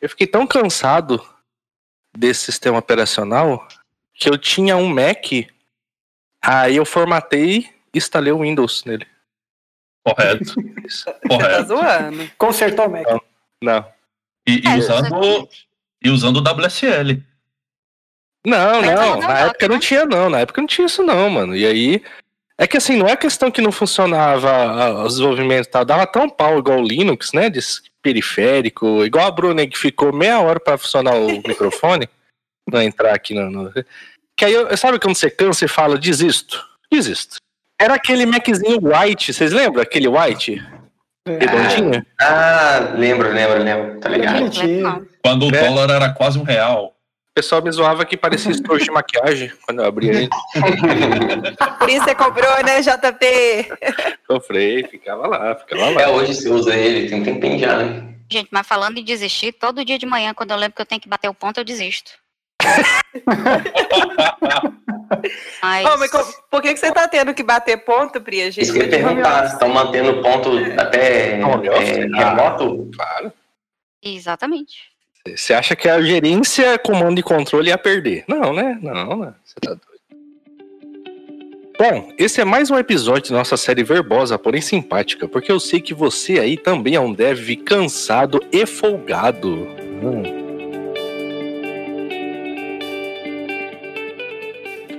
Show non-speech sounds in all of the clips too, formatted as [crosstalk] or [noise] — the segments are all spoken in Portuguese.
eu fiquei tão cansado desse sistema operacional que eu tinha um Mac, aí eu formatei e instalei o Windows nele. Correto. [laughs] Tá Correto. zoando. Consertou o Mac. Não. E, e É, usando, e usando o WSL. Não, não, não na época não tinha não, na época não tinha isso não, mano. E aí, é que assim, não é questão que não funcionava ah, os desenvolvimentos e tal, dava tão pau igual o Linux, né, de periférico, igual a Bruna que ficou meia hora pra funcionar o [laughs] microfone, não entrar aqui no... no- Que aí, eu- sabe quando você cansa e fala, desisto, desisto. Era aquele Maczinho white, vocês lembram? Aquele white, redondinho? Ah, lembro, lembro, lembro. Tá ligado? Quando o É. dólar era quase um real. O pessoal me zoava que parecia estojo de maquiagem quando eu abria ele. Por isso você comprou, né, JP? Sofrei, ficava lá, ficava lá. É, hoje você usa ele, tem um tempinho já, né? Gente, mas falando em desistir, todo dia de manhã, quando eu lembro que eu tenho que bater o ponto, eu desisto. [laughs] Mas, Ô, mas por que, que você tá tendo que bater ponto, Pri? Gente, Isso que eu ia perguntar, se estão mantendo o ponto até Home é, office? remoto? Claro. exatamente. Você acha que a gerência, comando e controle ia perder? Não, né? Não, né? Você tá doido. Bom, esse é mais um episódio da nossa série verbosa, porém simpática, porque eu sei que você aí também é um dev cansado e folgado. Hum.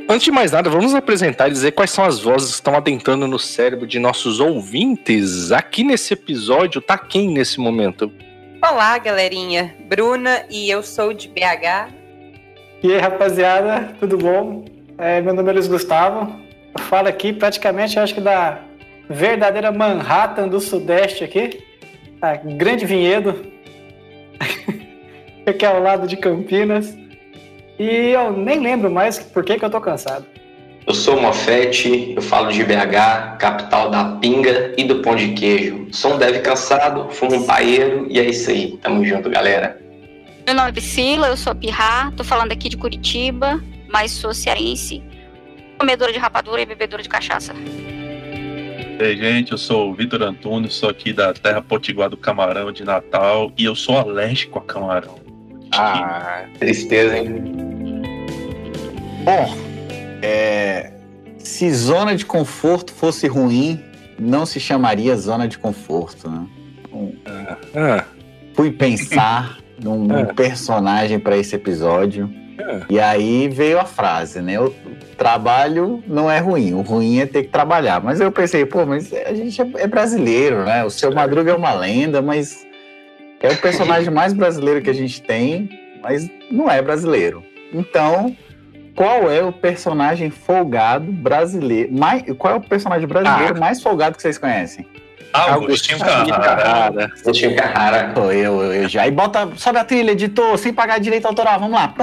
Antes de mais nada, vamos apresentar e dizer quais são as vozes que estão adentrando no cérebro de nossos ouvintes. Aqui nesse episódio, tá quem nesse momento? Olá, galerinha. Bruna e eu sou de BH. E aí, rapaziada, tudo bom? É, meu nome é Luiz Gustavo. Eu falo aqui praticamente, acho que da verdadeira Manhattan do Sudeste aqui. A Grande Vinhedo. [laughs] aqui ao lado de Campinas. E eu nem lembro mais por que, que eu tô cansado. Eu sou Mofete, eu falo de BH, capital da pinga e do pão de queijo. Sou um dev cansado, fumo um paeiro e é isso aí. Tamo junto, galera. Meu nome é Priscila, eu sou Pirra, tô falando aqui de Curitiba, mas sou cearense, comedora de rapadura e bebedora de cachaça. E aí, gente, eu sou o Vitor Antunes, sou aqui da terra potiguar do Camarão de Natal e eu sou alérgico a camarão. Ah, Tristeza, hein? Bom, é, se zona de conforto fosse ruim, não se chamaria zona de conforto, né? Então, ah, fui pensar [laughs] num, É. personagem para esse episódio É. e aí veio a frase, né? O trabalho não é ruim, o ruim é ter que trabalhar. Mas eu pensei, pô, mas a gente é, é brasileiro, né? O seu Madruga é uma lenda, mas é o personagem mais brasileiro que a gente tem, mas não é brasileiro. Então, qual é o personagem folgado brasileiro? Mais, qual é o personagem brasileiro mais folgado que vocês conhecem? Agostinho Agostinho Carrara. Carrara. Agostinho Carrara. Sou eu, eu, eu já. E bota, sobe a trilha, editor, sem pagar direito autoral, vamos lá.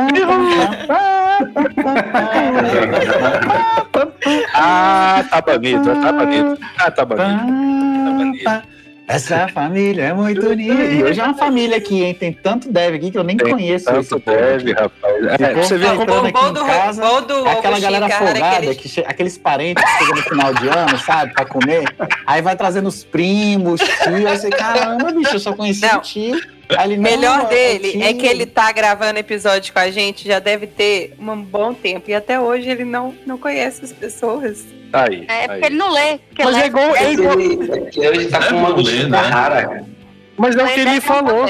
Ah, tá bonito, tá bonito. Ah, tá bonito. Essa família é muito unida. E hoje é uma família aqui, hein? Tem tanto dev aqui que eu nem Tem conheço esse Tanto povo. deve, rapaz. É, você vê como. O aqui bom em do, casa, bom do aquela galera folgada ele- que che- aqueles parentes que chegam no final de ano, sabe, pra comer, aí vai trazendo os primos, tio, aí você, caramba, bicho, eu só conheci Não. o tio. Ele, O melhor "Não, é dele tio." é que ele tá gravando episódio com a gente já deve ter um bom tempo. E até hoje ele não, não conhece as pessoas. Aí, É aí. porque ele não lê. Mas é igual, é igual- Ele, ele tá com uma Agostinho né? Carrara. mas é o lê que ele falou.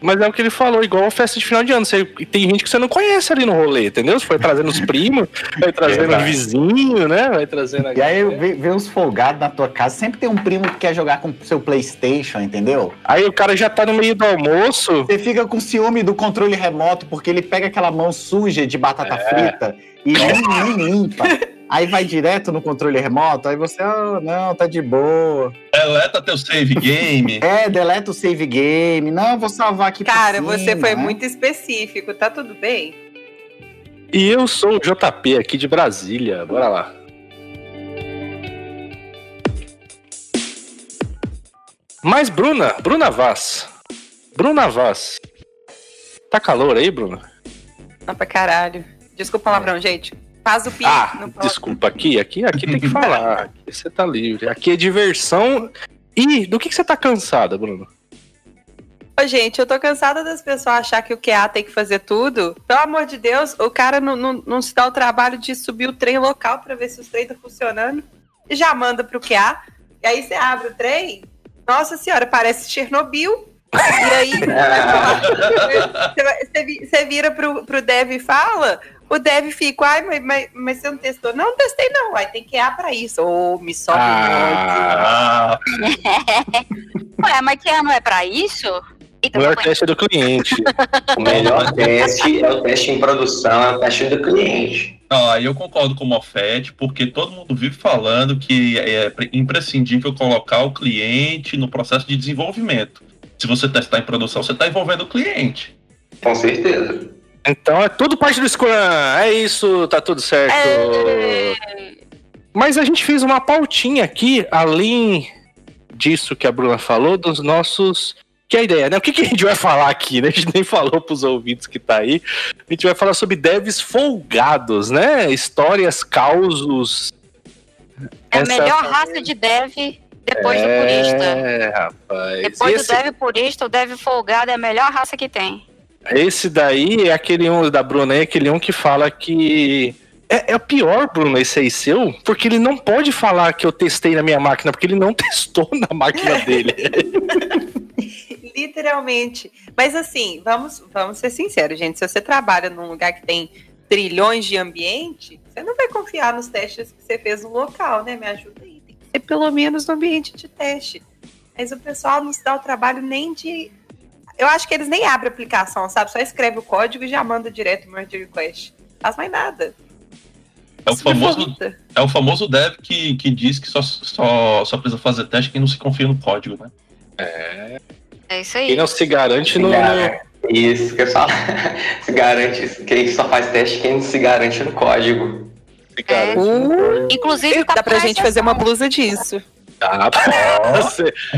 Mas é o que ele falou, igual a festa de final de ano. Você, tem gente que você não conhece ali no rolê, entendeu? Você foi trazendo os [laughs] primos, vai trazendo o Verdade. vizinho, né? Vai trazendo a E aí vê, vê uns folgados na tua casa, sempre tem um primo que quer jogar com o seu Playstation, entendeu? Aí o cara já tá no meio do almoço. Você fica com ciúme do controle remoto, porque ele pega aquela mão suja de batata frita e nem, nem limpa. [laughs] Aí vai direto no controle remoto, aí você, ah, não, tá de boa. Deleta teu save game. [laughs] É, deleta o save game. Não, vou salvar aqui por Cara, cima, você foi né? muito específico, tá tudo bem? E eu sou o JP aqui de Brasília. Bora lá. Mas Bruna, Bruna Vaz. Bruna Vaz. Tá calor aí, Bruna? Não pra caralho. Desculpa o palavrão, gente. Faz o pi. Ah, desculpa, aqui, aqui, aqui tem que falar. [laughs] Aqui você tá livre. Aqui é diversão. E do que, que você tá cansada, Bruno? Ô, gente, eu tô cansada das pessoas achar que o QA tem que fazer tudo. Pelo amor de Deus, o cara não, não, não se dá o trabalho de subir o trem local pra ver se o trem tá funcionando. E já manda pro QA. E aí você abre o trem. Nossa senhora, parece Chernobyl. E aí [laughs] você, você vira pro, pro dev e fala. O dev fica, ai, mas, mas, mas você não testou? Não, não testei não. Aí tem QA pra isso. Ô, me sobe Ah, Ah, Ué, mas que não é pra isso? Eita, o melhor teste é do cliente. [laughs] O melhor teste é o teste em produção, é o teste do cliente. ah, eu concordo com o Mofete, porque todo mundo vive falando que é imprescindível colocar o cliente no processo de desenvolvimento. Se você testar em produção, você está envolvendo o cliente. Com certeza. Então é tudo parte do Scrum. É isso, tá tudo certo. É, Mas a gente fez uma pautinha aqui, além disso que a Bruna falou, dos nossos. Que é a ideia, né? O que, que a gente vai falar aqui, né? A gente nem falou pros ouvintes que tá aí. A gente vai falar sobre devs folgados, né? Histórias, causos. É a Essa- melhor raça de dev depois do purista. É, rapaz. Depois Esse- do dev purista, o dev folgado é a melhor raça que tem. Esse daí é aquele um da Bruna aí, aquele um que fala que. É, é o pior, Bruno, esse aí seu, porque ele não pode falar que eu testei na minha máquina, porque ele não [laughs] testou na máquina dele. [laughs] Literalmente. Mas assim, vamos, vamos ser sinceros, gente. Se você trabalha num lugar que tem trilhões de ambiente, você não vai confiar nos testes que você fez no local, né? Me ajuda aí. Tem que ser pelo menos no ambiente de teste. Mas o pessoal não se dá o trabalho nem de. Eu acho que eles nem abrem a aplicação, sabe? Só escreve o código e já manda direto o merge request. Faz mais nada. É o Isso famoso, é o famoso dev que, que diz que só, só, só precisa fazer teste quem não se confia no código, né? É isso Quem aí. não se garante Se no. gar- Isso que eu falo. [laughs] Se garante. Quem só faz teste, quem não se garante no código. se garante. Uh, Inclusive, tá dá pra por gente fazer uma blusa disso.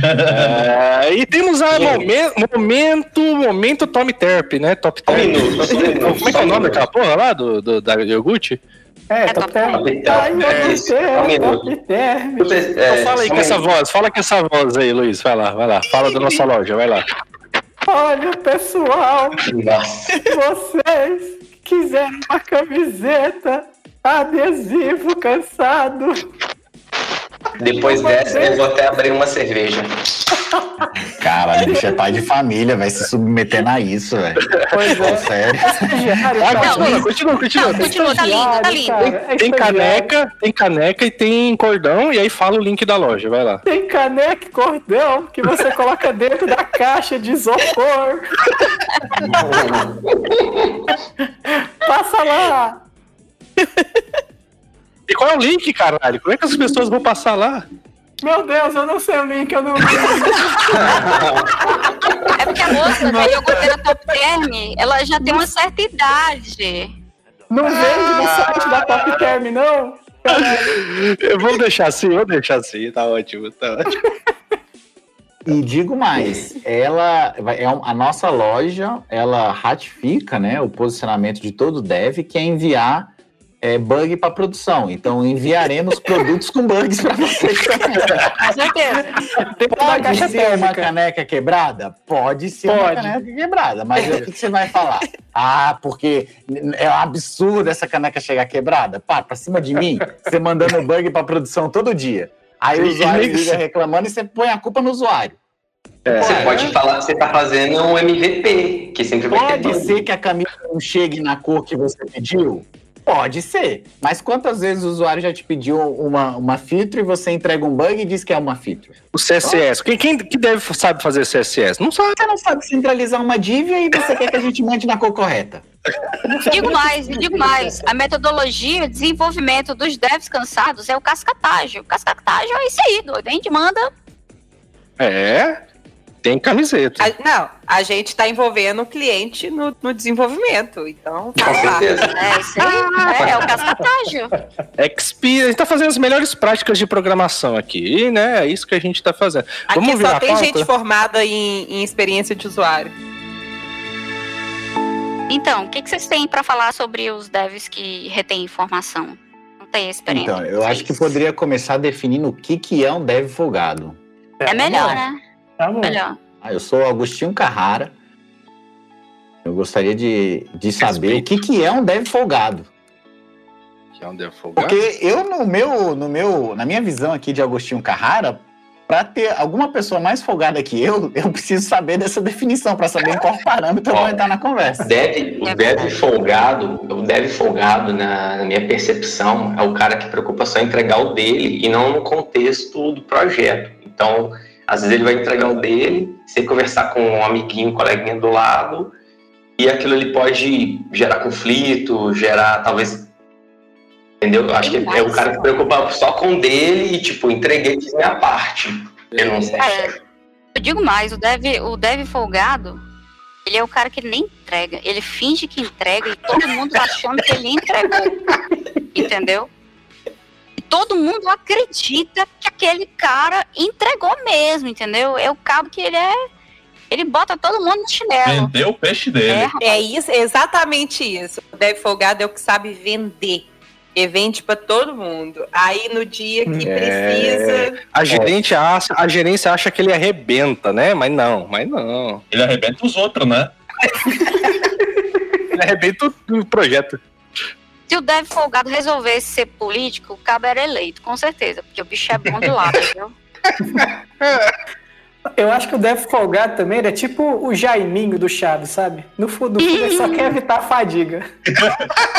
É, e temos a momen- momento, momento Tommy Terp, né? Top um Terp. minuto, só um minuto, Como é que é o nome daquela porra lá do, do, da iogurte? É, É top term. minuto. top term. É, Então fala aí com essa voz, fala com essa voz aí, Luiz. Vai lá, vai lá. Fala da nossa loja, vai lá. Olha, pessoal, Nossa. vocês quiserem uma camiseta, adesivo cansado, Depois dessa, eu vou até abrir uma cerveja. Cara, bicho é pai de família, vai se submetendo a isso, velho. Pois é. sério. Ah, cara. continua, continua, continua. Não, continua, tá lindo, tá lindo. É Tem caneca, tem caneca e tem cordão, e aí fala o link da loja, vai lá. Tem caneca e cordão que você coloca dentro da caixa de isopor. [laughs] Passa lá. E qual é o link, caralho? Como é que as pessoas vão passar lá? Meu Deus, eu não sei o link, eu não É porque a moça da iogurteira Top Term, ela já tem uma certa idade. Não vende no site da Top Term, não. Eu vou deixar assim, vou deixar assim, tá ótimo, tá ótimo. E digo mais, ela é a nossa loja, ela ratifica, né, o posicionamento de todo dev que é enviar é, bug para produção. Então enviaremos [laughs] produtos com bugs para vocês também. Com certeza. Pode ser uma caneca quebrada? Pode ser uma Pode. caneca quebrada, mas o que você vai falar? Ah, porque é um absurdo essa caneca chegar quebrada. Pá, pra cima de mim, você mandando bug pra produção todo dia. Aí o usuário liga reclamando e você põe a culpa no usuário. Você Pô, pode falar que você tá fazendo um MVP, que sempre vai ter Pode ser que a camisa não chegue na cor que você pediu? Pode ser. Mas quantas vezes o usuário já te pediu uma, uma feature e você entrega um bug e diz que é uma feature? O CSS. Quem, quem que deve sabe fazer CSS? Não sabe. Você não sabe centralizar uma div e você quer que a gente mande na cor correta. Digo mais, digo mais. A metodologia de desenvolvimento dos devs cansados é o cascatágio. O cascatágio é isso aí, doido. A gente manda. É. Tem camiseta. A- não, a gente tá envolvendo o cliente no, no desenvolvimento. Então, Com faz parte. certeza. É isso aí. É, é o cascatágio. XP, a gente tá fazendo as melhores práticas de programação aqui, né? É isso que a gente tá fazendo. Vamos Aqui virar só tem pauta? gente formada em, em experiência de usuário. Então, o que, que vocês têm para falar sobre os devs que retêm informação? Não tem experiência. Então, eu acho que poderia começar definindo o que, que é um dev folgado. É melhor, né? Tá bom. Melhor. Ah, eu sou Agostinho Carrara. Eu gostaria de, de saber o que, que é um dev folgado. Que é um dev folgado. Porque eu, no meu, no meu, na minha visão aqui de Agostinho Carrara, para ter alguma pessoa mais folgada que eu, [laughs] eu preciso saber dessa definição, para saber em qual [laughs] parâmetro eu vou entrar na conversa. Deve, o deve folgado, o deve folgado, na, na minha percepção, é o cara que preocupa só em entregar o dele e não no contexto do projeto. Então, às vezes ele vai entregar o dele, sem conversar com um amiguinho, um coleguinha do lado, e aquilo ele pode gerar conflito, gerar talvez. Entendeu? Eu acho que é o cara que se preocupa só com o dele e, tipo, entreguei minha parte. Eu não sei. Cara, eu digo mais, o dev, o dev folgado, ele é o cara que nem entrega. Ele finge que entrega e todo mundo tá achando que ele entregou. [laughs] Entendeu? Todo mundo acredita que aquele cara entregou mesmo, entendeu? É o cabo que ele é. Ele bota todo mundo no chinelo. Vendeu o peixe dele. É, É isso, é exatamente isso. O dev folgado é o que sabe vender. E vende pra todo mundo. Aí no dia que É. precisa. A, gerente acha, a gerência acha que ele arrebenta, né? Mas não, mas não. Ele arrebenta os outros, né? [laughs] Ele arrebenta o, o projeto. Se o dev folgado resolvesse ser político, o cabo era eleito, com certeza, porque o bicho é bom de lado, entendeu? [laughs] Eu acho que o Dev Folgado também ele é tipo o Jaiminho do Chaves, sabe? No fundo, no fundo ele só quer evitar a fadiga. [laughs]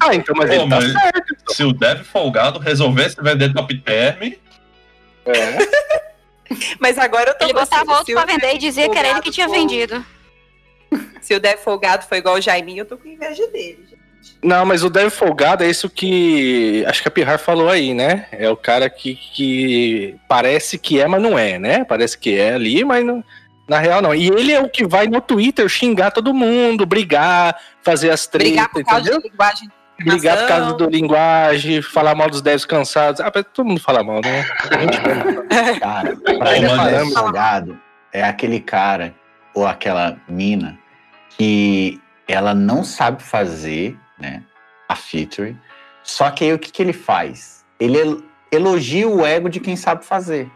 Ah, então, mas Pô, ele tá mas- certo. Se o Dev folgado resolvesse vender top term, [laughs] Mas agora eu tô Ele botava outro pra vender e dizia que era ele que tinha for- vendido. Se o Dev folgado foi igual o Jaiminho, eu tô com inveja dele. Não, mas o dev folgado é isso que acho que a Pirrar falou aí, né? É o cara que, que parece que é, mas não é, né? Parece que é ali, mas não- na real não. E ele é o que vai no Twitter xingar todo mundo, brigar, fazer as tretas, Brigar por causa entendeu? de linguagem. Brigar por causa do linguagem, falar mal dos devs cansados. Ah, todo mundo fala mal, né? [laughs] Cara, dev folgado é aquele cara ou aquela mina que ela não sabe fazer, né, a feature, só que aí o que, que ele faz? Ele el- elogia o ego de quem sabe fazer.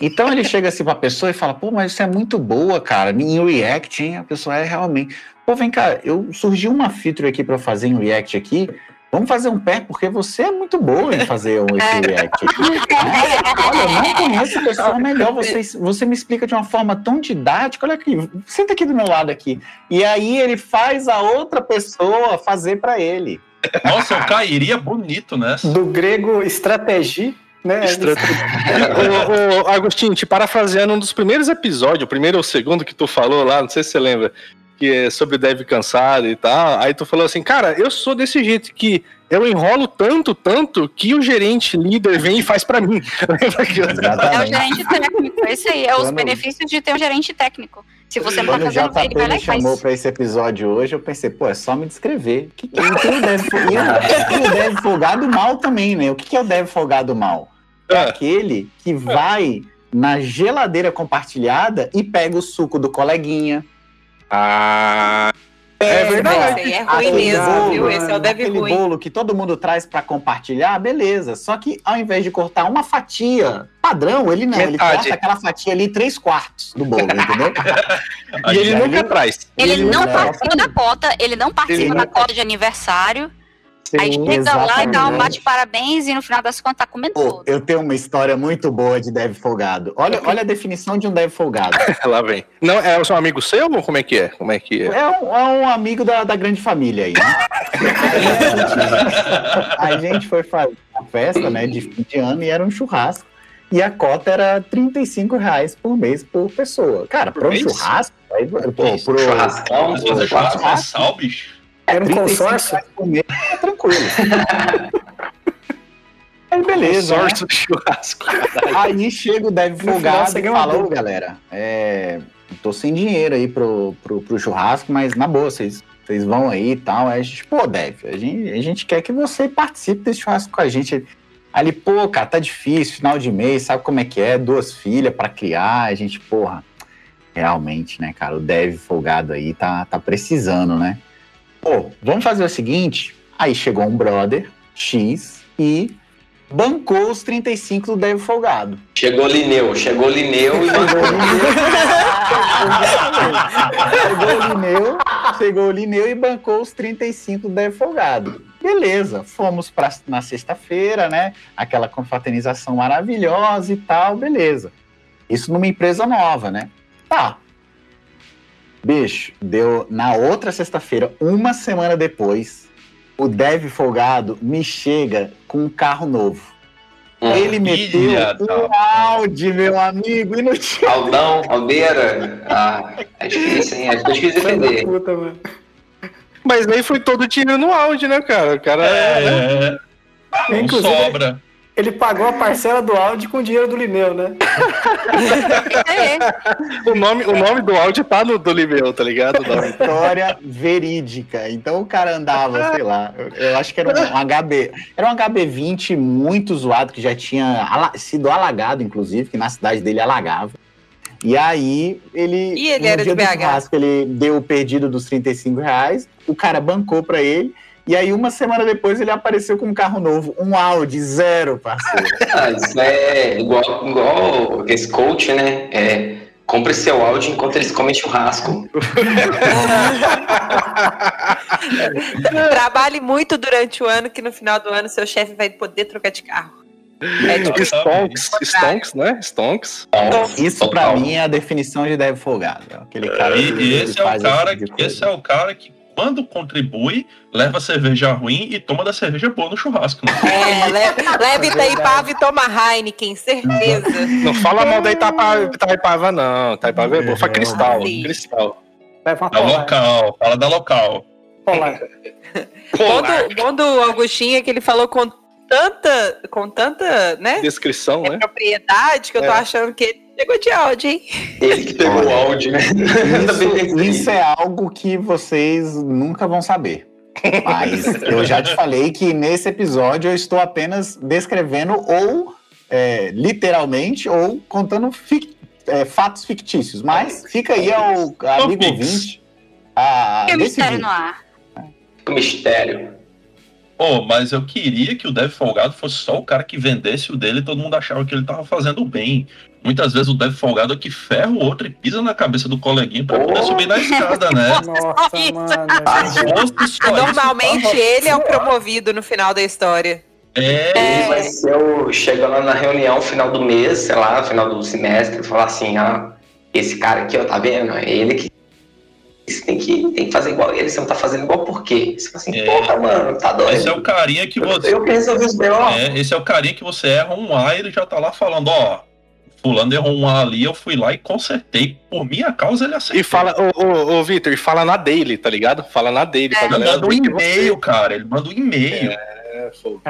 Então ele chega assim pra pessoa e fala, pô, mas isso é muito boa, cara, em React, hein? A pessoa é realmente... Pô, vem cá, eu surgiu uma feature aqui eu fazer em React aqui, vamos fazer um pé, porque você é muito boa em fazer um- esse React aqui. Olha, eu não conheço pessoa melhor. Você, você me explica de uma forma tão didática. Olha aqui, senta aqui do meu lado aqui. E aí ele faz a outra pessoa fazer pra ele. nossa, eu cairia bonito nessa. Do grego estratégia, né? [laughs] ô, ô, Agostinho, te parafraseando um dos primeiros episódios, o primeiro ou o segundo que tu falou lá, não sei se você lembra, que é sobre dev cansado e tal. Aí tu falou assim, cara, eu sou desse jeito que eu enrolo tanto, tanto, que o gerente líder vem e faz pra mim. [laughs] Que eu- É o gerente técnico, é isso aí, é os Quando- benefícios de ter um gerente técnico. Se você não tá Quando o fazendo, ele JP vai lá me e faz. chamou pra esse episódio hoje, eu pensei, pô, é só me descrever. Que que- E o dev, e o- e o dev folgado mal também, né? O que que é o dev folgado mal? É aquele que vai na geladeira compartilhada e pega o suco do coleguinha. Ah, É verdade. Esse aí é ruim Aquele mesmo, bolo, viu? Esse é o dev aquele ruim. bolo que todo mundo traz pra compartilhar, beleza. Só que ao invés de cortar uma fatia padrão, ele não. Ele Metade. corta aquela fatia ali três quartos do bolo, entendeu? [laughs] e ele nunca ele- traz. Ele Ele não não- participa da cota, ele não participa Ele da não- cota de aniversário. Aí Sim, chega lá e dá um exatamente. bate-parabéns e no final das contas tá comendo Pô, tudo. eu tenho uma história muito boa de dev folgado. Olha, olha a definição de um dev folgado. [laughs] Lá vem. Não, é o seu amigo seu ou como é que é? Como é que é? É um, é um amigo da, da grande família aí, né? Aí a, gente, a gente foi fazer uma festa, né, de fim de ano e era um churrasco. E a cota era 35 reais por mês por pessoa. Cara, para um mês? churrasco, aí, pô, pro, Churrascão, fazer churrasco mensal, bicho. Era um 35 consórcio. por mês, é tranquilo. [laughs] Aí beleza, né? Consórcio de churrasco. [laughs] Aí chega o dev folgado e fala, ô galera, é, tô sem dinheiro aí pro, pro, pro churrasco, mas na boa, vocês vocês vão aí e tal. Aí a gente, pô, Dev, a gente, a gente quer que você participe desse churrasco com a gente. Ali, pô, cara, tá difícil, final de mês, sabe como é que é? Duas filhas pra criar, a gente, porra, realmente, né, cara, o Dev folgado aí tá, tá precisando, né? Pô, vamos fazer o seguinte, aí chegou um brother, X, e bancou os 35 do Dev Folgado. Chegou Lineu, chegou Lineu e Lineu, chegou o Lineu, chegou o Lineu e bancou os 35 do Dev Folgado. Beleza, fomos pra, na sexta-feira, né? Aquela confraternização maravilhosa e tal, beleza. Isso numa empresa nova, né? Tá. Bicho, deu na outra sexta-feira, uma semana depois, o Dev Folgado me chega com um carro novo. Ele meteu Filha da- um Audi, meu amigo, e não tinha Aldão, Aldeira. Ah, é difícil, hein? É difícil defender. puta, mano. Mas aí foi todo tiro no áudio, né, cara? O cara. É, não Inclusive, sobra. Ele pagou a parcela do áudio com o dinheiro do Lineu, né? É, O, nome, o nome do áudio tá no do Limeu, tá ligado? O nome. história verídica. Então o cara andava, sei lá, eu, acho que era um HB, era um HB20 muito zoado, que já tinha ala- sido alagado, inclusive, que na cidade dele alagava. E aí ele. E ele no era dia de do BH. churrasco, ele deu o perdido dos 35 reais, o cara bancou pra ele. E aí, uma semana depois, ele apareceu com um carro novo, um Audi zero, parceiro. [laughs] Ah, isso é igual, igual esse coach, né? É, compre seu áudio enquanto eles comem churrasco. [laughs] Trabalhe muito durante o ano, que no final do ano seu chefe vai poder trocar de carro. É tipo, Stonks, Stonks, né? Stonks. Isso pra Total. mim é a definição de Dev Folgado. É Aquele cara E, que e esse é o cara, esse tipo esse é o cara que quando contribui, leva cerveja ruim e toma da cerveja boa no churrasco. Né? é, le- leva Itaipava e toma Heineken, certeza. Não fala mal da Itaipava, não. Itaipava é boa. Fala cristal. Sim. Cristal. Leva Da local, fala da local. polar. Bom do, bom do Augustinho é que ele falou com tanta, com tanta, né? Descrição, né? Propriedade que eu tô É. achando que ele chegou de áudio, hein? Ele que pegou o áudio, né? Isso, [laughs] isso é algo que vocês nunca vão saber. Mas eu já te falei que nesse episódio eu estou apenas descrevendo ou é, literalmente ou contando fic- é, fatos fictícios. Mas fica aí ao amigo ouvinte a que mistério no ar. o mistério. Pô, mas eu queria que o Dev Folgado fosse só o cara que vendesse o dele e todo mundo achava que ele tava fazendo bem. Muitas vezes o Dev Folgado é que ferra o outro e pisa na cabeça do coleguinha pra poder Oh. subir na escada, né? [laughs] Nossa, isso. mano. Se só Normalmente isso, ele é o promovido no final da história. É, Ele vai ser o. Chega lá na reunião, final do mês, sei lá, final do semestre, falar assim: ah, esse cara aqui, ó, tá vendo? É ele que. Você tem que, tem que fazer igual ele, você não tá fazendo igual por quê? Você fala assim, É. porra, mano, tá doido. esse é o carinha que Eu, você. eu que resolvi os B.O. É, esse é o carinha que você erra um A e ele já tá lá falando, ó. Fulano errou um A ali, eu fui lá e consertei. Por minha causa, ele aceitou. E fala, ô, ô, ô Vitor, e fala na dele, tá ligado? Fala na dele pra Ele galera. manda um e-mail, cara. Ele manda um e-mail. É.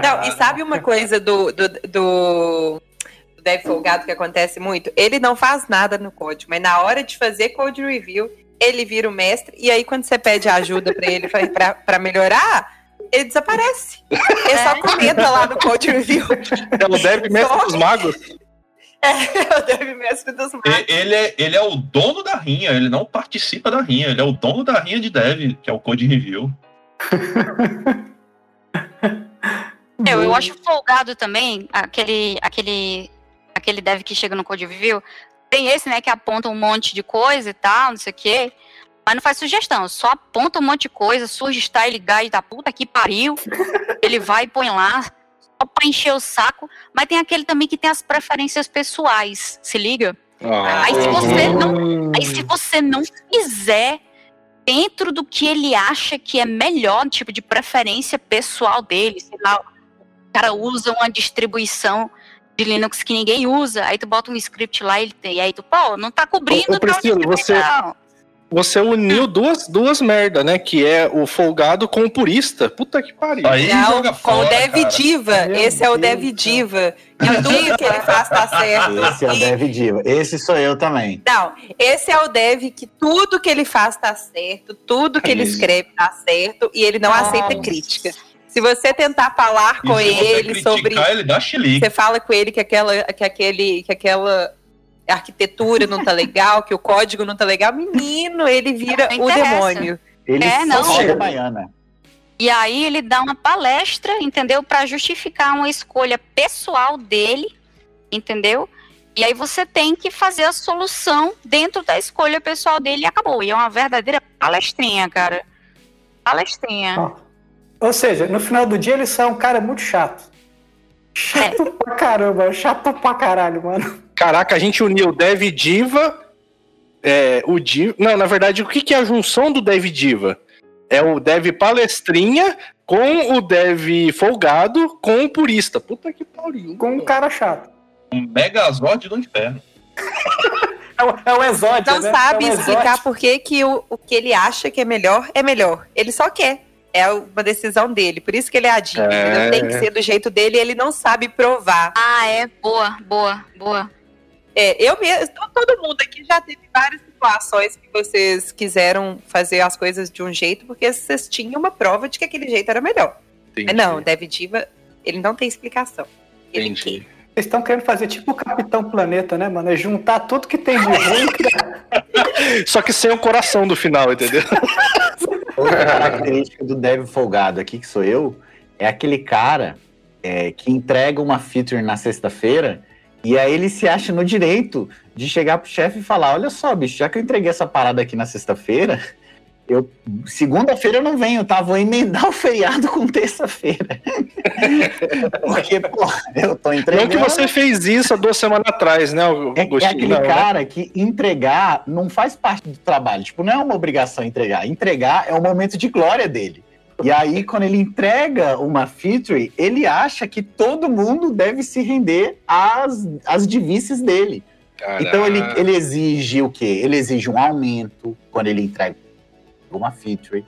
Não, e sabe uma coisa do, do, do, do Dev Folgado que acontece muito? Ele não faz nada no código, mas na hora de fazer code review, ele vira o mestre, e aí quando você pede ajuda pra ele pra melhorar, ele desaparece. Ele só comenta lá no code review. É o Dev Mestre dos Magos. É [laughs] o Mestre dos Magos. Ele é, ele é o dono da rinha, ele não participa da rinha, ele é o dono da rinha de dev, que é o Code Review. [laughs] Eu, eu acho folgado também aquele, aquele, aquele dev que chega no Code Review. Tem esse, né, que aponta um monte de coisa e tal, não sei o quê. Mas não faz sugestão, só aponta um monte de coisa, surge style guide da puta que pariu. [laughs] ele vai e põe lá, só pra encher o saco. Mas tem aquele também que tem as preferências pessoais, se liga? Ah, Aí se você não Hum. Aí se você não fizer dentro do que ele acha que é melhor, tipo de preferência pessoal dele, sei lá, o cara usa uma distribuição de Linux que ninguém usa, aí tu bota um script lá e ele tem, e aí tu, pô, não tá cobrindo Ô, ô, Priscila, tal você- distribuição. Você uniu duas, duas merda, né? Que é o folgado com o purista. Puta que pariu. Aí Não, joga com o fora, Dev cara. Diva. Meu Esse é o Dev. Diva. E tudo que ele faz tá certo. Esse é o Dev Diva. Esse sou eu também. Não, esse é o Dev que tudo que ele faz tá certo, tudo que ele escreve tá certo e ele não Nossa. aceita crítica. Se você tentar falar E com se você ele criticar, sobre. ele dá chilique. Você fala com ele que aquela, que aquele, que aquela arquitetura não tá legal, que o código não tá legal, menino, ele vira Não o demônio. Ele É, não. baiana. E aí ele dá uma palestra, entendeu? Para justificar uma escolha pessoal dele, entendeu? E aí você tem que fazer a solução dentro da escolha pessoal dele e acabou. E é uma verdadeira palestrinha, cara. Palestrinha. Ou seja, no final do dia ele só é um cara muito chato. Chato pra caramba, chato pra caralho, mano. Caraca, a gente uniu o Dev Diva, é, o Diva. Não, na verdade, o que, que é a junção do Dev Diva? É o Dev Palestrinha com o Dev Folgado com o Purista. Puta que pariu. Com um cara chato. Um megazord do inferno. É o, é o exódio, Não né? sabe é o explicar por que, que o, o que ele acha que é melhor é melhor. Ele só quer. É uma decisão dele. Por isso que ele é a diva. É. Tem que ser do jeito dele e ele não sabe provar. Ah, é. Boa, boa, boa. É, eu mesmo, todo mundo aqui já teve várias situações que vocês quiseram fazer as coisas de um jeito porque vocês tinham uma prova de que aquele jeito era melhor. Entendi, Mas não, Dev Diva, ele não tem explicação. Ele Entendi. quer. Vocês estão querendo fazer tipo o Capitão Planeta, né, mano? É juntar tudo que tem de ruim. [laughs] Só que sem o coração do final, entendeu? [laughs] Outra característica do dev folgado aqui, que sou eu, é aquele cara é, que entrega uma feature na sexta-feira e aí ele se acha no direito de chegar pro chefe e falar: Olha só, bicho, já que eu entreguei essa parada aqui na sexta-feira, eu segunda-feira eu não venho, tá? Vou emendar o feriado com terça-feira. [laughs] Porque, pô, eu tô entregando. Não que você fez isso há duas semanas atrás, né, É, é Agostinho? aquele Não, né? cara que entregar não faz parte do trabalho. Tipo, não é uma obrigação entregar. Entregar é o momento de glória dele. E aí, quando ele entrega uma feature, ele acha que todo mundo deve se render às, às divícias dele. Então ele, ele exige o quê? Ele exige um aumento quando ele entrega uma feature.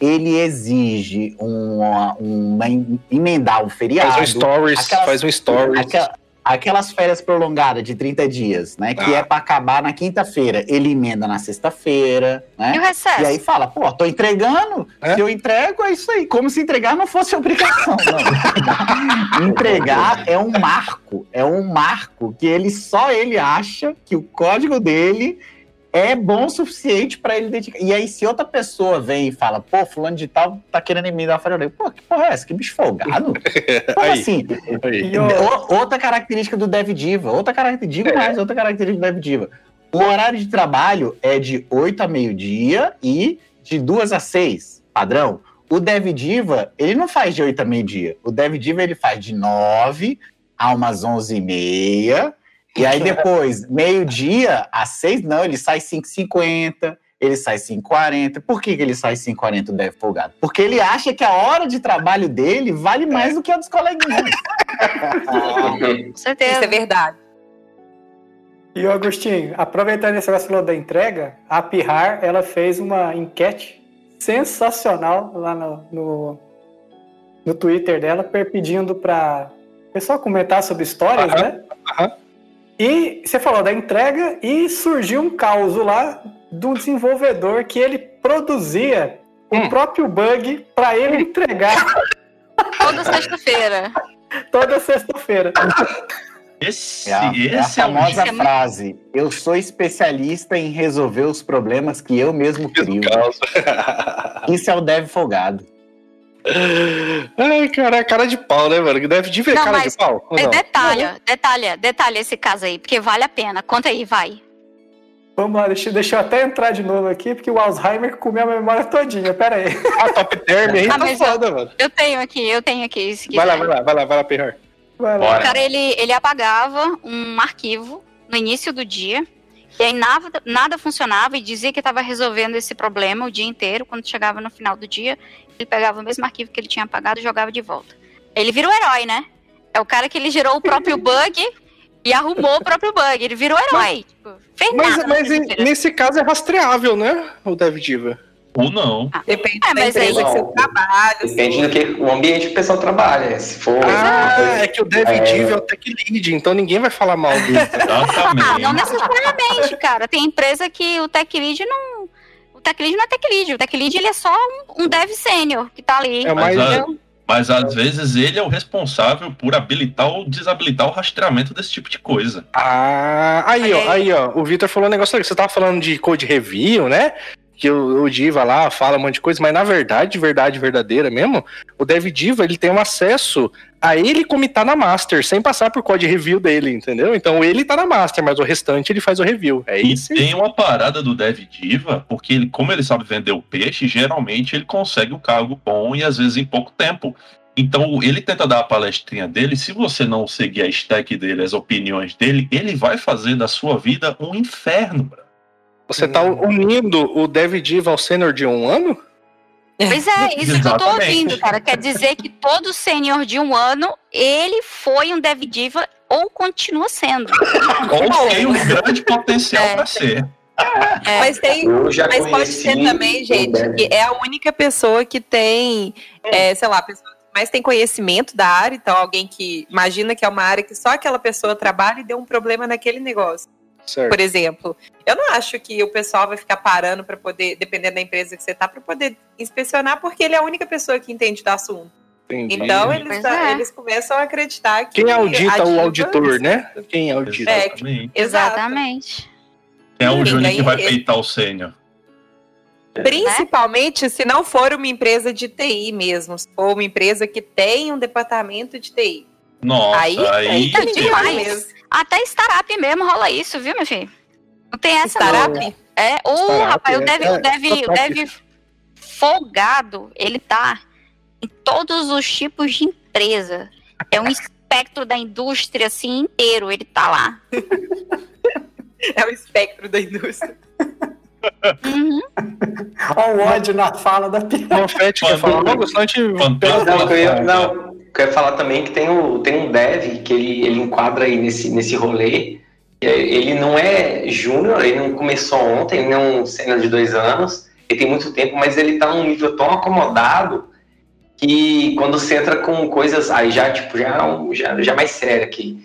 Ele exige uma, uma emendar um feriado. Faz um stories, faz um stories. Aquela- aquelas férias prolongadas de 30 dias, né? Que Ah. é pra acabar na quinta-feira. Ele emenda na sexta-feira, né? E o recesso? E aí fala, pô, tô entregando, É? se eu entrego, é isso aí. Como se entregar não fosse obrigação, não. [laughs] entregar é um marco, é um marco que ele só ele acha que o código dele é bom o suficiente pra ele dedicar. E aí, se outra pessoa vem e fala, pô, fulano de tal tá querendo faria, eu digo, pô, que porra é essa? Que bicho folgado? [laughs] Como Aí. assim? Aí. O- O- outra característica do Dev Diva, outra característica, digo mais, outra característica do Dev Diva. O horário de trabalho é de 8 a meio-dia e de 2 a 6, padrão. O Dev Diva, ele não faz de 8 a meio-dia. O Dev Diva, ele faz de 9 a umas 11 e meia. E aí depois, meio-dia a 6, não, ele sai 5h50, ele sai 5h40. Por que, que ele sai 5h40 o Dev folgado? Porque ele acha que a hora de trabalho dele vale mais do que a dos coleguinhas. [laughs] Com certeza. Isso é verdade. E o Agostinho, aproveitando esse negócio falou da entrega, a Pihar, ela fez uma enquete sensacional lá no, no, no Twitter dela, pedindo para o pessoal comentar sobre histórias, Aham, né? aham. E você falou da entrega e surgiu um caos lá de um desenvolvedor que ele produzia Hum. o próprio bug para ele entregar Toda sexta-feira. toda sexta-feira. Esse É a, esse é a é, famosa é frase: Eu sou especialista em resolver os problemas que eu mesmo crio. Isso é o dev folgado. Ai, cara, é cara de pau, né, mano? Deve de ver Não, cara mas de pau. É, detalha, detalha, detalha esse caso aí, porque vale a pena. Conta aí, vai. Vamos lá, deixa, deixa eu até entrar de novo aqui, porque o Alzheimer comeu a memória todinha. Pera aí. [laughs] Ah, top term aí Ah, tá foda, mano. Eu tenho aqui, eu tenho aqui. Se Vai lá, vai lá, vai lá, vai lá, Perrar. Vai lá. O cara, ele, ele apagava um arquivo no início do dia, e aí nada, nada funcionava, e dizia que estava resolvendo esse problema o dia inteiro. Quando chegava no final do dia, ele pegava o mesmo arquivo que ele tinha apagado e jogava de volta. Ele virou herói, né? É o cara que ele gerou o próprio [laughs] bug e arrumou o próprio bug. Ele virou herói. Tipo, fez Mas, nada na mas em- sexta-feira. nesse caso é rastreável, né? O Dev Diva. Ou não. Depende É, da mas empresa aí- que você trabalha. Depende assim. do que o ambiente que o pessoal trabalha. Se for. Ah, é que o Dev É. Diva é o Tech Lead, então ninguém vai falar mal dele. Exatamente. Ah, não necessariamente, cara. Tem empresa que o tech lead não. Tech lead não é tech lead. O tech lead ele é só um, um dev sênior que tá ali. É mais. Mas, ah, Mas às vezes ele é o responsável por habilitar ou desabilitar o rastreamento desse tipo de coisa. Ah, aí, ó, Olha aí, ó. O Vitor falou um negócio ali. Você tava falando de code review, né? Que o, o Diva lá fala um monte de coisa, mas na verdade, verdade verdadeira mesmo, o Dev Diva ele tem um acesso a ele como tá na Master, sem passar por código review dele, entendeu? Então ele tá na Master, mas o restante ele faz o review. É E isso. tem uma parada do Dev Diva, porque ele, como ele sabe vender o peixe, geralmente ele consegue um cargo bom e às vezes em pouco tempo. Então ele tenta dar a palestrinha dele. Se você não seguir a stack dele, as opiniões dele, ele vai fazer da sua vida um inferno, bro. Você tá unindo o Dev Diva ao sênior de um ano? Pois é, isso que eu tô ouvindo, cara. Quer dizer que todo sênior de um ano, ele foi um dev diva ou continua sendo. Ou tem um grande potencial É. para ser. É. Mas tem. Mas pode ser também, gente, que é a única pessoa que tem, é, sei lá, a pessoa que mais tem conhecimento da área, então alguém que imagina que é uma área que só aquela pessoa trabalha e deu um problema naquele negócio. Certo. Por exemplo, eu não acho que o pessoal vai ficar parando para poder, dependendo da empresa que você tá, para poder inspecionar, porque ele é a única pessoa que entende do assunto. Entendi. Então eles, tá- é. eles começam a acreditar que Quem audita o auditor, né? Quem audita? É, Exatamente. Quem é o Júnior que vai peitar o sênior? Principalmente se não for uma empresa de TI mesmo, se for uma empresa que tem um departamento de TI. Nossa, Aí- aí. aí meu demais. Até startup mesmo rola isso, viu, meu filho? Não tem essa não. Startup? É, o Startup, rapaz, o é, deve, é, o deve, o deve folgado, ele tá em todos os tipos de empresa. É um espectro da indústria assim inteiro, ele tá lá. [laughs] É o espectro da indústria. Uhum. Olha o ódio na fala da piada. Confete quer falar logo? Senão a gente Fantasma. Não, eu ia, não, eu ia falar também que tem, o, tem um dev que ele, ele enquadra aí nesse, nesse rolê. É, Ele não é júnior, ele não começou ontem, ele não é um sênior de dois anos, ele tem muito tempo, mas ele tá num nível tão acomodado que quando você entra com coisas, aí já, tipo, já, é já, já mais sério aqui.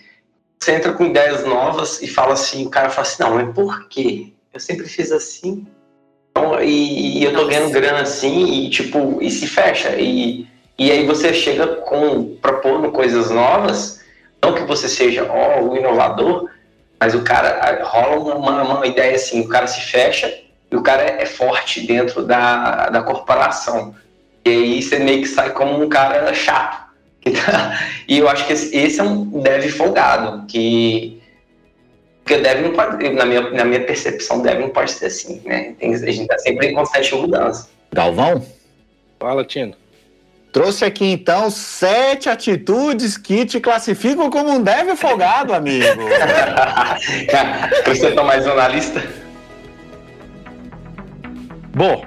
Você entra com ideias novas e fala assim, o cara fala assim, não, mas por quê? Eu sempre fiz assim. Então, e, e eu tô Nossa. ganhando grana assim, e tipo, e se fecha. E, e aí você chega com propondo coisas novas, não que você seja ó, o inovador, mas o cara rola uma, uma ideia assim, o cara se fecha e o cara é forte dentro da, da corporação. E aí você meio que sai como um cara chato. [laughs] E eu acho que esse, esse é um dev folgado, que porque dev não pode, na minha, na minha percepção, dev não pode ser assim, né? Tem, a gente tá sempre em constante mudança. Galvão, Fala, Tino. trouxe aqui então sete atitudes que te classificam como um deve folgado, amigo. [laughs] Você tá mais jornalista? Bom,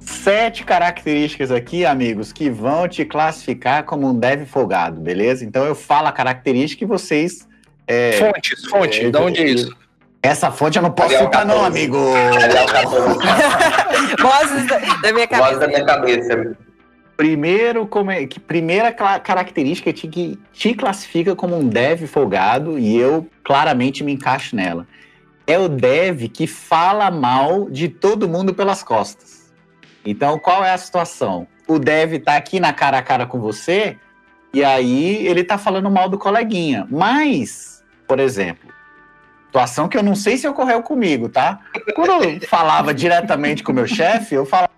sete características aqui, amigos, que vão te classificar como um dev folgado, beleza? Então eu falo a característica e vocês. É, Fontes, fonte, é, de onde é isso? Essa fonte eu não posso citar, não, 14. amigo. Vozes [laughs] da, da minha cabeça. da minha cabeça. Primeiro, como é- que primeira característica te- que te classifica como um dev folgado, e eu claramente me encaixo nela. É o dev que fala mal de todo mundo pelas costas. Então, qual é a situação? O dev tá aqui na cara a cara com você, e aí ele tá falando mal do coleguinha. Mas, por exemplo, situação que eu não sei se ocorreu comigo, tá? Quando eu falava diretamente com o meu chefe, eu falava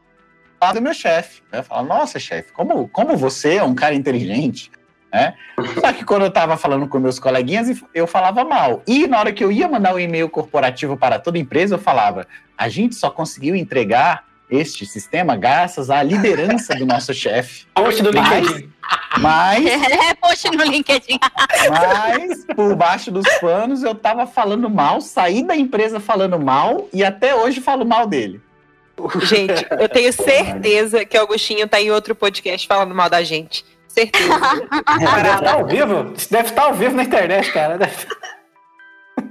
do meu chefe. Né? Fala, nossa, chefe, como, como você é um cara inteligente, né? Só que quando eu tava falando com meus coleguinhas, eu falava mal. E na hora que eu ia mandar um e-mail corporativo para toda empresa, eu falava, a gente só conseguiu entregar este sistema graças à liderança do nosso chefe. [laughs] Post do LinkedIn. Mas, [laughs] É, post no LinkedIn. mas, por baixo dos panos, eu tava falando mal, saí da empresa falando mal e até hoje falo mal dele. Gente, eu tenho certeza que o Augustinho tá em outro podcast falando mal da gente. Certeza. [laughs] Deve estar ao vivo. Isso deve estar ao vivo na internet, cara.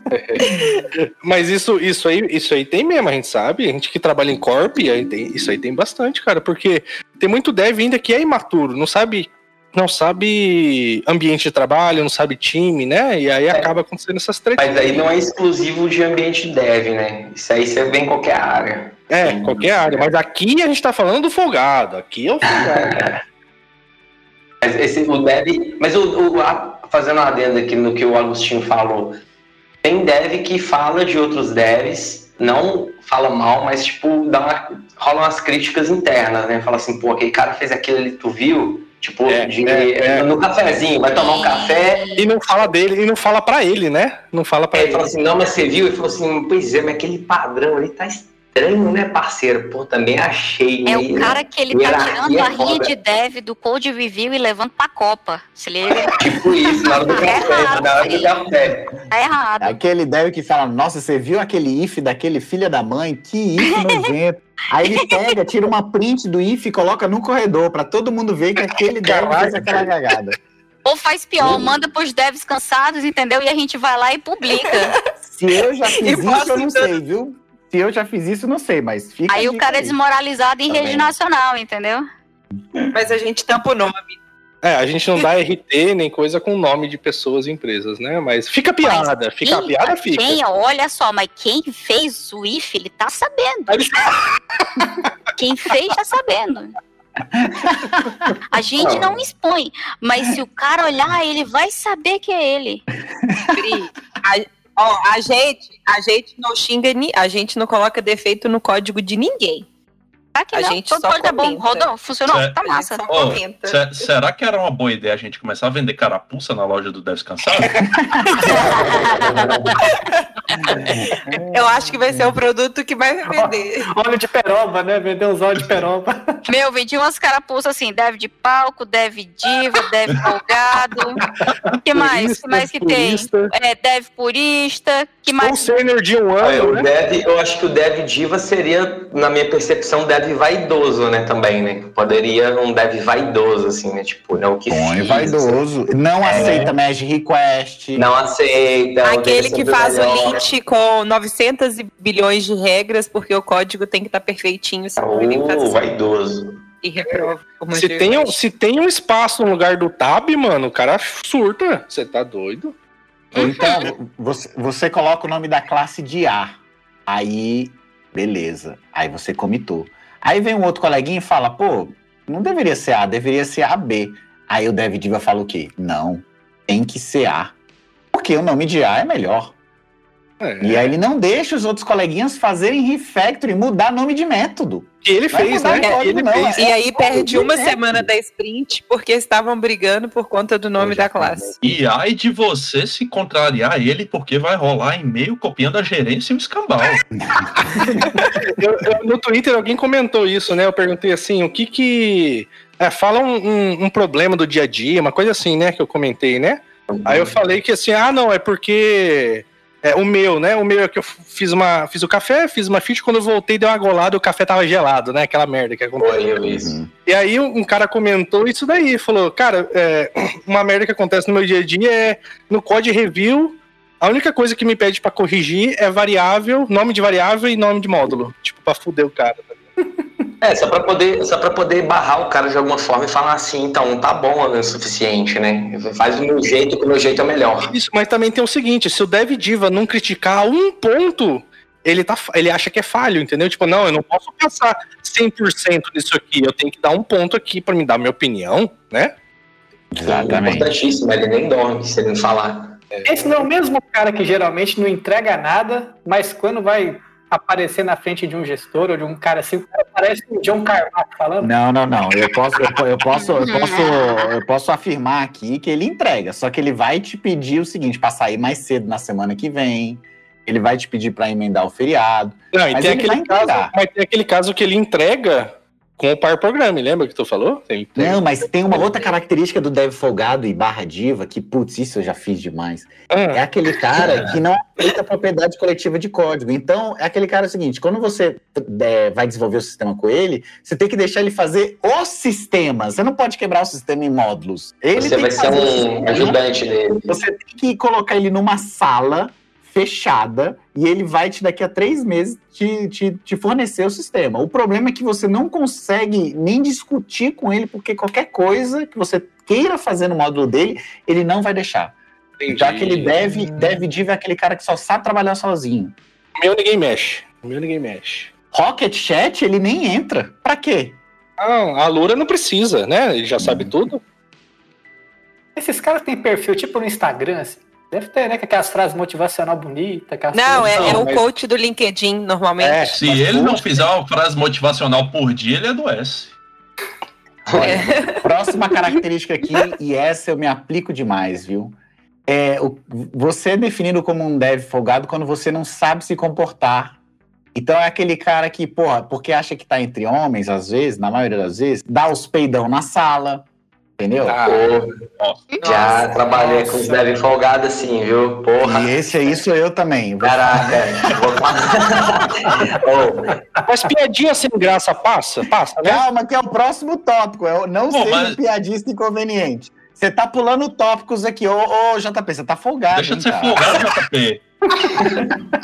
[laughs] Mas isso, isso, aí, isso aí tem mesmo, a gente sabe. A gente que trabalha em corp, aí tem, isso aí tem bastante, cara. Porque tem muito dev ainda que é imaturo, não sabe, não sabe ambiente de trabalho, não sabe time, né? E aí acaba acontecendo essas tretas. Mas aí não é exclusivo de ambiente dev, né? Isso aí você vê em qualquer área. É, qualquer área. Mas aqui a gente tá falando do folgado. Aqui é o folgado. [laughs] Mas esse, o dev. Mas o, o- a- fazendo uma adenda aqui no que o Agostinho falou, tem dev que fala de outros devs não fala mal, mas tipo, dá uma, rola umas críticas internas, né? Fala assim, pô, aquele cara fez aquilo ali, tu viu? Tipo, É, de- é, é. no cafezinho, vai tomar um café, E não fala dele, e não fala pra ele, né? Não fala pra Aí ele. ele falou assim, não, mas você viu? Ele falou assim, pois é, mas aquele padrão ali tá estranho, né, parceiro? Pô, também achei. É meio- o cara que ele tá tirando a é rinha de dev do Code Review e levando pra Copa. Se liga, [laughs] Tipo isso, na hora do [laughs] café, errado, na hora do café. tá errado. Aquele deve que fala, nossa, você viu aquele if daquele filho da mãe? Que if nojento. Aí ele pega, tira uma print do if e coloca no corredor pra todo mundo ver que aquele deve fez aquela cagada. Ou faz pior, manda pros devs cansados, entendeu? E a gente vai lá e publica. Se eu já fiz isso, eu não sei, viu? Se eu já fiz isso, não sei, mas fica. Aí a o cara é desmoralizado em Tá rede bem. nacional, entendeu? Mas a gente tampa o nome. É, a gente não dá RT nem coisa com nome de pessoas e empresas, né? Mas fica a piada, fica a Quem- piada, fica. Quem, olha só, mas quem fez o if, ele tá sabendo. Aí ele- [laughs] Quem fez tá sabendo. A gente não expõe, mas se o cara olhar, ele vai saber que é ele. Pri, a, ó, a gente, a gente não xinga, a gente não coloca defeito no código de ninguém. Tá que A não, gente todo só mundo é bom. comenta. Rodou, funcionou, Certo. tá A gente massa. comenta. se- será que era uma boa ideia a gente começar a vender carapuça na loja do Cansado? Eu acho que vai ser o produto que vai vender. [laughs] Óleo de peroba, né? Vender uns óleos de peroba. Meu, vendi umas carapuças assim, deve de palco, deve diva, deve folgado. que mais? que mais que tem? Purista. É, deve purista. Que Um mais? sênior de um ano, o né? dev, eu acho que o dev diva seria, na minha percepção, dev vaidoso, né, também, né? Poderia um dev vaidoso, assim, né? Tipo, não o que Põe fiz, vaidoso. Não aceita merge request. Não aceita. Aquele que faz o lint com 900 bilhões de regras, porque o código tem que estar perfeitinho, senão ele Uh, assim vaidoso. e reprova. Se tem, um, se tem um espaço no lugar do tab, mano, o cara surta. Você tá doido? Então, você, você coloca o nome da classe de A. Aí, beleza. Aí você comitou. Aí vem um outro coleguinha e fala, pô, não deveria ser A, deveria ser AB. Aí o Dev Diva fala o quê? Não, tem que ser A. Porque o nome de A é melhor. É. E aí ele não deixa os outros coleguinhas fazerem refactoring, mudar nome de método. Ele fez, né? código, ele não, fez. E aí perde uma direto. semana da sprint porque estavam brigando por conta do nome já da classe. E ai de você se contrariar ele, porque vai rolar e-mail copiando a gerência e o escambau. [laughs] Eu- eu- no Twitter alguém comentou isso, né? Eu perguntei assim, o que que... É, fala um, um- um problema do dia a dia, uma coisa assim, né? Que eu comentei, né? Aí eu falei que assim, ah, não, é porque... É, o meu, né? O meu é que eu fiz uma fiz o café, fiz uma feat, quando eu voltei deu uma golada, o café tava gelado, né? Aquela merda que acontece. Isso. E aí um cara comentou isso daí, falou, cara, é, [clears throat] uma merda que acontece no meu dia a dia é no code review, a única coisa que me pede pra corrigir é variável, nome de variável e nome de módulo. Tipo, pra fuder o cara. [laughs] É, só pra, poder, só pra poder barrar o cara de alguma forma e falar assim, então, tá bom é o suficiente, né? Faz do meu jeito, que o meu jeito é melhor. Isso, mas também tem o seguinte, se o Dev Diva não criticar um ponto, ele, tá, ele acha que é falho, entendeu? Tipo, não, eu não posso passar 100% nisso aqui, eu tenho que dar um ponto aqui pra me dar minha opinião, né? Importantíssimo, ele nem dorme se ele não falar. Esse não é o mesmo cara que geralmente não entrega nada, mas quando vai aparecer na frente de um gestor ou de um cara assim, o cara parece o John Carmack falando. Não, não, não. Eu posso, eu, eu posso, eu posso, eu posso afirmar aqui que ele entrega. Só que ele vai te pedir o seguinte, para sair mais cedo na semana que vem. Ele vai te pedir para emendar o feriado. Não, e Mas tem ele vai aquele, caso, entregar. mas tem aquele caso que ele entrega com o par programa, lembra que tu falou? Tem, tem- Não, mas tem uma outra característica do dev folgado e barra diva que, putz, isso eu já fiz demais. É Ah, aquele cara [laughs] que não aceita a propriedade coletiva de código. Então, é aquele cara seguinte: quando você é, vai desenvolver o sistema com ele, você tem que deixar ele fazer o sistema. Você não pode quebrar o sistema em módulos. Ele Você tem vai que ser fazer o um ajudante dele. Você tem que colocar ele numa sala fechada e ele vai te, daqui a três meses, te, te, te fornecer o sistema. O problema é que você não consegue nem discutir com ele, porque qualquer coisa que você queira fazer no módulo dele, ele não vai deixar. entendi. Já que ele deve, deve div é aquele cara que só sabe trabalhar sozinho. O meu ninguém mexe. O meu ninguém mexe. Rocket Chat, ele nem entra. Pra quê? Ah, a Lura não precisa, né? Ele já sabe tudo. Esses caras têm perfil tipo no Instagram, assim. Deve ter, né? Com aquelas frases motivacional bonitas. aquelas Não, coisas. é, é Não, o mas- coach do LinkedIn, normalmente. É, Se ele não poxa, fizer uma frase motivacional por dia, ele adoece. [laughs] Olha, próxima característica aqui, e essa eu me aplico demais, viu? É o, você é definido como um dev folgado quando você não sabe se comportar. Então é aquele cara que, porra, porque acha que tá entre homens, às vezes, na maioria das vezes, dá os peidão na sala, entendeu? Ah, Pô, já trabalhei com os Nossa. devem folgados assim, viu? Porra. E esse aí sou eu também. Caraca, [laughs] Mas piadinha sem graça passa? Passa, né? Calma, que é o próximo tópico. Eu não Pô, seja mas- um piadista inconveniente. Você tá pulando tópicos aqui. Ô, ô, JP, você tá folgado. Deixa hein, de ser cara? folgado, JP.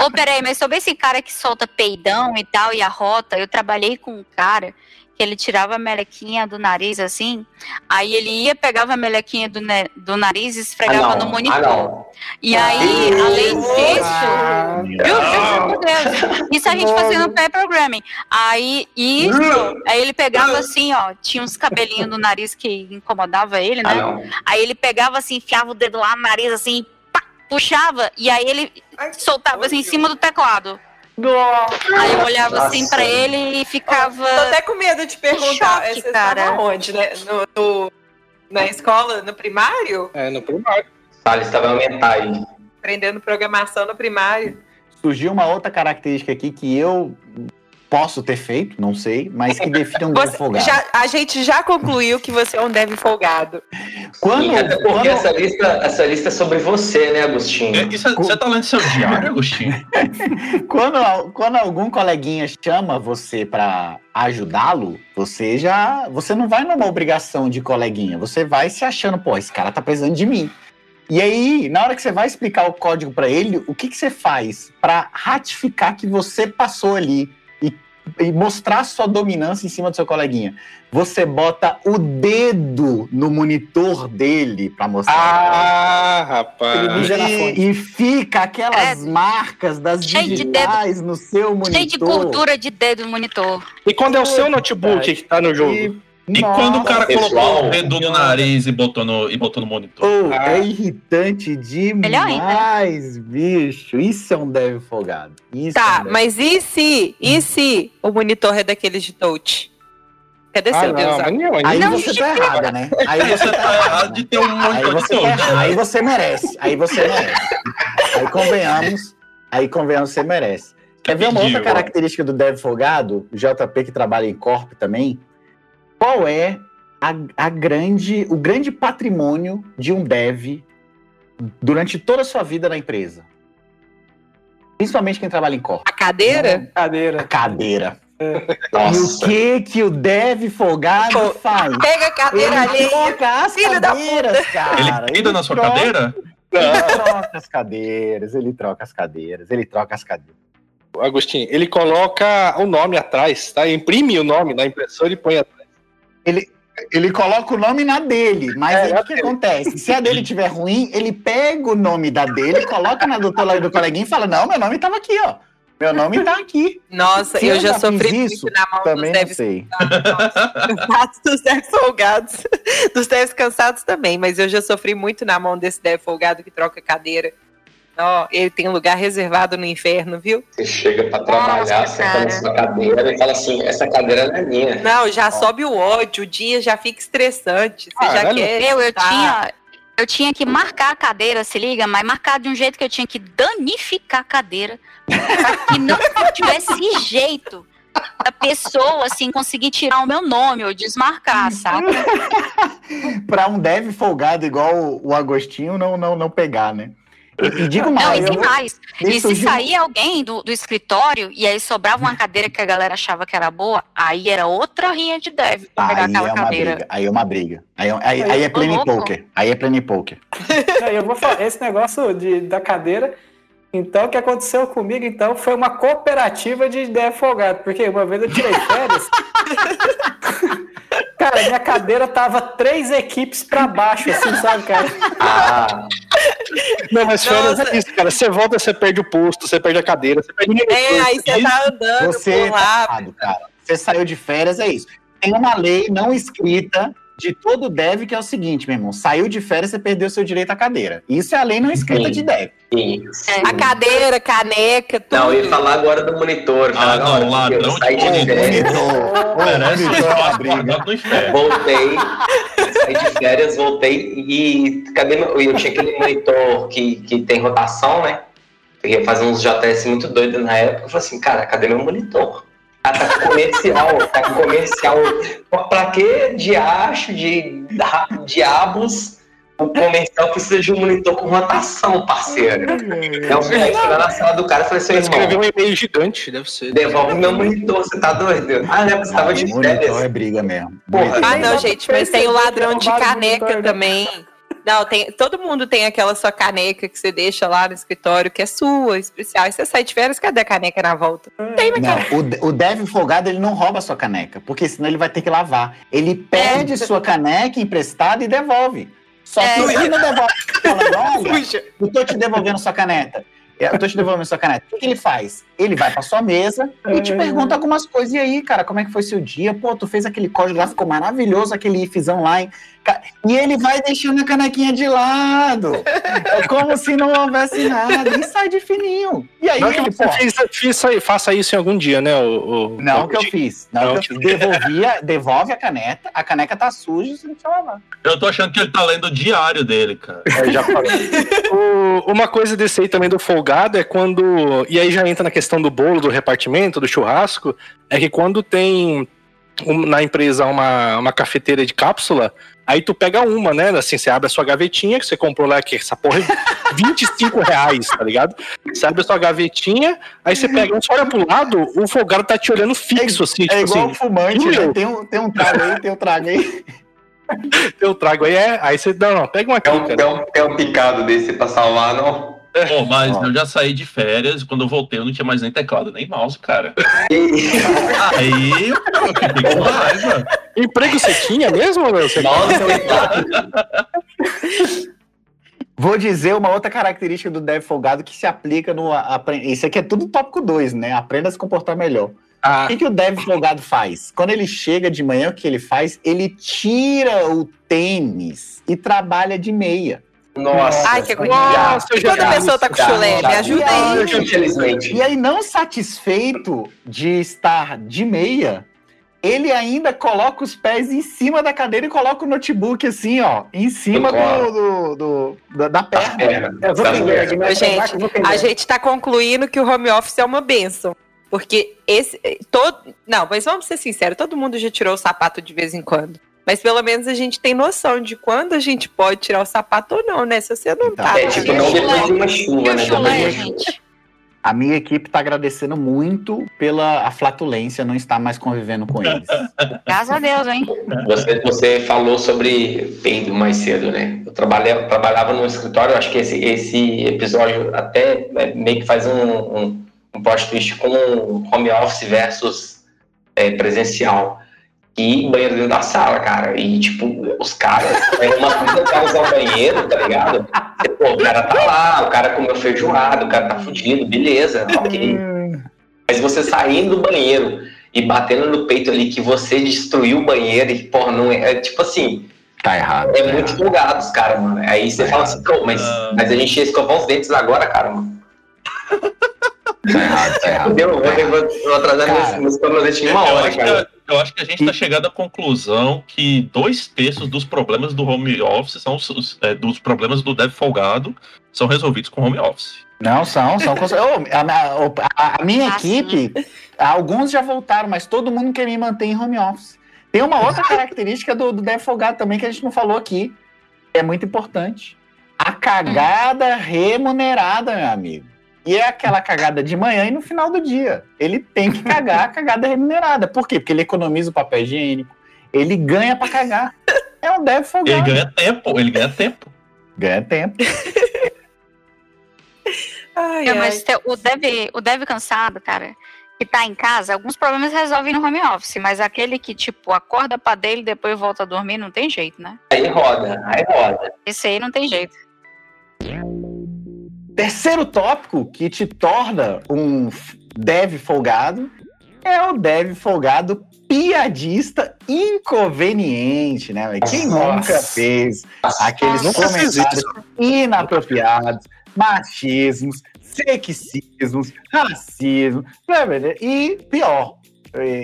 Ô, peraí, mas sobre esse cara que solta peidão e tal, e a rota, eu trabalhei com um cara que ele tirava a melequinha do nariz assim, aí ele ia, pegava a melequinha do, ne- do nariz e ah, esfregava não. no monitor. Ah. E aí, Ah, além disso, Ah, por Deus. Isso a gente fazia no pair programming. Aí, isso, aí ele pegava assim, ó, tinha uns cabelinhos no nariz que incomodava ele, Ah, né? Aí ele pegava assim, enfiava o dedo lá no nariz assim, pá, puxava, e aí ele soltava assim em cima do teclado. Aí eu olhava assim Nossa. pra ele e ficava. Tô até com medo de perguntar. choque, Você cara. onde, né? No, no- na escola, no primário? É, no primário. Salles estava aumentar aí. Aprendendo programação no primário. Surgiu uma outra característica aqui que eu posso ter feito, não sei, mas que define um [laughs] dev Você- folgado. já- a gente já concluiu que você é um dev folgado. Quando, Sim, até porque quando- essa, lista, essa lista é sobre você, né, É, Agostinho? isso é- Você tá lendo seu diário, Agostinho? [laughs] quando, quando algum coleguinha chama você pra ajudá-lo, você já. Você não vai numa obrigação de coleguinha, você vai se achando, pô, esse cara tá precisando de mim. E aí, na hora que você vai explicar o código pra ele, o que, que você faz pra ratificar que você passou ali e, mostrar sua dominância em cima do seu coleguinha? Você bota o dedo no monitor dele pra mostrar. Ah, rapaz. E, e fica aquelas É. marcas das Cheio de digitais no seu monitor. Cheio de gordura de dedo no monitor. E quando é o seu notebook que tá no jogo? E, E quando o cara Pessoal, colocou o dedo no nariz e botou no, e botou no monitor? Oh, Ah. É irritante né? demais, bicho. Isso é um dev folgado. Isso é um Tá, dev- mas e se, e se o monitor é daqueles de touch? Cadê Ah, seu Deus? não, mas não, Aí Não você tá errada, né? Aí Aí você você tá errado de ter um monitor de você, tá todos. errado. aí você merece. Aí você merece. Aí convenhamos. Aí convenhamos, você merece. Quer ver uma outra característica do dev folgado? O JP que trabalha em Corp também. Qual é a, a grande, o grande patrimônio de um dev durante toda a sua vida na empresa? Principalmente quem trabalha em Corp. A cadeira? A Cadeira. cadeira. E o Nossa. que que o dev folgado Pô, faz? Pega a cadeira Ele ali. troca as filho da cadeiras, cara. Ele peida na sua troca- cadeira? Ele troca as cadeiras, ele troca as cadeiras, ele troca as cadeiras. Agostinho, ele coloca o nome atrás, tá? Imprime o nome na impressora e põe atrás. Ele coloca o nome na dele, mas É, aí o que acontece? Se a dele estiver ruim, ele pega o nome da dele, coloca na do, tele- do coleguinha e fala: Não, meu nome tava aqui, ó. Meu nome tá aqui. Nossa, Se eu eu já já sofri isso, na mão Também dos devs sei. cansados, dos devs folgados. Dos devs cansados também, mas eu já sofri muito na mão desse dev folgado que troca cadeira. Ó, ele tem um lugar reservado no inferno, viu? Você chega pra trabalhar, Nossa, senta cara. na sua cadeira e fala assim, essa cadeira não é minha. Não, já sobe o ódio, o dia já fica estressante. Você já Caralho. quer. Meu, eu estar- tinha, eu tinha que marcar a cadeira, se liga, mas marcar de um jeito que eu tinha que danificar a cadeira, pra que não [laughs] tivesse jeito da pessoa, assim, conseguir tirar o meu nome ou desmarcar, sabe? [laughs] Pra um dev folgado igual o- o Agostinho não, não, não pegar, né? E, e digo Não, mais, e tem mais. me E se surgiu- sair alguém do, do escritório e aí sobrava uma cadeira que a galera achava que era boa, aí era outra rinha de dev pra pegar Aí é aquela uma cadeira. briga, aí é uma briga. Aí, é- aí, aí é Ô, plane louco. poker. Aí é plane poker. [laughs] Aí eu vou falar, esse negócio de, da cadeira, então o que aconteceu comigo, então, foi uma cooperativa de dev folgado, porque uma vez eu tirei férias. [laughs] cara, minha cadeira tava três equipes pra baixo, assim, sabe, cara? Ah, Não, mas férias Nossa. é isso, cara. Você volta, você perde o posto, você perde a cadeira, você perde o É, aí você tá andando Você por tá lá. errado, cara. Você saiu de férias, é isso. Tem uma lei não escrita de todo dev que é o seguinte, meu irmão. Saiu de férias, você perdeu seu direito à cadeira. Isso é a lei não escrita Sim. de dev. Isso. A cadeira, caneca, tudo. Não, eu ia falar agora do monitor. Ah, não, eu ladrão saí de de férias. Monitor é inferno. Voltei, saí de férias, voltei e cadê meu. Eu tinha aquele monitor que, que tem rotação, né? Eu ia fazer uns JS muito doidos na época. Eu falei assim, cara, cadê meu monitor? Ah, tá com comercial, tá com comercial. Pra que diacho de diabos o comercial precisa de um monitor com rotação, parceiro? É o que eu fui lá na sala do cara e falei assim, Ele escreveu irmão, um e-mail gigante, deve ser. devolve meu monitor, você tá doido? Ah, né? Você tava de Monitor é férias. briga mesmo. Porra. Ah, não, gente, mas tem o ladrão de o caneca né? também. Não, tem, todo mundo tem aquela sua caneca que você deixa lá no escritório, que é sua, especial. E você sai de férias, cadê a caneca na volta? Não tem, Não, o, o dev folgado ele não rouba sua caneca, porque senão ele vai ter que lavar. Ele pede sua caneca emprestada e devolve. Só que É. ele não devolve. Falando, olha, [laughs] Puxa. eu tô te devolvendo sua caneta. Eu tô te devolvendo sua caneta. O que, que ele faz? Ele vai pra sua mesa e te É. pergunta algumas coisas. E aí, cara, como é que foi seu dia? Pô, tu fez aquele código lá, ficou maravilhoso, aquele ifzão lá. hein? E ele vai deixando a canequinha de lado. É como se não houvesse nada. E sai de fininho. E aí, Não que ele, você fez- faça isso em algum dia, né? O, o- não o- que eu fiz. Não, Não que eu fiz. Devolvia, devolve a caneca, a caneca tá suja, você não lavar. Eu tô achando que ele tá lendo o diário dele, cara. Eu já falei. O- uma coisa desse aí também do folgado é quando. E aí já entra na questão do bolo, do repartimento, do churrasco. É que quando tem um- na empresa uma, uma cafeteira de cápsula, aí tu pega uma, né? Assim, você abre a sua gavetinha, que você comprou lá, que essa porra é 25 reais, tá ligado? Você abre a sua gavetinha, aí você pega, você olha pro lado, o folgado tá te olhando fixo, assim, É tipo igual assim, fumante, né? Tem um, tem um trago aí, tem um trago aí. [laughs] eu trago aí, é. Aí você, não, não, pega uma aqui, É um, cara. é um, é um picado desse pra salvar, não? Pô, mas eu já saí de férias e quando eu voltei eu não tinha mais nem teclado nem mouse, cara. [laughs] Aí eu fiquei com raiva. Emprego você tinha mesmo, meu? Você Nossa, eu [laughs] Vou dizer uma outra característica do dev folgado que se aplica no. apre- Isso aqui é tudo tópico 2, né? Aprenda a se comportar melhor. Ah, O que, que o dev folgado faz? Quando ele chega de manhã, o que ele faz? Ele tira o tênis e trabalha de meia. Nossa. Ai, que agonia. Nossa, já vi pessoa tá com chulé, me ajuda aí. aí? Infelizmente. E aí, não satisfeito de estar de meia, ele ainda coloca os pés em cima da cadeira e coloca o notebook assim, ó, em cima Do do, do- do- da, da perna. É, vou aqui, mas Gente, vou A gente tá concluindo que o home office é uma benção. Porque esse. Todo, não, mas vamos ser sinceros, todo mundo já tirou o sapato de vez em quando. Mas pelo menos a gente tem noção de quando a gente pode tirar o sapato ou não, né? Se você não tá. É tipo, não depois de uma chuva, né? chulé, de- gente? A minha equipe tá agradecendo muito pela a flatulência não estar mais convivendo com eles. [laughs] Graças a Deus, hein? Você, você falou sobre peido mais cedo, né? Eu trabalhava, trabalhava no escritório, acho que esse, esse episódio até é, meio que faz um, um, um plot twist com home office versus é, presencial. E banheiro dentro da sala, cara. E, tipo, os caras, é uma coisa cara usar o banheiro, tá ligado? E, Pô, o cara tá lá, o cara comeu feijoada, o cara tá fudido, beleza, ok. Mas você saindo do banheiro e batendo no peito ali que você destruiu o banheiro e, porra, não é. é tipo assim, Tá errado. é tá muito errado. folgado os caras, mano. Aí você Tá fala assim, pô, mas, Ah. mas a gente ia escovar os dentes agora, cara, mano. Tá errado, tá errado. Entendeu? tá Eu errado. vou, vou atrasar meus, em uma hora, cara. Eu acho que a gente está chegando à conclusão que dois terços dos problemas do home office são os- os, é, dos problemas do dev folgado são resolvidos com home office. Não, são, são. cons- Ô, a, a- a minha Ah, equipe, alguns já voltaram, mas todo mundo quer me manter em home office. Tem uma outra [laughs] característica do, do Dev Folgado também que a gente não falou aqui. que É muito importante. A cagada remunerada, meu amigo. E é aquela cagada de manhã e no final do dia. Ele tem que cagar a cagada remunerada. Por quê? Porque ele economiza o papel higiênico. Ele ganha pra cagar. É um Dev Ele Folgado. ganha tempo, ele ganha tempo. ganha tempo. Ai, É, ai. mas te- o dev, o dev cansado, cara, que tá em casa, alguns problemas resolvem no home office, mas aquele que, tipo, acorda pra dele e depois volta a dormir, não tem jeito, né? Aí roda, aí roda. Esse aí não tem jeito. Terceiro tópico que te torna um dev folgado é o Dev folgado piadista inconveniente, né? Quem Nossa. nunca fez aqueles fez comentários inapropriados, machismos, sexismos, racismo, e pior,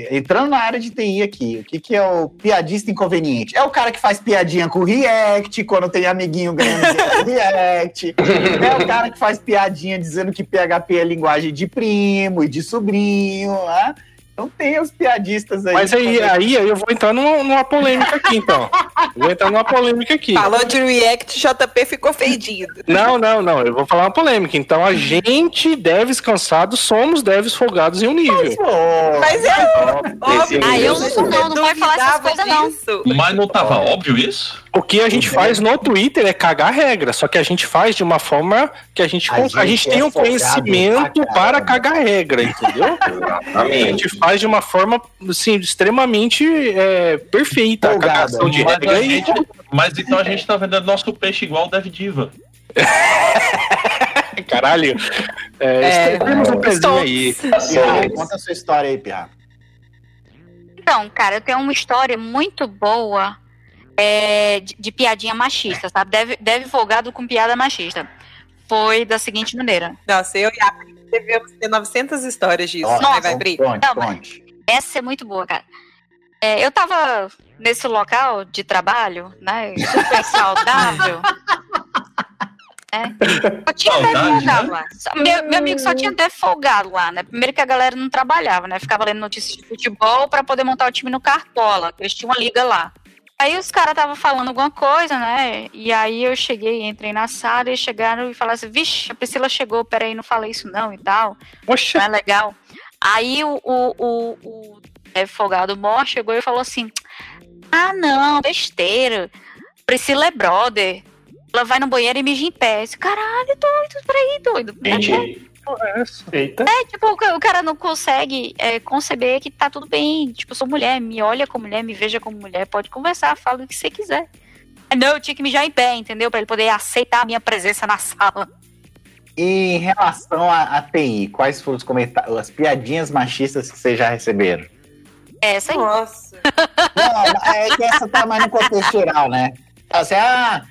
entrando na área de TI aqui, o que, que é o piadista inconveniente? É o cara que faz piadinha com React, quando tem amiguinho ganhando React. [laughs] É o cara que faz piadinha dizendo que PHP é linguagem de primo e de sobrinho, né? Então tem os piadistas aí. Mas aí, aí eu vou entrar numa, numa polêmica aqui, então. Vou entrar numa polêmica aqui. Falou de React, JP ficou fedido. Não, não, não. Eu vou falar uma polêmica. Então a gente, devs cansados, somos devs folgados em um nível. Pô, Mas é óbvio. Ah, eu não sou não, não vai falar essas coisas não. disso. Mas não tava óbvio isso? O que a gente faz no Twitter é cagar regra, só que a gente faz de uma forma que a gente, A a gente gente é tem um conhecimento para cagar regra, entendeu? A Exatamente. gente faz de uma forma assim, extremamente é, perfeita a cagação de Mas, regra a e gente, mas então a gente tá vendendo nosso peixe igual o Dev Diva. [laughs] caralho. É, É, escrevemos um pezinho Stonks. aí. Conta a sua história aí, Pirra. Então, cara, eu tenho uma história muito boa é, de, de piadinha machista, sabe? Deve, deve folgado com piada machista. Foi da seguinte maneira. Nossa, eu e a devemos ter 900 histórias disso, Nossa, né, vai, Pri? Conte, Não, mas- conte. Essa é muito boa, cara. É, eu tava nesse local de trabalho, né? Super [laughs] saudável. É. Só tinha Saudade, deve folgado né? lá. Só- meu, meu amigo só tinha deve folgado lá, né? Primeiro que a galera não trabalhava, né? Ficava lendo notícias de futebol pra poder montar o time no Cartola. que Eles tinham uma liga lá. Aí os caras estavam falando alguma coisa, né? E aí eu cheguei, entrei na sala e chegaram e falaram assim: Vixe, a Priscila chegou, peraí, não falei isso não e tal Poxa, não é legal. Aí o, o, o, o é, folgado mó chegou e falou assim: Ah, não, besteira. Priscila é brother. Ela vai no banheiro e mija em pé. Caralho, doido, peraí, doido. Gente, Eita. É, tipo, o ca- o cara não consegue é, conceber que tá tudo bem. Tipo, eu sou mulher, me olha como mulher, me veja como mulher, pode conversar, fala o que você quiser. Não, eu tinha que mijar em pé, entendeu? Pra ele poder aceitar a minha presença na sala. E em relação à à TI, quais foram os comentários, as piadinhas machistas que vocês já receberam? Essa aí. Nossa. Não, é que essa tá mais no contexto geral, né? Assim, ah,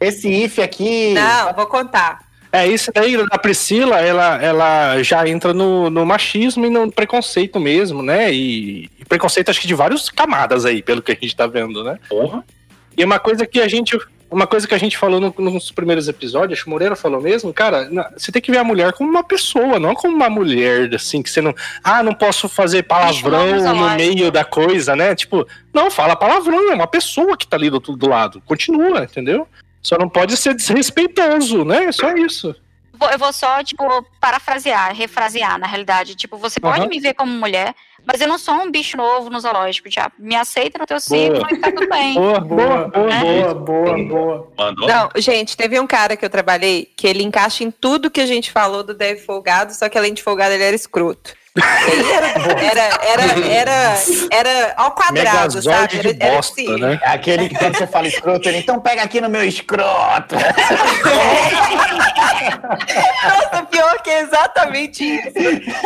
esse if aqui. Não, vou contar. É isso daí da Priscila, ela, ela já entra no, no machismo e no preconceito mesmo, né? E, e preconceito acho que de várias camadas aí, pelo que a gente tá vendo, né? Porra. E uma coisa que a gente. Uma coisa que a gente falou no- nos primeiros episódios, acho que o Moreira falou mesmo, cara, na- você tem que ver a mulher como uma pessoa, não como uma mulher, assim, que você não. Ah, não posso fazer palavrão no meio da coisa, né? Tipo, não, fala palavrão, é uma pessoa que tá ali do, do lado. Continua, entendeu? Só não pode ser desrespeitoso, né? É só isso. Eu vou só, tipo, parafrasear, refrasear, na realidade. Tipo, você pode Aham. me ver como mulher, mas eu não sou um bicho novo no zoológico. Já me aceita no teu ciclo e tá tudo bem. [laughs] Boa, Boa, boa, boa. boa, boa, boa. Mandou? Não, gente, teve um cara que eu trabalhei que ele encaixa em tudo que a gente falou do Dev Folgado, só que além de folgado ele era escroto. Era, era, era, era, era ao quadrado, Megazord sabe? de Era, era bosta, assim. né? Aquele que quando você fala escroto, ele, então pega aqui no meu escroto. [laughs] Nossa, pior que é exatamente isso.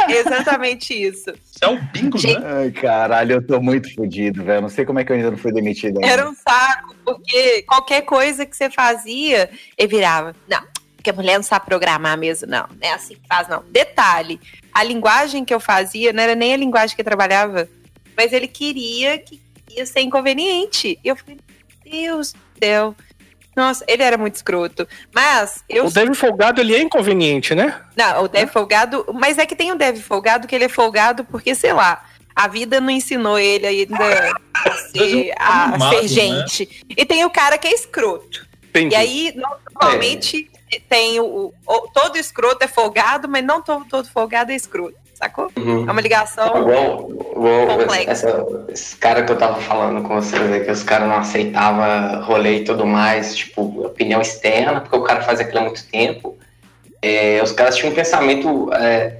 Exatamente isso. Isso é um bingo, né? Ai, caralho, eu tô muito fodido, velho. Não sei como é que eu ainda não fui demitido ainda. Era um saco, porque qualquer coisa que você fazia, ele virava. Não, porque a mulher não sabe programar mesmo, não. Não é assim que faz, não. Detalhe, a linguagem que eu fazia não era nem a linguagem que eu trabalhava, mas ele queria que ia ser inconveniente. E eu falei, meu Deus do céu. Nossa, ele era muito escroto. Mas eu O Dev Folgado, ele é inconveniente, né? não, o dev folgado. Mas é que tem o dev folgado que ele é folgado porque, sei lá, a vida não ensinou ele ainda a [laughs] ser, a ser né? gente. E tem o cara que é escroto. Entendi. E aí, normalmente, tem o, o- Todo escroto é folgado, mas não todo, todo folgado é escroto. Sacou? uhum. É uma ligação. Igual, igual Complexo. essa, esse cara que eu tava falando com vocês aí, que os caras não aceitavam rolê e tudo mais, tipo, opinião externa, porque o cara faz aquilo há muito tempo. É, os caras tinham um pensamento é,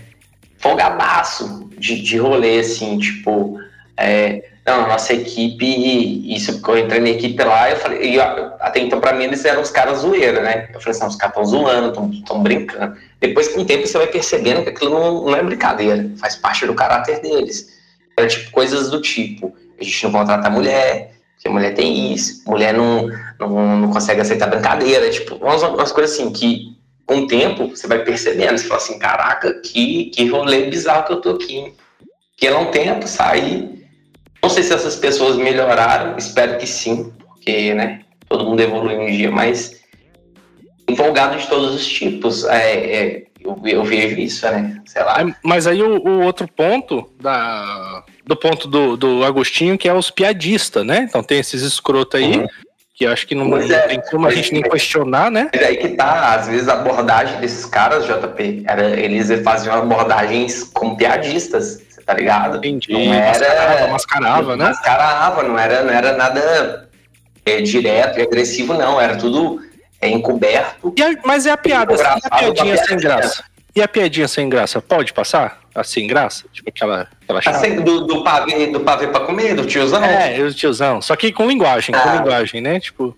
folgadaço de, de rolê, assim, tipo, é, não, nossa equipe, isso porque eu entrei na equipe lá, eu falei, até então pra mim eles eram os caras zoeira, né? Eu falei assim, os caras tão zoando, tão, brincando. Depois, com o tempo, você vai percebendo que aquilo não, não é brincadeira, faz parte do caráter deles. Era tipo coisas do tipo, a gente não contrata mulher, porque mulher tem isso, mulher não, não, não consegue aceitar brincadeira, tipo, umas, umas coisas assim que com o tempo você vai percebendo, você fala assim, caraca, que, que rolê bizarro que eu tô aqui. Que não tempo sair. Não sei se essas pessoas melhoraram, espero que sim, porque, né, todo mundo evolui um dia, mas empolgado de todos os tipos. É, é, eu, eu, vejo isso, né? Sei lá. É, mas aí o, o, outro ponto da, do ponto do, do Agostinho, que é os piadistas, né? Então tem esses escrotos aí. Uhum. Que acho que não, não é, tem como a gente nem questionar, né? Mas aí que tá, às vezes a abordagem desses caras, JP, era, eles faziam abordagens com piadistas, tá ligado? Entendi. Não era, mascarava, mascarava, né? Mascarava, não era, não era nada é, direto e agressivo, não. Era tudo é encoberto. A, mas é a piada, assim, a piadinha sem graça. E a piadinha sem graça, pode passar? Assim, graça? Tipo aquela. aquela assim, do, do, pavê, do pavê pra comer, do tiozão? É, do tiozão. Só que com linguagem, ah. com linguagem, né? Tipo.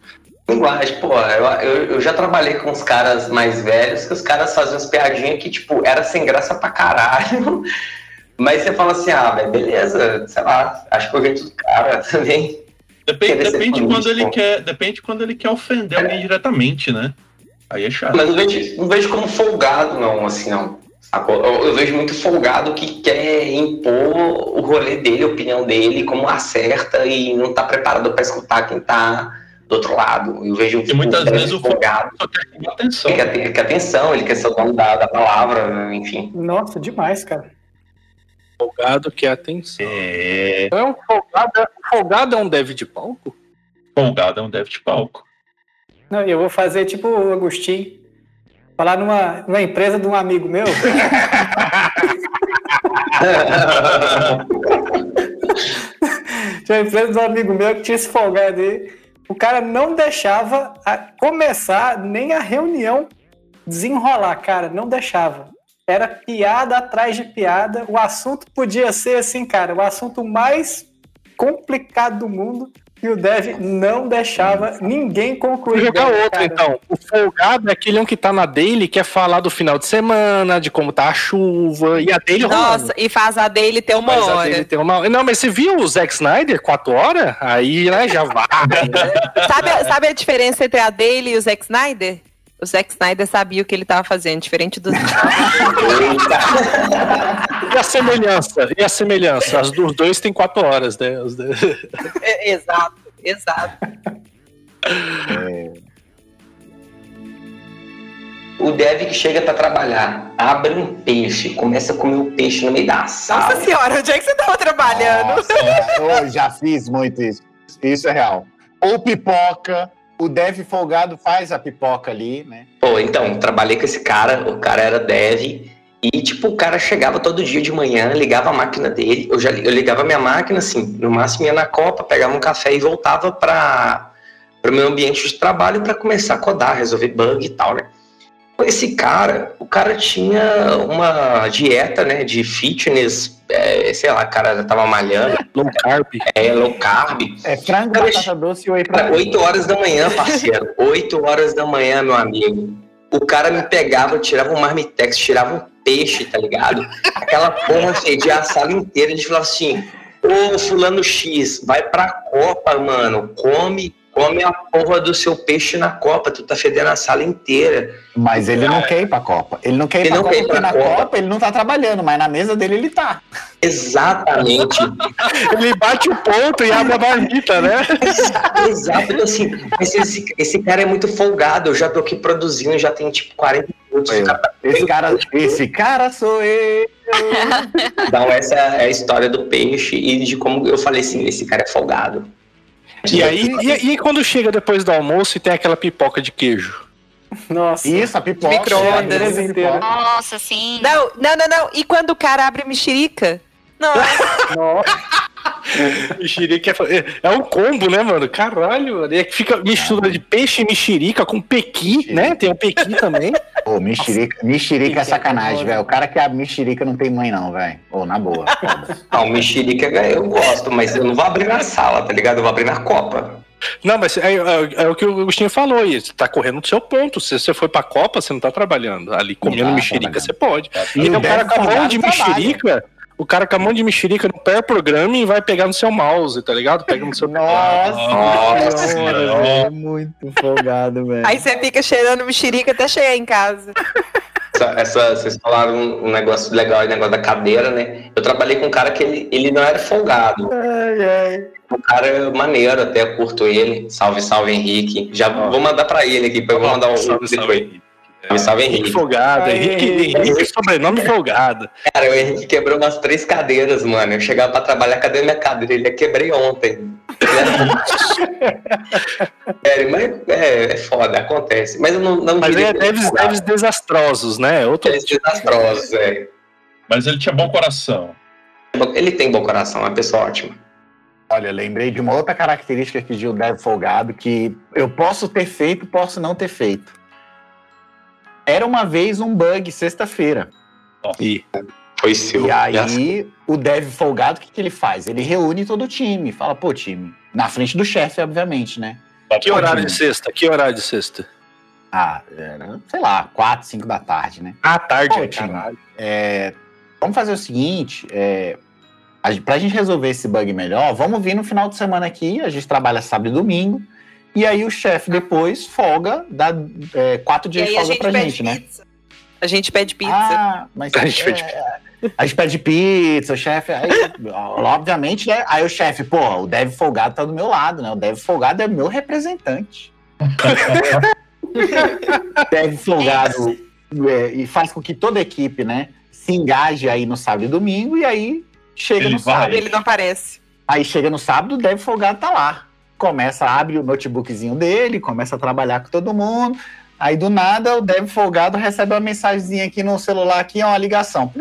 Linguagem, pô, eu, eu, eu, já trabalhei com os caras mais velhos que os caras faziam umas piadinhas que, tipo, era sem graça pra caralho. Mas você fala assim, ah, velho, beleza, sei lá, acho que o jeito do cara [laughs] também. Depende, depende quando ele quer, depende quando ele quer ofender alguém diretamente, né? Aí é chato. Mas não vejo, não vejo como folgado, não, assim, não. Eu, eu, vejo muito folgado que quer impor o rolê dele, a opinião dele, como acerta e não tá preparado para escutar quem tá do outro lado. Eu vejo e muitas vezes o folgado só quer atenção. Ele quer, quer atenção, ele quer ser o dono da, da palavra, enfim. Nossa, demais, cara. Folgado que é atenção. É... Então, é um folgado, folgado é um dev de palco? Folgado é um dev de palco. Não, eu vou fazer tipo o Agostinho. Falar numa, numa empresa de um amigo meu. tinha uma empresa de um amigo meu que tinha esse folgado aí. O cara não deixava começar nem a reunião desenrolar, cara, não deixava. Era piada atrás de piada. O assunto podia ser assim, cara, o assunto mais complicado do mundo e o Dev não deixava ninguém concluir. Vou jogar outro, cara. então. O folgado é aquele um que tá na daily, quer falar do final de semana, de como tá a chuva, e a daily Nossa, rolando. e faz a daily ter uma faz hora. ter uma... Não, mas você viu o Zack Snyder, quatro horas? Aí, né, já vai. [laughs] sabe, sabe a diferença entre a daily e o Zack Snyder? O Zack Snyder sabia o que ele estava fazendo, diferente dos. [laughs] e a semelhança? E a semelhança? As dos dois têm quatro horas, né? É, exato, exato. É. O dev que chega para trabalhar, abre um peixe, começa a comer o peixe no meio da sala. Nossa senhora, onde é que você estava trabalhando? Nossa, eu já fiz muito isso. Isso é real. Ou pipoca, o dev folgado faz a pipoca ali, né? Pô, então, trabalhei com esse cara, o cara era dev, e tipo, o cara chegava todo dia de manhã, ligava a máquina dele, eu já eu ligava a minha máquina, assim, no máximo ia na copa, pegava um café e voltava para o meu ambiente de trabalho para começar a codar, resolver bug e tal, né? Esse cara, o cara tinha uma dieta, né, de fitness, é, sei lá, o cara tava malhando. [laughs] Low carb. É, low carb. É frango, cara, batata doce e whey protein. 8 horas da manhã, parceiro. 8 horas da manhã, meu amigo. O cara me pegava, tirava um marmitex, tirava um peixe, tá ligado? Aquela porra fedia a sala inteira. A gente falava assim, ô fulano X, vai pra Copa, mano, come Come a porra do seu peixe na Copa, tu tá fedendo a sala inteira. Mas ele não quer ir pra Copa. Ele não quer ir ele pra Copa porque na Copa. Copa ele não tá trabalhando, mas na mesa dele ele tá. Exatamente. [laughs] ele bate o ponto e abre a marmita, né? Exato. Então, assim, esse, esse cara é muito folgado. Eu já tô aqui produzindo, já tem tipo 40 minutos. Esse cara, esse cara sou eu. Então, essa é a história do peixe e de como eu falei assim: esse cara é folgado. E aí, e, e quando chega depois do almoço e tem aquela pipoca de queijo? Nossa. Isso, a pipoca. Micro-ondas. Nossa, sim. Não, não, não, não. E quando o cara abre mexerica? Nossa. Nossa. [laughs] mexerica é, é um combo, né, mano? Caralho, mano. É que fica mistura de peixe e mexerica com pequi, né? Tem o pequi também. [laughs] Pô, mexerica, mexerica é sacanagem, velho. O cara que abre mexerica não tem mãe, não, velho. Ô, na boa. [laughs] Não, mexerica eu gosto, mas eu não vou abrir na sala, tá ligado? Eu vou abrir na copa. Não, mas é, é, é, o que o Agostinho falou aí. Você tá correndo do seu ponto. Se você foi pra Copa, você não tá trabalhando. Ali comendo tá, mexerica, você pode. É. E o cara com a mão de mexerica, o cara com a mão de mexerica no pair programming vai pegar no seu mouse, tá ligado? Pega no seu [laughs] Nossa, Nossa senhora, é muito folgado, velho. Aí você fica cheirando mexerica até chegar em casa. Essa, essa- vocês falaram um, um negócio legal aí, negócio da cadeira, né? Eu trabalhei com um cara que ele, ele não era folgado. Ai, ai. Um cara maneiro, até curto ele. Salve, salve, Henrique. Já vou mandar pra ele aqui, eu vou mandar um Salve, salve, depois. Salve, salve, Henrique Henrique. Folgado, Aí. Henrique, Henrique, sobrenome folgado. Cara, o Henrique quebrou umas três cadeiras, mano. Eu chegava pra trabalhar, cadê minha cadeira? Ele quebrei ontem. Sério, [laughs] mas é, é foda, acontece. Mas eu não, não Mas é devs, desastrosos, né? Outro Eles desastrosos, é. Mas ele tinha bom coração. Ele tem bom coração, é uma pessoa ótima. Olha, lembrei de uma outra característica que de um dev folgado que eu posso ter feito, posso não ter feito. Era uma vez um bug sexta-feira. E Foi seu. E aí, o dev folgado, o que, que ele faz? Ele reúne todo o time. Fala, pô, time. Na frente do chefe, obviamente, né? que horário de sexta? Que horário de sexta? Ah, era, sei lá, 4, 5 da tarde, né? À tarde, Pô, é, time. É, vamos fazer o seguinte: é, pra gente resolver esse bug melhor, vamos vir no final de semana aqui. A gente trabalha sábado e domingo. E aí o chefe depois folga, dá é, quatro dias de aí a folga gente pra gente, né? pizza. A gente pede pizza. Ah, mas A gente pede é, A gente pede pizza, o chefe. Aí, obviamente, né? Aí o chefe, pô, o dev folgado tá do meu lado, né? O dev folgado é meu representante. [laughs] dev folgado é, e faz com que toda a equipe, né, se engaje aí no sábado e domingo, e aí chega Ele no vai. sábado. Ele não aparece. Aí chega no sábado, o dev folgado tá lá. Começa, abre o notebookzinho dele, começa a trabalhar com todo mundo. Aí do nada o dev folgado recebe uma mensagenzinha aqui no celular, aqui é uma ligação.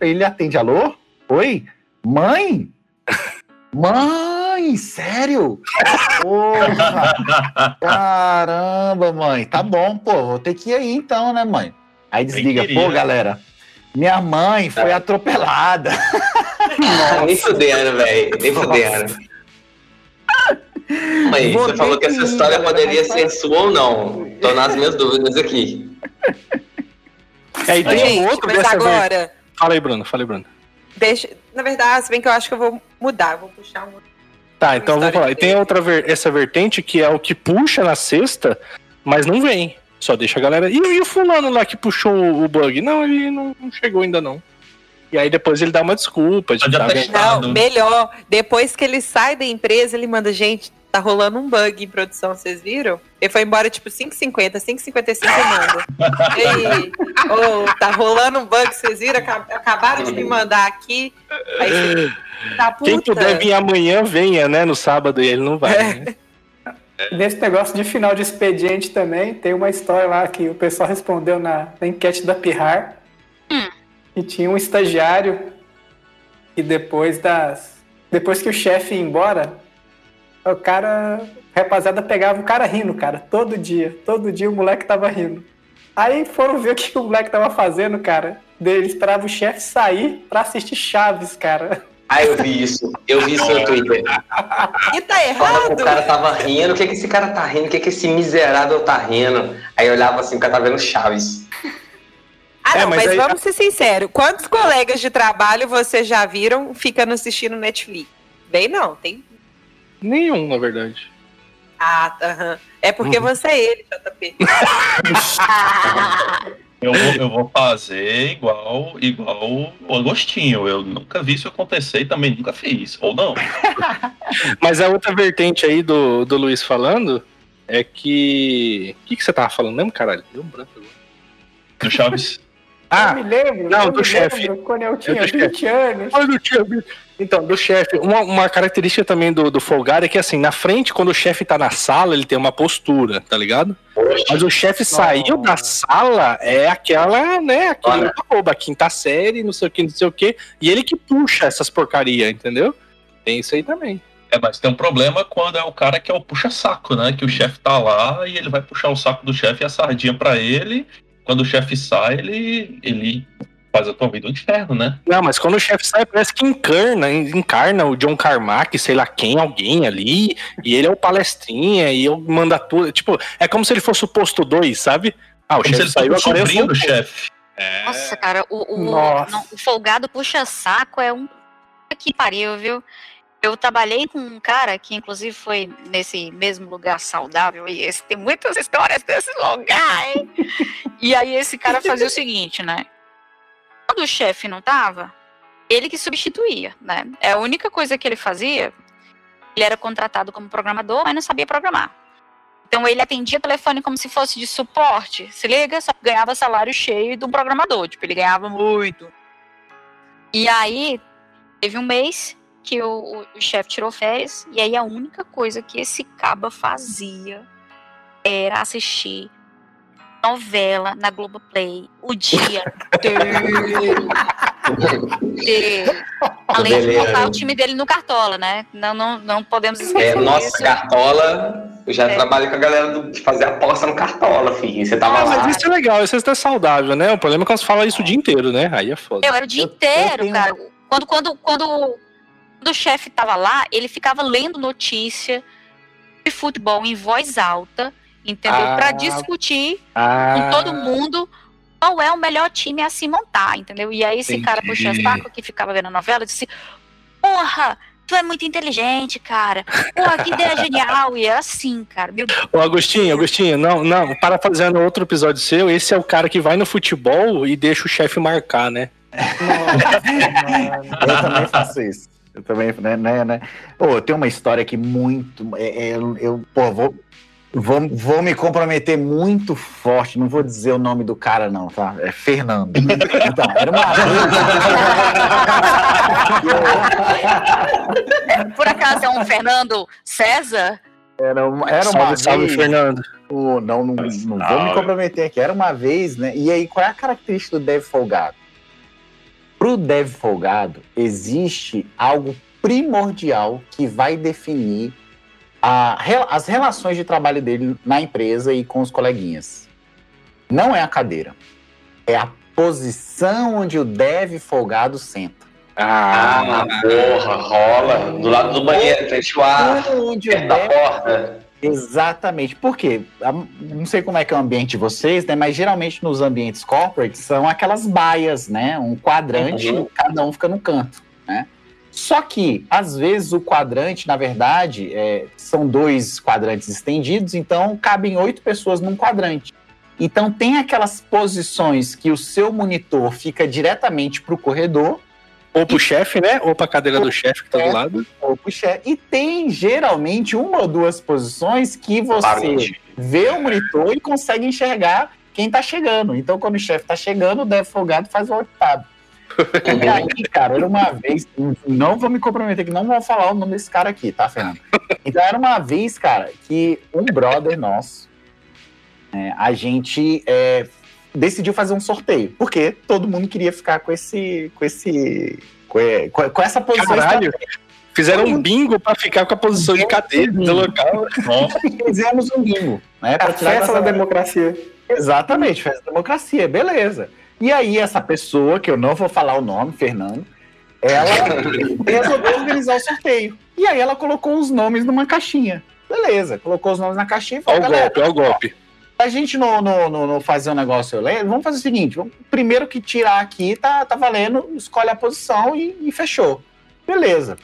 Ele atende, alô? Oi? Mãe? [laughs] Mãe, sério? [laughs] Porra! Caramba, mãe. Tá bom, pô, vou ter que ir aí então, né, mãe? Aí desliga, pô, galera. Minha mãe foi atropelada. [laughs] Nem fudendo, velho. Nem fudendo. Mãe, Vou você falou que essa história poderia ser sua ou não. Tô nas minhas dúvidas aqui. É, e tem gente, um outro mas dessa agora, Fala aí, Bruno, fala aí, Bruno. deixa. Na verdade, se bem que eu acho que eu vou mudar, vou puxar um. Tá, então vamos falar. E tem outra ver- essa vertente que é o que puxa na sexta, mas não vem. Só deixa a galera. E, e o fulano lá que puxou o, o bug? Não, ele não, não chegou ainda não. E aí depois ele dá uma desculpa. De tá. Não, melhor. Depois que ele sai da empresa, ele manda, gente, tá rolando um bug em produção, vocês viram? Ele foi embora tipo 5h50, 5h55 ele manda. [laughs] E aí, ô, tá rolando um bug, vocês viram? Acab- Acabaram de me mandar aqui. Aí você, tá puta. Quem puder vir amanhã, venha, né? No sábado e ele não vai. né? Nesse negócio de final de expediente também, tem uma história lá que o pessoal respondeu na, na enquete da Pirrar. E tinha um estagiário e depois das. Depois que o chefe ia embora, o cara. A rapaziada pegava o cara rindo, cara, todo dia. Todo dia o moleque tava rindo. Aí foram ver o que o moleque tava fazendo, cara. Ele esperava o chefe sair pra assistir Chaves, cara. Ah, eu vi isso. Eu vi isso no Twitter. E tá errado. que o cara tava rindo. O que, que esse cara tá rindo? O que, que esse miserável tá rindo? Aí eu olhava assim, o cara tá vendo Chaves. Ah, É, não, mas mas, aí- vamos ser sinceros. Quantos colegas de trabalho vocês já viram ficando assistindo Netflix? Bem, não, tem. Nenhum, na verdade. Ah, tá. É porque Uhum. você é ele, JP. [laughs] Eu vou, eu vou fazer igual, igual o Agostinho. Eu nunca vi isso acontecer e também nunca fiz. Ou não. [laughs] Mas a outra vertente aí do, do Luiz falando é que. O que, que você tava falando mesmo, caralho? Deu um branco agora. No Chaves. Ah, eu me lembro. não, eu do chefe. Quando eu tinha do chefe. 20 anos. Olha do chefe. Então, do chefe, uma, uma característica também do, do folgado é que, assim, na frente, quando o chefe tá na sala, ele tem uma postura, tá ligado? Mas o chefe saiu da sala, é aquela, né, aquele Olha. arroba, quinta série, não sei o que, não sei o que, e ele que puxa essas porcaria, entendeu? Tem isso aí também. É, mas tem um problema quando é o cara que é o puxa-saco, né? Que o chefe tá lá e ele vai puxar o saco do chefe e a sardinha pra ele. Quando o chefe sai, ele, ele faz a tua vida um inferno, né? Não, mas quando o chefe sai, parece que encarna, encarna o John Carmack, sei lá quem, alguém ali, e ele é o palestrinha, e eu manda tudo. Tipo, é como se ele fosse o posto 2, sabe? Ah, o Como se chefe ele saiu, agora eu sobrinho sou do o chefe. É, Nossa, cara, o, o, Nossa. não, o folgado puxa-saco é um. Que pariu, viu? Eu trabalhei com um cara que, inclusive, foi nesse mesmo lugar saudável. E esse, tem muitas histórias desse lugar, hein? e aí, esse cara fazia o seguinte, né? Quando o chefe não tava, ele que substituía, né? É a única coisa que ele fazia. Ele era contratado como programador, mas não sabia programar. Então ele atendia telefone como se fosse de suporte. Se liga, só ganhava salário cheio de um programador. Tipo, ele ganhava muito. E aí, teve um mês que o, o, o chefe tirou férias. E aí a única coisa que esse caba fazia era assistir novela na Globoplay o dia [laughs] inteiro. [laughs] Além de botar o time dele no Cartola, né? Não, não, não podemos esquecer É, nossa, disso. Cartola. Eu já É. trabalhei com a galera do, de fazer aposta no Cartola, filho. Você tava Ah, lá. mas isso é legal, isso é até saudável, né? O problema é quando você fala isso o dia inteiro, né? Aí é foda. Eu era o dia Eu- eu inteiro, tenho- cara. Quando, quando, quando, quando o chefe tava lá, ele ficava lendo notícia de futebol em voz alta, entendeu? Ah. Pra discutir Ah, com todo mundo qual é o melhor time a se montar, entendeu? E aí esse cara Entendi. puxa saco que ficava vendo a novela disse: Porra, tu é muito inteligente, cara. Porra, que ideia genial. E era assim, cara. Meu Deus. Ô, Agostinho, Agostinho, não, não, para fazendo outro episódio seu, esse é o cara que vai no futebol e deixa o chefe marcar, né? [laughs] Eu também faço isso. Eu também, né, né, né? Pô, tem uma história aqui muito. é, é, eu, pô, vou, vou, vou me comprometer muito forte. Não vou dizer o nome do cara, não, tá? É Fernando. Então, era uma [laughs] Por acaso é um Fernando César? Era uma, era uma salve, salve, vez- Fernando. Pô, não, não, não vou me comprometer aqui. Era uma vez, né? E aí, qual é a característica do dev folgado? Pro dev folgado, existe algo primordial que vai definir a as relações de trabalho dele na empresa e com os coleguinhas. Não é a cadeira. É a posição onde o dev folgado senta. Ah, porra, rola. Do lado do banheiro, frente ao ar, Onde o perto da porta. Exatamente. Por quê? Não sei como é que é o ambiente de vocês, né? Mas geralmente nos ambientes corporate são aquelas baias, né? Um quadrante, Uhum. cada um fica no canto, né? Só que, às vezes, o quadrante, na verdade, é, são dois quadrantes estendidos, então cabem oito pessoas num quadrante. Então, tem aquelas posições que o seu monitor fica diretamente para o corredor, Ou pro chefe, né? Ou pra cadeira do chefe que tá do lado. ou pro chefe. E tem, geralmente, uma ou duas posições que você Parente. vê o monitor e consegue enxergar quem tá chegando. Então, quando o chefe tá chegando, o dev folgado faz o tab. [laughs] E aí, cara, era uma vez. Não vou me comprometer que não vou falar o nome desse cara aqui, tá, Fernando? Então, era uma vez, cara, que um brother nosso, é, a gente é, decidiu fazer um sorteio. Porque todo mundo queria ficar com esse. com esse. com, é, com- com essa posição Caralho. Fizeram um bingo pra ficar com a posição de cadeira do local. [laughs] Fizemos um bingo, né? A pra tirar festa da democracia. Exatamente, festa da democracia, beleza. E aí, essa pessoa, que eu não vou falar o nome, Fernando, ela [laughs] resolveu organizar o sorteio. E aí ela colocou os nomes numa caixinha. Beleza, colocou os nomes na caixinha e falou, Olha o golpe, olha o golpe. A gente não, não, não, não fazer um negócio leve, vamos fazer o seguinte, vamos, primeiro que tirar aqui, tá, tá valendo, escolhe a posição e, e fechou. Beleza.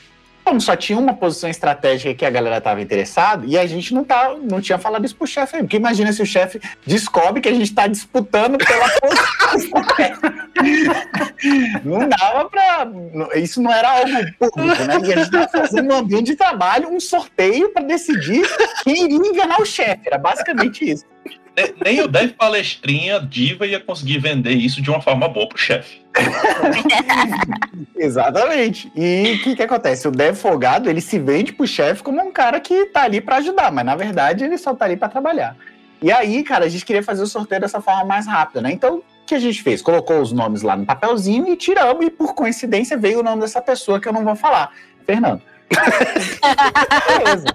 Como só tinha uma posição estratégica que a galera estava interessada, e a gente não, tá, não tinha falado isso pro chefe. Porque imagina se o chefe descobre que a gente está disputando pela [laughs] posição. Não dava pra. Isso não era algo público, né? E a gente estava fazendo no ambiente de trabalho um sorteio para decidir quem iria enganar o chefe. Era basicamente isso. Ne- nem o Dev Palestrinha Diva ia conseguir vender isso de uma forma boa pro chefe. [laughs] Exatamente. E o que, que acontece? O dev folgado, ele se vende pro chefe como um cara que tá ali para ajudar, mas na verdade ele só tá ali para trabalhar. E aí, cara, a gente queria fazer o sorteio dessa forma mais rápida, né? Então, o que a gente fez? Colocou os nomes lá no papelzinho e tiramos, e por coincidência veio o nome dessa pessoa que eu não vou falar. Fernando. [laughs] Beleza.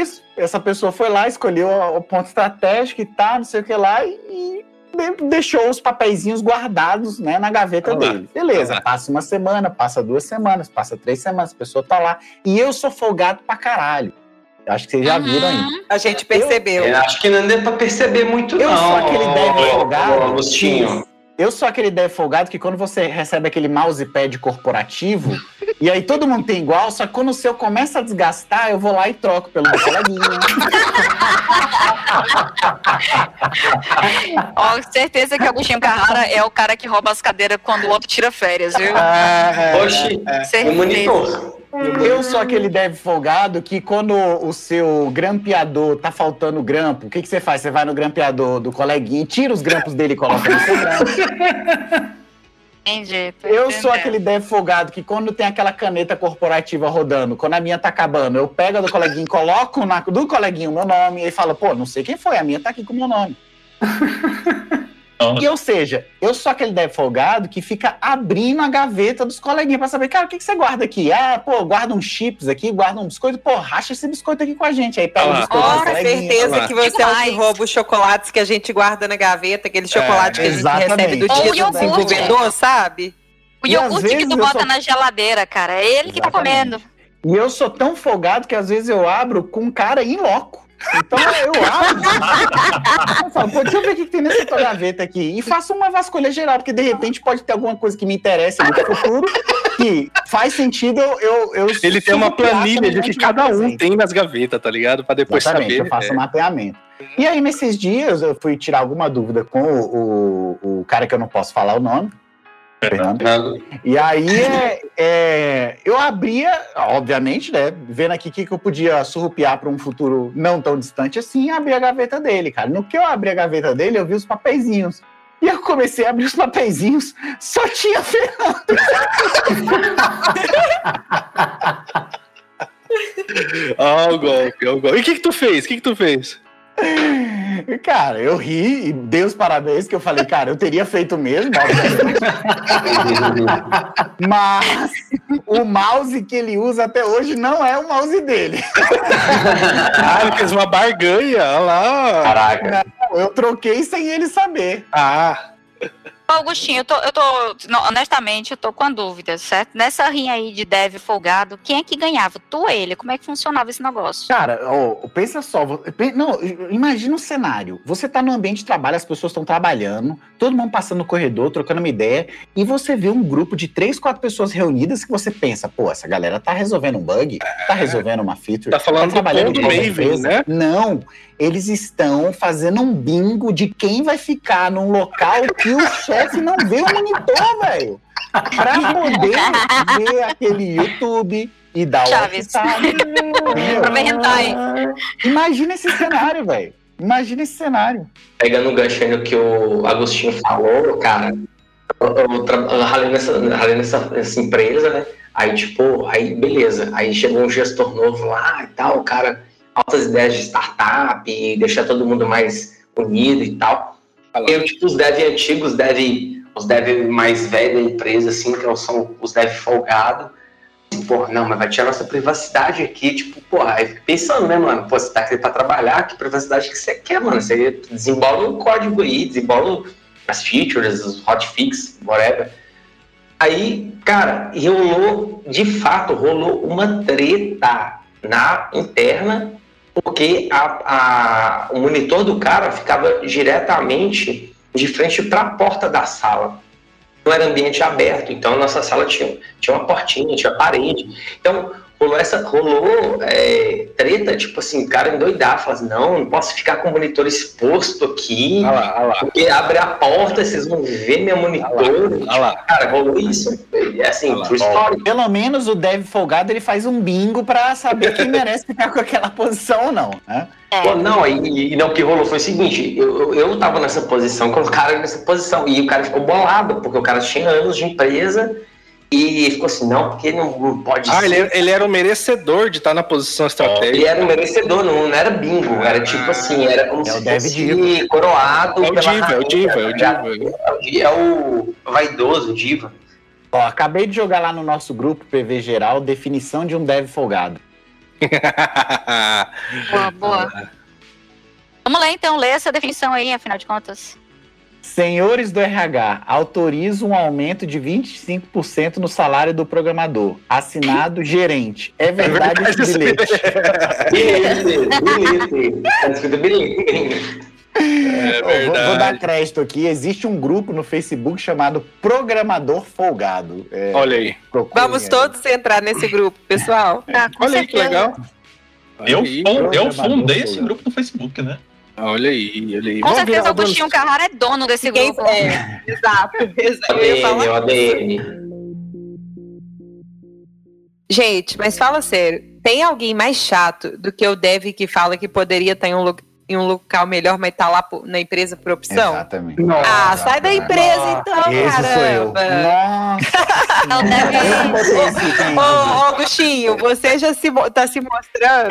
Isso. Essa pessoa foi lá, escolheu o ponto estratégico e tá, não sei o que lá, e de- deixou os papeizinhos guardados né, na gaveta dele. Beleza, passa uma semana, passa duas semanas, passa três semanas, a pessoa tá lá. E eu sou folgado pra caralho. Acho que vocês já viram aí. Uhum. A gente percebeu. Eu acho que não deu pra perceber muito, Eu não. sou aquele dev ô, folgado. Agostinho. Eu sou aquele dev folgado que quando você recebe aquele mousepad corporativo, [laughs] e aí todo mundo tem igual, só que quando o seu começa a desgastar, eu vou lá e troco pelo meu coleguinha. [laughs] Ó, certeza que Agostinho Carrara é o cara que rouba as cadeiras quando o outro tira férias, viu? É, Oxi, o Certeza. monitor. Eu sou aquele dev folgado que quando o seu grampeador tá faltando grampo, o que, que você faz? Você vai no grampeador do coleguinha, tira os grampos dele e coloca no seu grampo. [laughs] Entendi. Eu sou aquele dev folgado que quando tem aquela caneta corporativa rodando, quando a minha tá acabando, eu pego a do coleguinha, [laughs] coloco na, do coleguinha o meu nome e ele fala, pô, não sei quem foi, a minha tá aqui com o meu nome. [laughs] E ou seja, eu sou aquele folgado que fica abrindo a gaveta dos coleguinhas pra saber, cara, o que, que você guarda aqui? Ah, pô, guarda uns chips aqui, guarda um biscoito, pô, racha esse biscoito aqui com a gente. Aí pega o Ah, biscoito do Ora, certeza que você é o que rouba os chocolates que a gente guarda na gaveta, aquele chocolate que a gente exatamente. recebe do dia do iogurte. desenvolvedor, sabe? O iogurte que tu bota sou- na geladeira, cara. É ele que tá comendo. E eu sou tão folgado que às vezes eu abro com um cara em loco. Então eu abro. eu falo, pô, deixa eu ver o que que tem nessa tua gaveta aqui. E faço uma vasculha geral, porque de repente pode ter alguma coisa que me interessa no futuro que faz sentido eu. eu, Ele tem uma planilha de que cada um tem nas gavetas, tá ligado? Pra depois Exatamente, saber. eu faço é. mapeamento. E aí, nesses dias, eu fui tirar alguma dúvida com o, o, o cara que eu não posso falar o nome. Fernando. E aí, é, é, eu abria, obviamente, né? Vendo aqui o que, que eu podia surrupiar para um futuro não tão distante assim, abri a gaveta dele, cara. No que eu abri a gaveta dele, eu vi os papeizinhos. E eu comecei a abrir os papeizinhos, só tinha [laughs] Fernando. Ó, [laughs] o golpe, ó, o golpe. E o que que tu fez? O que que tu fez? [laughs] Cara, eu ri e dei os parabéns, que eu falei, cara, eu teria feito mesmo. [laughs] Mas o mouse que ele usa até hoje não é o mouse dele. [laughs] Ah, ele fez uma barganha, olha lá. Caraca. Eu troquei sem ele saber. Ah, Augustinho, eu tô, eu tô. não, honestamente, eu tô com a dúvida, certo? Nessa rinha aí de dev folgado, quem é que ganhava? Tu ou ele? Como é que funcionava esse negócio? Cara, ó, pensa só. Não, imagina um cenário. Você tá no ambiente de trabalho, as pessoas estão trabalhando, todo mundo passando no corredor, trocando uma ideia, e você vê um grupo de três, quatro pessoas reunidas que você pensa, pô, essa galera tá resolvendo um bug, tá resolvendo uma feature. tá falando do trabalhando a Maven, empresa. né? Não, eles estão fazendo um bingo de quem vai ficar num local que o [laughs] chefe não vê o monitor, velho. Pra poder ver aquele YouTube e dar o Chaves. Pra ver hentai. Imagina esse cenário, velho. Imagina esse cenário. Pegando o gancho aí no que o Agostinho falou, cara, eu, eu, tra- eu ralei, nessa, ralei nessa, nessa empresa, né? Aí, tipo, aí beleza. Aí chegou um gestor novo lá e tal, o cara, altas ideias de startup, e deixar todo mundo mais unido e tal. Eu, tipo, os dev antigos, dev, os dev mais velhos da empresa, assim, que são os dev folgados. Pô, não, mas vai tirar nossa privacidade aqui, tipo, porra, aí fica pensando, né, mano? Pô, você tá aqui pra trabalhar, que privacidade que você quer, mano? Você desembola o código aí, desembola as features, os hotfix, whatever. Aí, cara, rolou, de fato, rolou uma treta na interna, porque a, a- o monitor do cara ficava diretamente de frente para a porta da sala. Não era ambiente aberto, então a nossa sala tinha, tinha uma portinha, tinha parede. Então, rolou essa rolou é, treta, tipo assim, o cara endoidar, falar assim, não, não posso ficar com o monitor exposto aqui, Olha lá, olha lá, porque abre a porta, vocês vão ver meu monitor. olha lá. Cara, rolou isso. É assim, lá, story. Pelo menos o dev folgado ele faz um bingo pra saber quem [laughs] merece ficar com aquela posição ou não, né? Pô, não, e, e não, o que rolou foi o seguinte, eu, eu, eu tava nessa posição, colocaram ele nessa posição, e o cara ficou bolado, porque o cara tinha anos de empresa, e ficou assim, não, porque não, não pode Ah, ser. ele, ele era o merecedor de estar na posição Ele estratégica. era um merecedor, não, não era bingo, era tipo assim, era como É o se Dev fosse Diva. coroado É o diva, é o rainha, diva, é o tá diva. É o vaidoso, diva. Ó, acabei de jogar lá no nosso grupo PV geral definição de um dev folgado. [laughs] Boa, boa. Vamos lá então, lê essa definição aí, afinal de contas. Senhores do RH, autoriza um aumento de 25% no salário do programador. Assinado [laughs] gerente. É verdade, esse bilhete. [laughs] Bilhete, bilhete. Tá escrito bilhete. [laughs] É vou, vou verdade. dar crédito aqui. Existe um grupo no Facebook chamado Programador Folgado. É, Olha aí. Vamos aí. todos entrar nesse grupo, pessoal. Ah, Olha aí que legal. Eu, eu fundei esse grupo no Facebook, né? Olha aí, olha aí. Com Vamos certeza o Agostinho Carrara é dono desse Ninguém- grupo. é, [laughs] exato. [laughs] exato. Eu ia ADN, falar o ADN. Gente, mas fala sério, tem alguém mais chato do que o Dev que fala que poderia estar em um, em um local melhor, mas tá lá por- na empresa por opção? Exatamente. Nossa. Ah, sai da empresa então, Esse sou eu. caramba. Nossa. Não deve- Eu item, Ô, ô, Agostinho, você já se, tá se mostrando?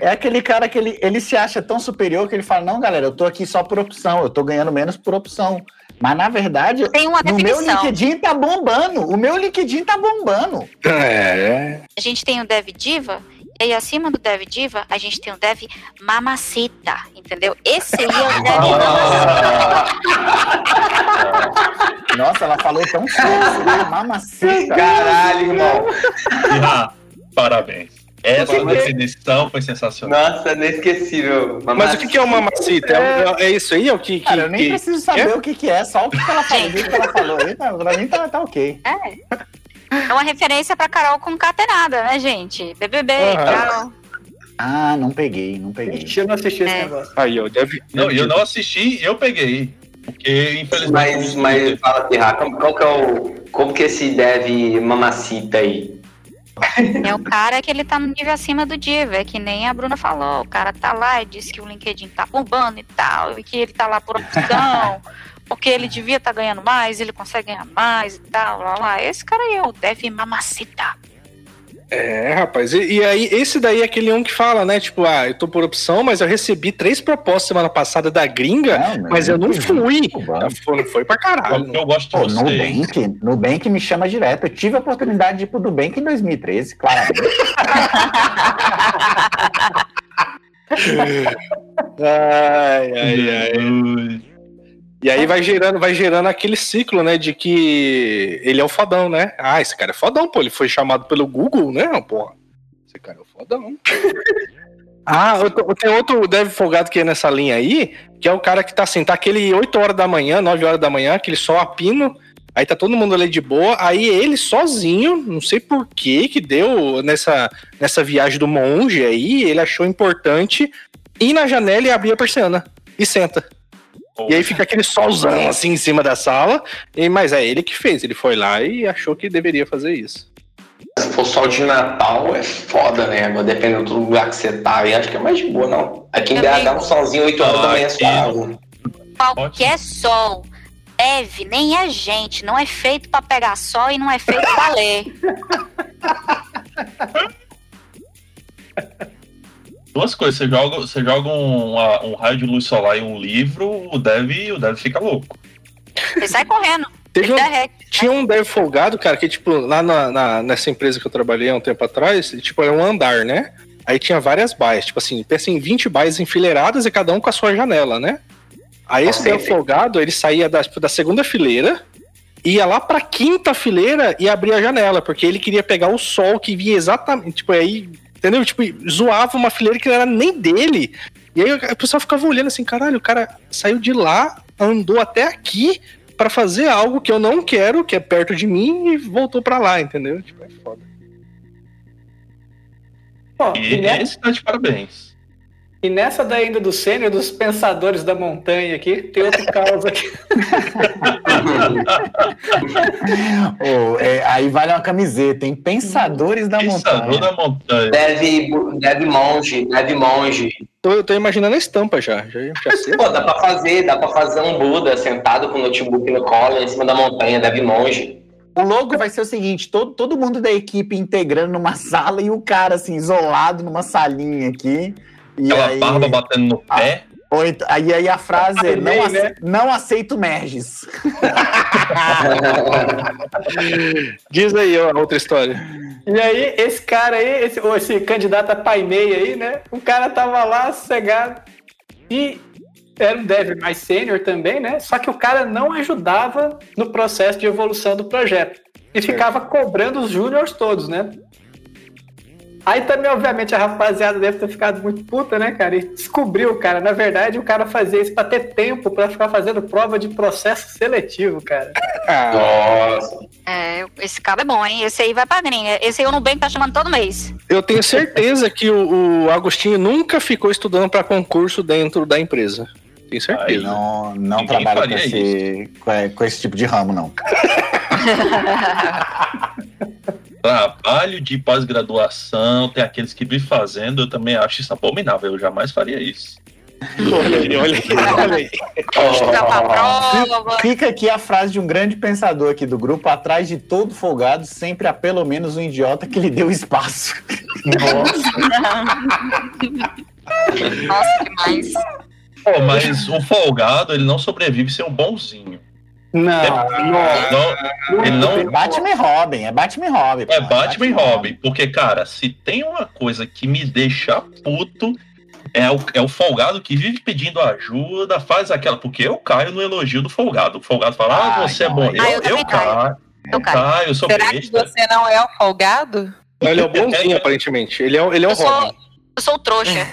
É. É aquele cara que ele, ele se acha tão superior que ele fala: Não, galera, eu tô aqui só por opção, eu tô ganhando menos por opção. Mas na verdade, Tem uma no meu definição. LinkedIn tá bombando. O meu LinkedIn tá bombando. É. A gente tem o Dev Diva, e aí acima do Dev Diva, a gente tem o Dev Mamacita, entendeu? Esse aí é o Dev Mamacita. [laughs] Nossa, ela falou tão sério, né? mamacita. Caralho, irmão. Ah, parabéns. Essa que que- definição foi sensacional. Nossa, inesquecível. Mas o que, que é uma mamacita? É, é isso aí? É o que. que, Cara, eu nem que- preciso saber o que, que é, só o que que ela falou. O que que ela falou aí, tá- pra mim tá, tá ok. É uma referência pra Carol concatenada, né, gente? BBB e Aham. tal. Ah, não peguei, não peguei. Eu não assisti esse É. negócio. Aí, ó, deve. Não, eu não assisti, eu peguei. Porque, infelizmente. Mas, mas fala, Pirra, como, qual que é o. Como que esse deve mamacita aí? É o cara que ele tá no nível acima do Diva, é que nem a Bruna falou. O cara tá lá e disse que o LinkedIn tá bombando e tal, e que ele tá lá por opção, [laughs] porque ele devia estar ganhando mais, ele consegue ganhar mais e tal, lá, lá. Esse cara aí é o Dev Mamacita. É, rapaz. E, e aí, esse daí é aquele um que fala, né? Tipo, ah, eu tô por opção, mas eu recebi três propostas semana passada da gringa, Não, mas eu não fui. Não foi pra caralho. Eu, eu gosto de Pô, você. Nubank, Nubank me chama direto. Eu tive a oportunidade de ir pro Nubank em 2013, claramente. [laughs] [laughs] Ai, ai, ai. E aí vai gerando, vai gerando aquele ciclo, né, de que ele é o fodão, né? Ah, esse cara é fodão, pô, ele foi chamado pelo Google, né, porra. Esse cara é o fodão. [laughs] ah, tem outro deve folgado que é nessa linha aí, que é o cara que tá assim, tá aquele 8 horas da manhã, 9 horas da manhã, aquele sol a pino, aí tá todo mundo ali de boa, aí ele sozinho, não sei por que que deu nessa, nessa viagem do monge aí, ele achou importante ir na janela e abrir a persiana e senta. E aí fica aquele solzão assim em cima da sala. E, mas é ele que fez. Ele foi lá e achou que deveria fazer isso. Se for sol de Natal, é foda, né? Agora, dependendo do lugar que você tá, eu acho que é mais de boa, não. Aqui em. BH, um solzinho 8 horas da manhã Ah, suave. Qualquer sol. Deve, nem é gente, não é feito pra pegar sol e não é feito pra ler. [laughs] Duas coisas, você joga, você joga um, uma- um raio de luz solar em um livro, o dev, o dev fica louco. Ele sai correndo, Teve um, derrete. tinha um dev folgado, cara, que, tipo, lá na, na- nessa empresa que eu trabalhei há um tempo atrás, tipo, era um andar, né? Aí tinha várias baias, tipo assim, pensa em 20 baias enfileiradas e cada um com a sua janela, né? Aí esse Nossa, dev folgado, ele saía da, tipo, da segunda fileira, ia lá pra quinta fileira e abria a janela, porque ele queria pegar o sol que via exatamente, tipo, aí, entendeu? Tipo, zoava uma fileira que não era nem dele. E aí a pessoa ficava olhando assim, caralho, o cara saiu de lá, andou até aqui pra fazer algo que eu não quero, que é perto de mim, e voltou pra lá, entendeu? Tipo, é foda. Bom, E e, ne- esse tá de parabéns. E nessa daí ainda do sênior, dos pensadores da montanha aqui, tem outro caos aqui. [laughs] Ô, é, aí vale uma camiseta, hein? Pensadores da Pensador montanha. da montanha. Deve, deve monge, deve monge. Tô, eu tô imaginando a estampa já, já, já sei. Pô, dá pra fazer, dá pra fazer um Buda sentado com o notebook no colo em cima da montanha, deve monge. O logo vai ser o seguinte: todo, todo mundo da equipe integrando numa sala e o cara assim, isolado numa salinha aqui. E Aquela aí, barba batendo no pé. ou então- aí, aí a frase é: não, Bem, ace- né? não aceito merges. [laughs] Diz aí ó, a outra história. E aí, esse cara aí, esse, ou esse candidato a pai meia aí, né? O cara tava lá sossegado e era um dev mais sênior também, né? Só que o cara não ajudava no processo de evolução do projeto. E ficava cobrando os júniors todos, né? Aí também, obviamente, a rapaziada deve ter ficado muito puta, né, cara? E descobriu, cara. Na verdade, o cara fazia isso pra ter tempo pra ficar fazendo prova de processo seletivo, cara. Ah, Nossa. É, esse cara é bom, hein? Esse aí vai pra gringa. Esse aí o Nubank tá chamando todo mês. eu tenho certeza que o, o Agostinho nunca ficou estudando pra concurso dentro da empresa. Tenho certeza. Não, não Ninguém trabalho com esse, é, com esse tipo de ramo, não. [laughs] Trabalho de pós-graduação, tem aqueles que vivem fazendo, eu também acho isso abominável, eu jamais faria isso. Olha aí, olha aí, olha aí. Estudar pra prova. Fica aqui a frase de um grande pensador aqui do grupo: atrás de todo folgado, sempre há pelo menos um idiota que lhe deu espaço. Nossa, demais. Pô, mas o folgado, ele não sobrevive sem um bonzinho. Não, Não, ele não, É Batman e Robin, é Batman e Robin. É Batman e Robin. Porque, cara, se tem uma coisa que me deixa puto, é o, é o folgado que vive pedindo ajuda, faz aquela. Porque eu caio no elogio do folgado. O folgado fala, ah, Ah, você é não, bom. aí- Eu, eu eu, caio. caio. Eu caio. caio, eu sou Será que besta. você não é o folgado? Ele é o bonzinho, aparentemente. Ele é, ele é o Eu sou, Robin. eu sou o trouxa.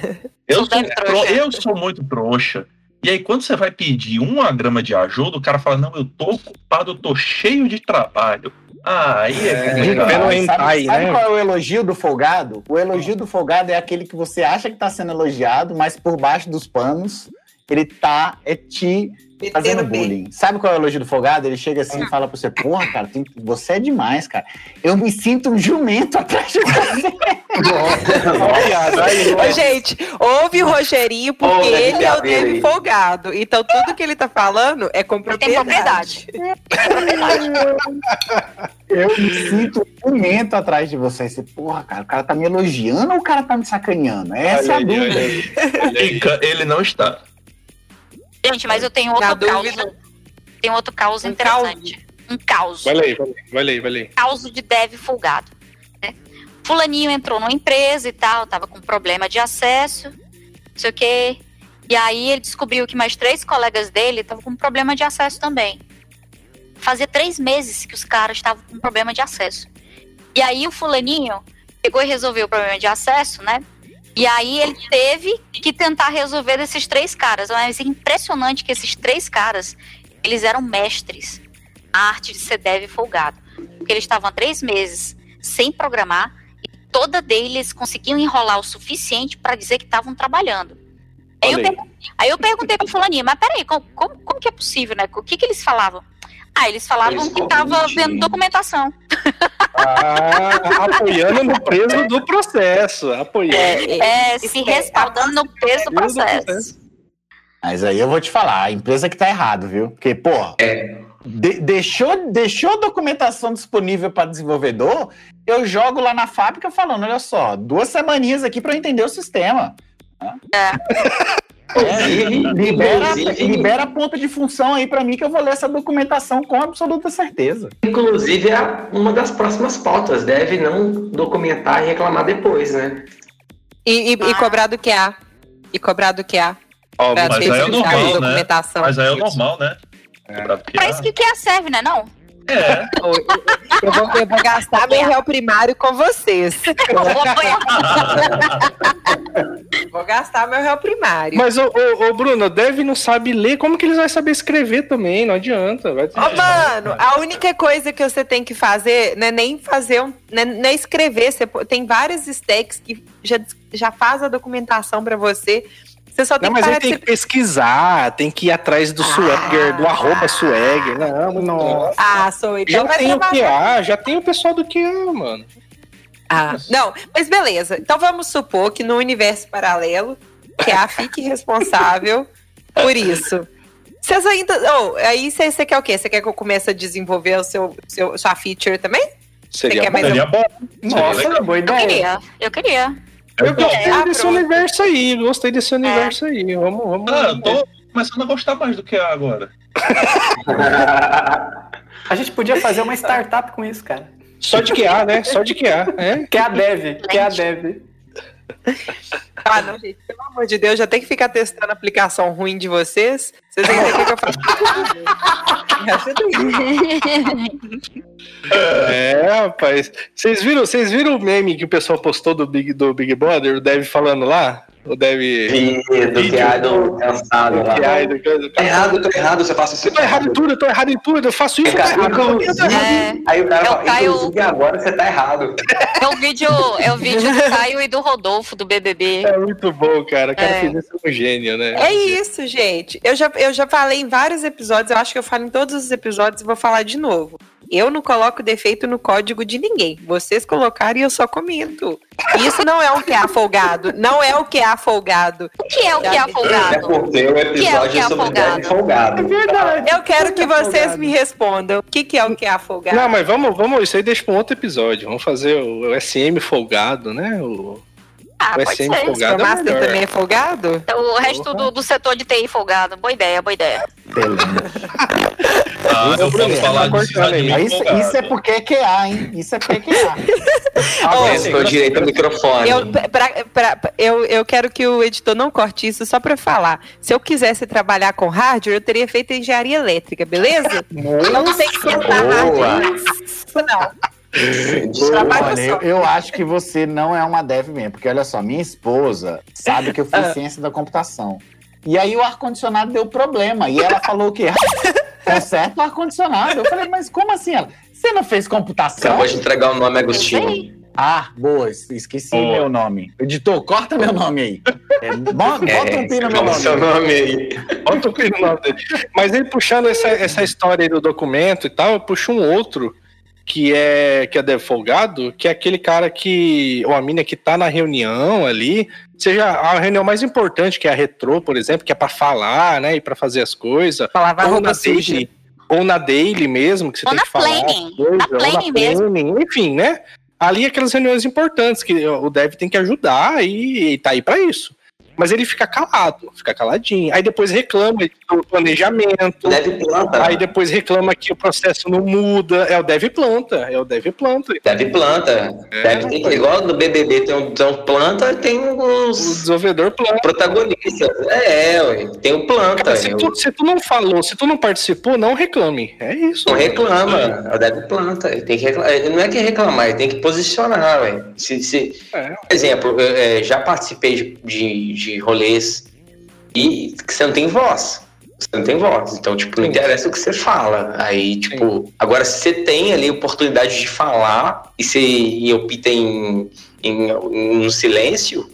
Eu sou sou, eu sou muito trouxa. E aí, quando você vai pedir uma grama de ajuda, o cara fala: Não, eu tô ocupado, eu tô cheio de trabalho. Ah, aí é, É, vendo Sabe, sabe né? qual é o elogio do folgado? O elogio do folgado é aquele que você acha que tá sendo elogiado, mas por baixo dos panos ele tá é te fazendo bullying. Sabe qual é o elogio do folgado? Ele chega assim e fala pra você, porra, cara, tem- você é demais, cara. Eu me sinto um jumento [laughs] atrás de você. Olha, aí, Ô, gente, ouve o Rogerinho porque Ouve a ele é o dele folgado. Então tudo que ele tá falando é com Ele tem propriedade. Eu me sinto um jumento atrás de você. Você, porra, cara, o cara tá me elogiando ou o cara tá me sacaneando? Essa é a Olha dúvida. olha Ele não está. Gente, mas eu tenho outro Na caos. dúvida- Tem outro caos Um interessante. Um caos. Vai aí, vai aí, vai aí. caos de dev folgado. né? Fulaninho entrou numa empresa e tal, tava com problema de acesso, não sei o quê. E aí ele descobriu que mais três colegas dele estavam com problema de acesso também. Fazia três meses que os caras estavam com problema de acesso. E aí o fulaninho pegou e resolveu o problema de acesso, né? E aí ele teve que tentar resolver desses três caras. Mas é impressionante que esses três caras, eles eram mestres na arte de ser dev folgado. Porque eles estavam há três meses sem programar e toda deles conseguiam enrolar o suficiente para dizer que estavam trabalhando. Aí eu, aí. eu perguntei pro fulaninho, mas peraí, como, como, como que é possível, né? O que que eles falavam? Ah, eles falavam Eles que tava corrigem. vendo documentação. [laughs] Ah, apoiando no peso do processo. Apoiando. É, se Isso é- respaldando no peso do processo. Mas aí eu vou te falar, a empresa que tá errado, viu? Porque, pô, de- deixou, deixou a documentação disponível para desenvolvedor, eu jogo lá na fábrica falando, olha só, duas semaninhas aqui para entender o sistema. É, [laughs] libera, Inclusive- libera a ponta de função aí para mim que eu vou ler essa documentação com absoluta certeza. Inclusive, é uma das próximas pautas. Deve não documentar e reclamar depois, né? E, e- e cobrar do QA. E cobrar do QA. Ó, Pra mas aí é normal, né? Mas aí é normal, né? Cobrado que Pra isso que, que a serve, né? Não? É. Eu vou, eu vou gastar meu réu primário com vocês. Eu [laughs] vou gastar meu réu primário. Mas, ô, ô, ô, Bruno, deve não sabe ler, como que eles vão saber escrever também? Não adianta. Vai ter... Ô, mano, a única coisa que você tem que fazer não é nem fazer um. Não é, não é escrever. Você tem várias stacks que já, já faz a documentação pra você. Você só tem Não, que mas parar aí tem que pesquisar, tem que ir atrás do swagger, do arroba swagger. Não, não. Ah, sou então Já tem o. QA, já tem o pessoal do QA, mano. Ah, não, mas beleza. Então vamos supor que no universo paralelo, que a fique responsável [laughs] por isso. Vocês ainda. Oh, aí você quer o quê? Você quer que eu comece a desenvolver o seu, seu, sua feature também? Seria quer bom. mais Seria bom. Nossa, boa Eu ideia. queria, eu queria. Eu gostei Ah, desse pronto. universo aí, gostei desse universo aí. Vamos, vamos. Ah, eu tô começando a gostar mais do que é agora. [laughs] A gente podia fazer uma startup com isso, cara. Só de QA, né? Só de QA. É? Que é a Dev, que é a Dev. Ah, não, gente, pelo amor de Deus, já tem que ficar testando a aplicação ruim de vocês. Vocês vão o que eu faço. É, rapaz. Vocês viram, vocês viram o meme que o pessoal postou do Big, do Big Brother? O Dev falando lá? O Dev. E do Vídeo. que é do cansado lá. Que ai, do coisa. Tá errado, tô errado, você faz isso. Eu tô errado em tudo, eu tô errado em tudo, eu faço isso, eu tô Cara, errado. eu tô inclusive, errado. É. aí o cara É o fala, Caio- inclusive agora você tá errado. É o vídeo, é o vídeo do Caio e do Rodolfo, do BBB. É muito bom, cara. O cara É. fez isso um gênio, né? É isso, gente. Eu já, eu já falei em vários episódios, eu acho que eu falo em todos os episódios e vou falar de novo. Eu não coloco defeito no código de ninguém. Vocês colocaram e eu só comento. Isso não é o que é folgado. Não é o que é folgado. O que é o que é É afogado? porque o Que é o episódio que é é sobre folgado. Verdade. Eu quero que vocês Folgado. me respondam. O que, que é o que é folgado? Não, mas vamos, vamos, isso aí deixa pra um outro episódio. Vamos fazer o, o SM folgado, né? O, Ah, o pode SM ser. folgado é o Master melhor. também é folgado? O resto do, do setor de TI folgado. Boa ideia, boa ideia. Ah, eu posso falar tá de cidade Isso, isso é porque é QA, hein? Isso é porque é QA. Foi o direito ao microfone. Eu, pra- pra- eu, eu quero que o editor não corte isso só pra eu falar. Se eu quisesse trabalhar com hardware, eu teria feito engenharia elétrica, beleza? Não tem que sentar hardware. Não. Olha, eu, acho que você não é uma dev mesmo, porque olha só, minha esposa sabe que eu fiz ciência da computação. E aí o ar-condicionado deu problema. E ela falou o quê? [laughs] Conserta o ar-condicionado. Eu falei, mas como assim? Ela, você não fez computação? Acabou de entregar o nome, Agostinho. Ah, boa, es- esqueci Boa. meu nome. Editor, corta meu nome aí. É, bo- [laughs] bota um pi no meu nome. seu nome aí. Bota o pi no nome dele. Mas ele puxando essa, essa história aí do documento e tal, eu puxo um outro que é que é Dev folgado, que é aquele cara que, ou a mina que tá na reunião ali, seja a reunião mais importante, que é a retrô, por exemplo, que é pra falar, né, e pra fazer as coisas, Falava ou na suja. daily, ou na daily mesmo, que você Ou tem na que falar. planning, coisas, na ou planning mesmo. planning, Enfim, né? Ali aquelas reuniões importantes que o dev tem que ajudar e, e tá aí pra isso. Mas ele fica calado, fica caladinho. Aí depois reclama do planejamento. Deve planta. Aí depois reclama que o processo não muda. É o dev planta, é o dev planta. Deve planta. É, Deve ter, igual no BBB tem um, tem um planta, tem O uns desenvolvedor planta. protagonistas. É, ué, tem o planta. Se tu, se tu não falou, se tu não participou, não reclame. É isso. Não reclama, o deve planta. Ele tem que reclamar. Não é que reclamar, ele tem que posicionar, ué. Se, se, É. Por exemplo, eu, é, já participei de, de, de rolês e que você não tem voz. Você não tem voz. Então, tipo, não Sim. interessa o que você fala. Aí, tipo, agora se você tem ali oportunidade de falar e você e opta em, em, em um silêncio,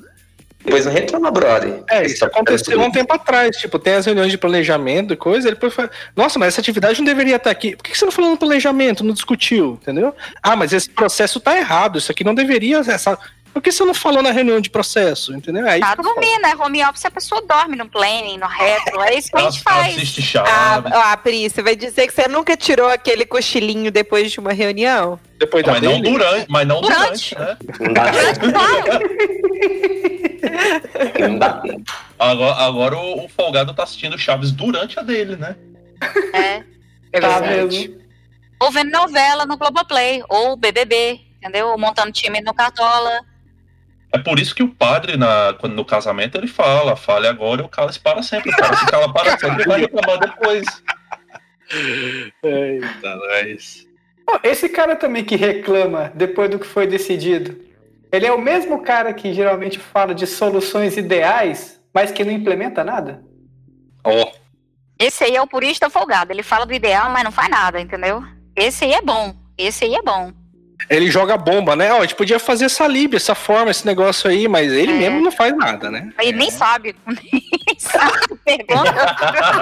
depois não reclama, brother. É, isso aconteceu um tempo atrás. Tipo, tem as reuniões de planejamento e coisa. Ele depois fala: Nossa, mas essa atividade não deveria estar aqui. Por que você não falou no planejamento? Não discutiu? Entendeu? Ah, mas esse processo tá errado. Isso aqui não deveria. Essa... Por que você não falou na reunião de processo? Entendeu? Aí Tá foda. dormindo, né? Home office a pessoa dorme no planning, no retro. É isso que a Ela, gente ela faz. assiste Ah, Chaves. ah, Pri, você vai dizer que você nunca tirou aquele cochilinho depois de uma reunião? Depois da mas, não durante, mas não Durante. durante, né? [laughs] Não dá tempo. Claro. Não dá tempo. Agora, agora o, o Folgado tá assistindo Chaves durante a dele, né? É. É Tá mesmo. Ou vendo novela no Globoplay, ou BBB, entendeu? Ou montando time no Cartola. É por isso que o padre, na, quando, no casamento, ele fala, fale agora e o cálice para sempre. O cara se cala para sempre e vai reclamar depois. Eita, nós. Pô, Esse cara também que reclama depois do que foi decidido, ele é o mesmo cara que geralmente fala de soluções ideais, mas que não implementa nada? Ó, Esse aí é o purista folgado. Ele fala do ideal, mas não faz nada, entendeu? Esse aí é bom. Esse aí é bom. Ele joga bomba, né? Ó, a gente podia fazer essa lib, essa forma, esse negócio aí, mas ele É. mesmo não faz nada, né? Ele nem sabe. [laughs] Nem sabe. Pergunta.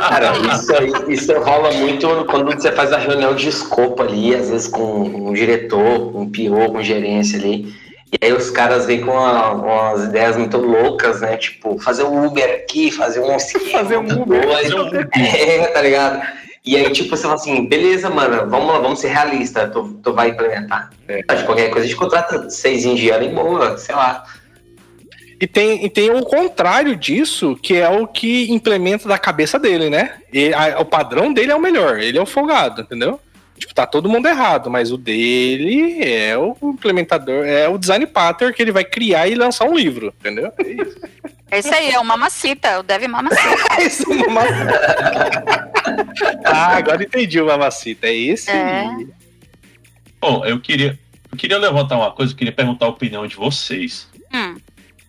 Cara, isso, aí- isso rola muito quando você faz a reunião de escopo ali, às vezes com um diretor, com um PO, com gerência ali. E aí os caras vêm com uma- umas ideias muito loucas, né? Tipo, fazer um Uber aqui, fazer um [laughs] esquema Fazer um Uber. Fazer um Uber. É, tá ligado? E aí, tipo, você fala assim, beleza, mano, vamos lá, vamos ser realistas, tu, tu vai implementar. De qualquer coisa, a gente contrata seis indianos em boa, sei lá. E tem, e tem o contrário disso, que é o que implementa da cabeça dele, né? E a- o padrão dele é o melhor, ele é o folgado, entendeu? Tipo, tá todo mundo errado, mas o dele é o implementador, é o design pattern que ele vai criar e lançar um livro, entendeu? É isso. É isso aí, é o mamacita, o Dev mamacita. [laughs] É isso, mamacita. [laughs] ah, agora entendi o mamacita. É esse. É. Bom, eu queria, eu queria levantar uma coisa, eu queria perguntar a opinião de vocês. Hum.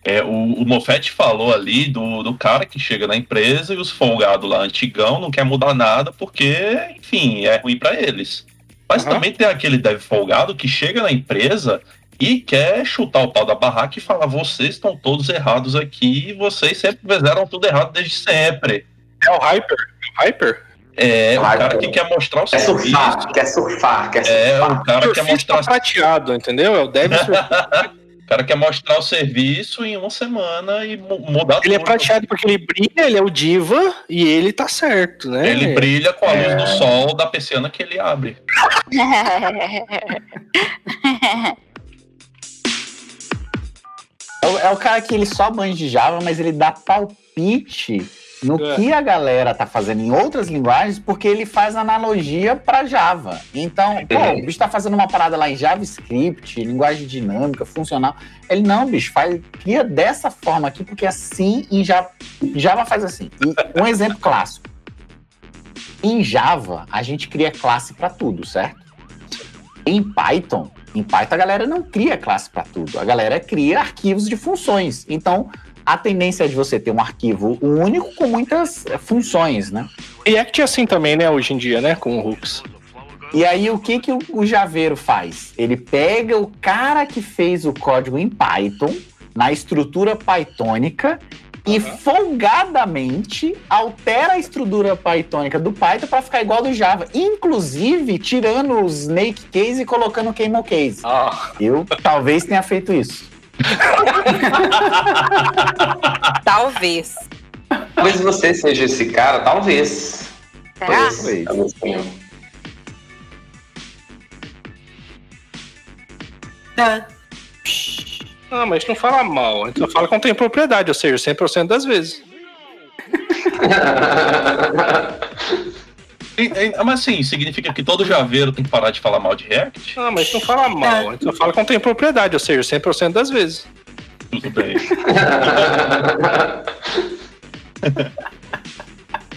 É, o, o Moffat falou ali do, do cara que chega na empresa e os folgados lá antigão não quer mudar nada porque, enfim, é ruim para eles. Mas Aham. também tem aquele dev folgado que chega na empresa e quer chutar o pau da barraca e falar: vocês estão todos errados aqui, vocês sempre fizeram tudo errado desde sempre. É o Hyper. É o Hyper? É, o cara que quer mostrar o Quer serviço. surfar, quer surfar, quer É, surfar. o cara quer Surfista mostrar prateado, entendeu? É o Dev [laughs] Surfista. O cara quer mostrar o serviço em uma semana e mu- mudar Ele é tudo. prateado porque ele brilha, ele é o diva e ele tá certo, né? Ele brilha com a luz É. do sol da persiana que ele abre. [laughs] É o, é o cara que ele só manja de Java, mas ele dá palpite no É. que a galera tá fazendo em outras linguagens, porque ele faz analogia para Java. Então, pô, o bicho tá fazendo uma parada lá em JavaScript, linguagem dinâmica, funcional. Ele não, bicho, faz, cria dessa forma aqui, porque assim em Java, Java faz assim. E um exemplo clássico. Em Java, a gente cria classe para tudo, certo? Em Python, em Python a galera não cria classe para tudo, a galera cria arquivos de funções. Então, a tendência é de você ter um arquivo único com muitas eh, funções, né? React é assim também, né, hoje em dia, né, com o Hooks. E aí, o que, que o, o Javeiro faz? Ele pega o cara que fez o código em Python, na estrutura pythônica, e folgadamente altera a estrutura pythônica do Python para ficar igual do Java. Inclusive, tirando o snake case e colocando o camel case. Ah, Eu talvez tenha feito isso. Talvez. Talvez você seja esse cara, talvez. Será? Talvez. Talvez sim. ah, mas não fala mal, a gente só fala quando tem propriedade, ou seja, 100% das vezes. [laughs] Mas assim, significa que todo javeiro tem que parar de falar mal de React? Ah, mas não fala mal, a gente só fala quando tem propriedade, ou seja, 100% das vezes. Tudo bem. [laughs]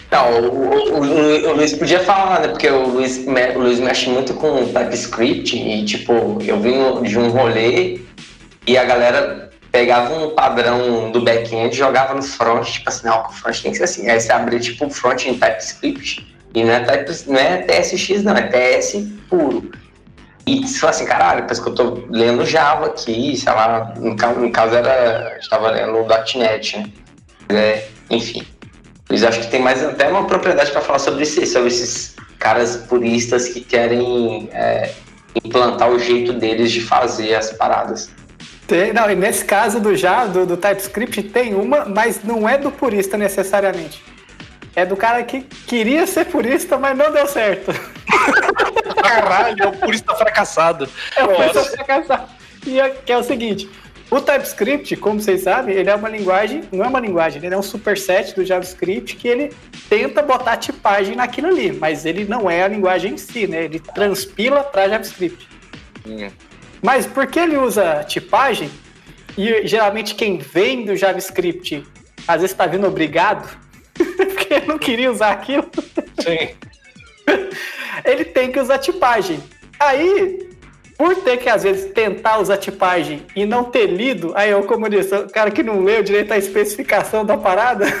Não, o, o- o- o Luiz podia falar, né? Porque o Luiz, me- o Luiz mexe muito com TypeScript e, tipo, eu vim de um rolê e a galera pegava um padrão do back-end e jogava no front, tipo assim, não, o front tem que ser assim. Aí você abria, tipo, o front em TypeScript e não é, não é TSX, não, é TS puro. E você fala assim, caralho, parece que eu tô lendo Java aqui, sei lá, no, ca- no caso era, estava lendo o .NET, né? É, enfim. Luiz, acho que tem mais até uma propriedade para falar sobre isso, sobre esses caras puristas que querem é, implantar o jeito deles de fazer as paradas. Tem, não, e nesse caso do Java, do, do TypeScript, tem uma, mas não é do purista necessariamente. É do cara que queria ser purista, mas não deu certo. [laughs] Caralho, é o purista fracassado. É uma Nossa. pessoa fracassada. E é, que é o seguinte: o TypeScript, como vocês sabem, ele é uma linguagem, não é uma linguagem, ele é um superset do JavaScript que ele tenta botar tipagem naquilo ali, mas ele não é a linguagem em si, né? Ele transpila para JavaScript. Hum. Mas por que ele usa tipagem? E geralmente quem vem do JavaScript às vezes está vindo obrigado, [laughs] porque não queria usar aquilo Sim. [laughs] ele tem que usar tipagem. Aí, por ter que às vezes tentar usar tipagem e não ter lido, aí eu, como disse, o cara que não leu direito a especificação da parada, [laughs]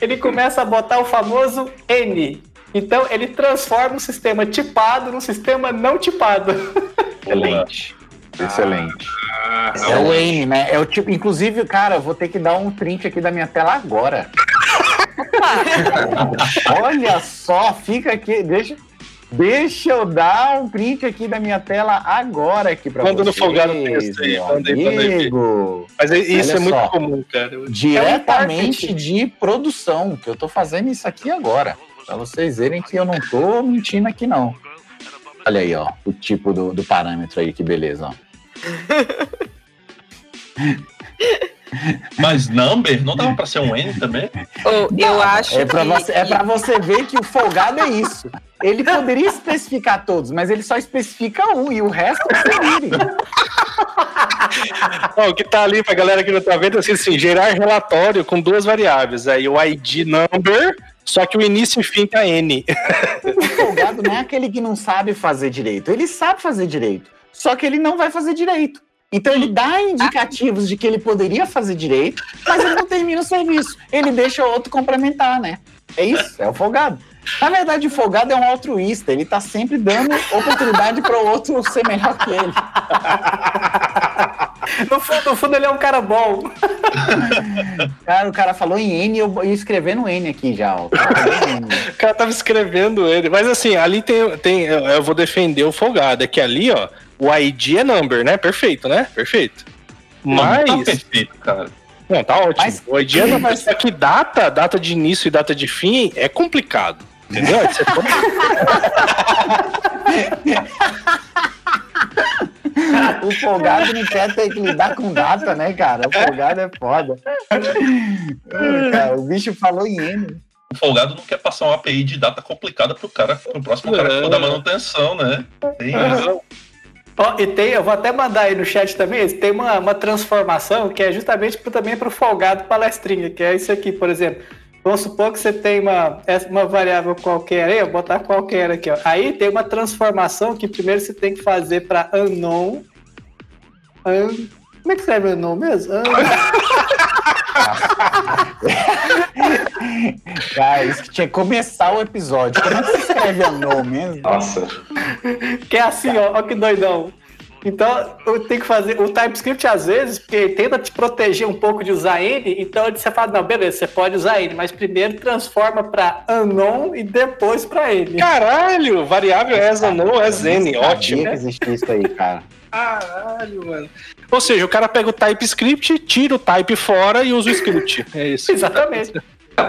ele começa a botar o famoso N. Então, ele transforma o sistema tipado num sistema não tipado. Excelente. Excelente. Ah, É o N, né? É o tipo, inclusive, cara, eu vou ter que dar um print aqui da minha tela agora. [laughs] Olha só, fica aqui, deixa, deixa eu dar um print aqui da minha tela agora aqui para Manda no vocês. Folgado texto aí, manda aí. Mas é- isso Olha é muito só. comum, cara. Diretamente É de produção, que eu tô fazendo isso aqui agora. Pra vocês verem que eu não tô mentindo aqui, não. Olha aí, ó, o tipo do, do parâmetro aí, que beleza, ó. [laughs] Mas number não dava pra ser um N também? Ô, eu acho É pra, que- você, é pra você ver que o folgado é isso. Ele poderia especificar todos, mas ele só especifica um e o resto é o que tá ali pra galera que não tá vendo é assim, assim, gerar relatório com duas variáveis. Aí o ID number, só que o início e fim tá N. [laughs] O folgado não é aquele que não sabe fazer direito. Ele sabe fazer direito, só que ele não vai fazer direito. Então ele dá indicativos de que ele poderia fazer direito, mas ele não termina o serviço. Ele deixa o outro complementar, né? É isso, é o folgado. Na verdade, o folgado é um altruísta, ele tá sempre dando oportunidade para o outro ser melhor que ele. [laughs] No fundo, no fundo, ele é um cara bom. Cara, o cara falou em N, eu ia escrevendo N aqui já. Ó. O cara N. O cara tava escrevendo ele. Mas assim, ali tem. tem eu eu vou defender o folgado. É que ali, ó, o ID é number, né? Perfeito, né? Perfeito. Não tá Mas. perfeito, cara. Não, tá ótimo. Mas- O ID é [laughs] number, só que data, data de início e data de fim é complicado. Entendeu? Você pode- O folgado não quer ter que lidar com data, né, cara? O folgado é foda. Cara, o bicho falou em N. O folgado não quer passar uma API de data complicada pro cara, pro próximo cara que for da manutenção, né? Tem isso. Ó, e tem, eu vou até mandar aí no chat também, tem uma, uma transformação que é justamente pro, também para o folgado palestrinha, que é isso aqui, por exemplo. Vamos supor que você tem uma, uma variável qualquer aí, eu vou botar qualquer aqui, ó. Aí tem uma transformação que primeiro você tem que fazer para unknown. Un- como é que escreve unknown mesmo? Un- Cara, [laughs] isso que tinha que começar o episódio. Como é que se escreve a no mesmo? Nossa. Que é assim, ó, ó que doidão. Então, eu tenho que fazer. O TypeScript, às vezes, porque ele tenta te proteger um pouco de usar N, então você fala, não, beleza, você pode usar N, mas primeiro transforma para unknown e depois para N. Caralho, variável ou no as N, não sabia ótimo. que existia isso aí, cara. Caralho, mano. Ou seja, o cara pega o TypeScript, tira o type fora e usa o script. É isso. [laughs] Exatamente.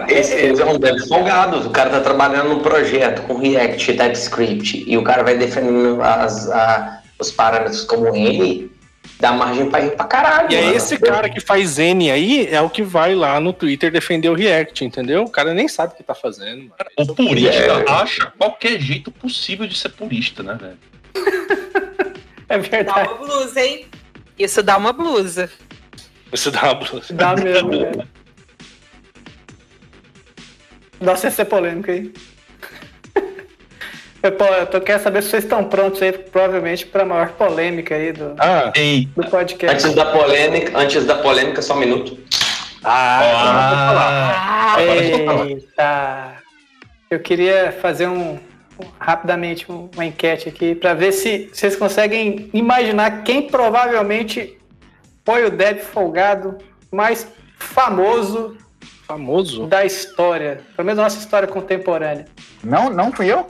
Esse, esse é um dev folgado. O cara tá trabalhando num projeto com React, TypeScript, e o cara vai definindo as, a- os parâmetros como N, dá margem pra ir pra caralho. E é esse cara que faz N aí, é o que vai lá no Twitter defender o React, entendeu? O cara nem sabe o que tá fazendo. mano. O purista É. acha qualquer jeito possível de ser purista, né, velho? [laughs] É Dá verdade. uma blusa, hein? Isso dá uma blusa. Isso dá uma blusa. Dá mesmo. né? Nossa, essa é polêmica aí. Eu, pô, eu tô, quero saber se vocês estão prontos aí, provavelmente, para a maior polêmica aí do, Ah, do podcast. Antes da polêmica, antes da polêmica, só um minuto. ah, falar. Eita! Eu queria fazer um, um- rapidamente um- uma enquete aqui para ver se vocês conseguem imaginar quem provavelmente foi o Dev folgado mais famoso famoso. da história, pelo menos da nossa história contemporânea. Não, não fui eu?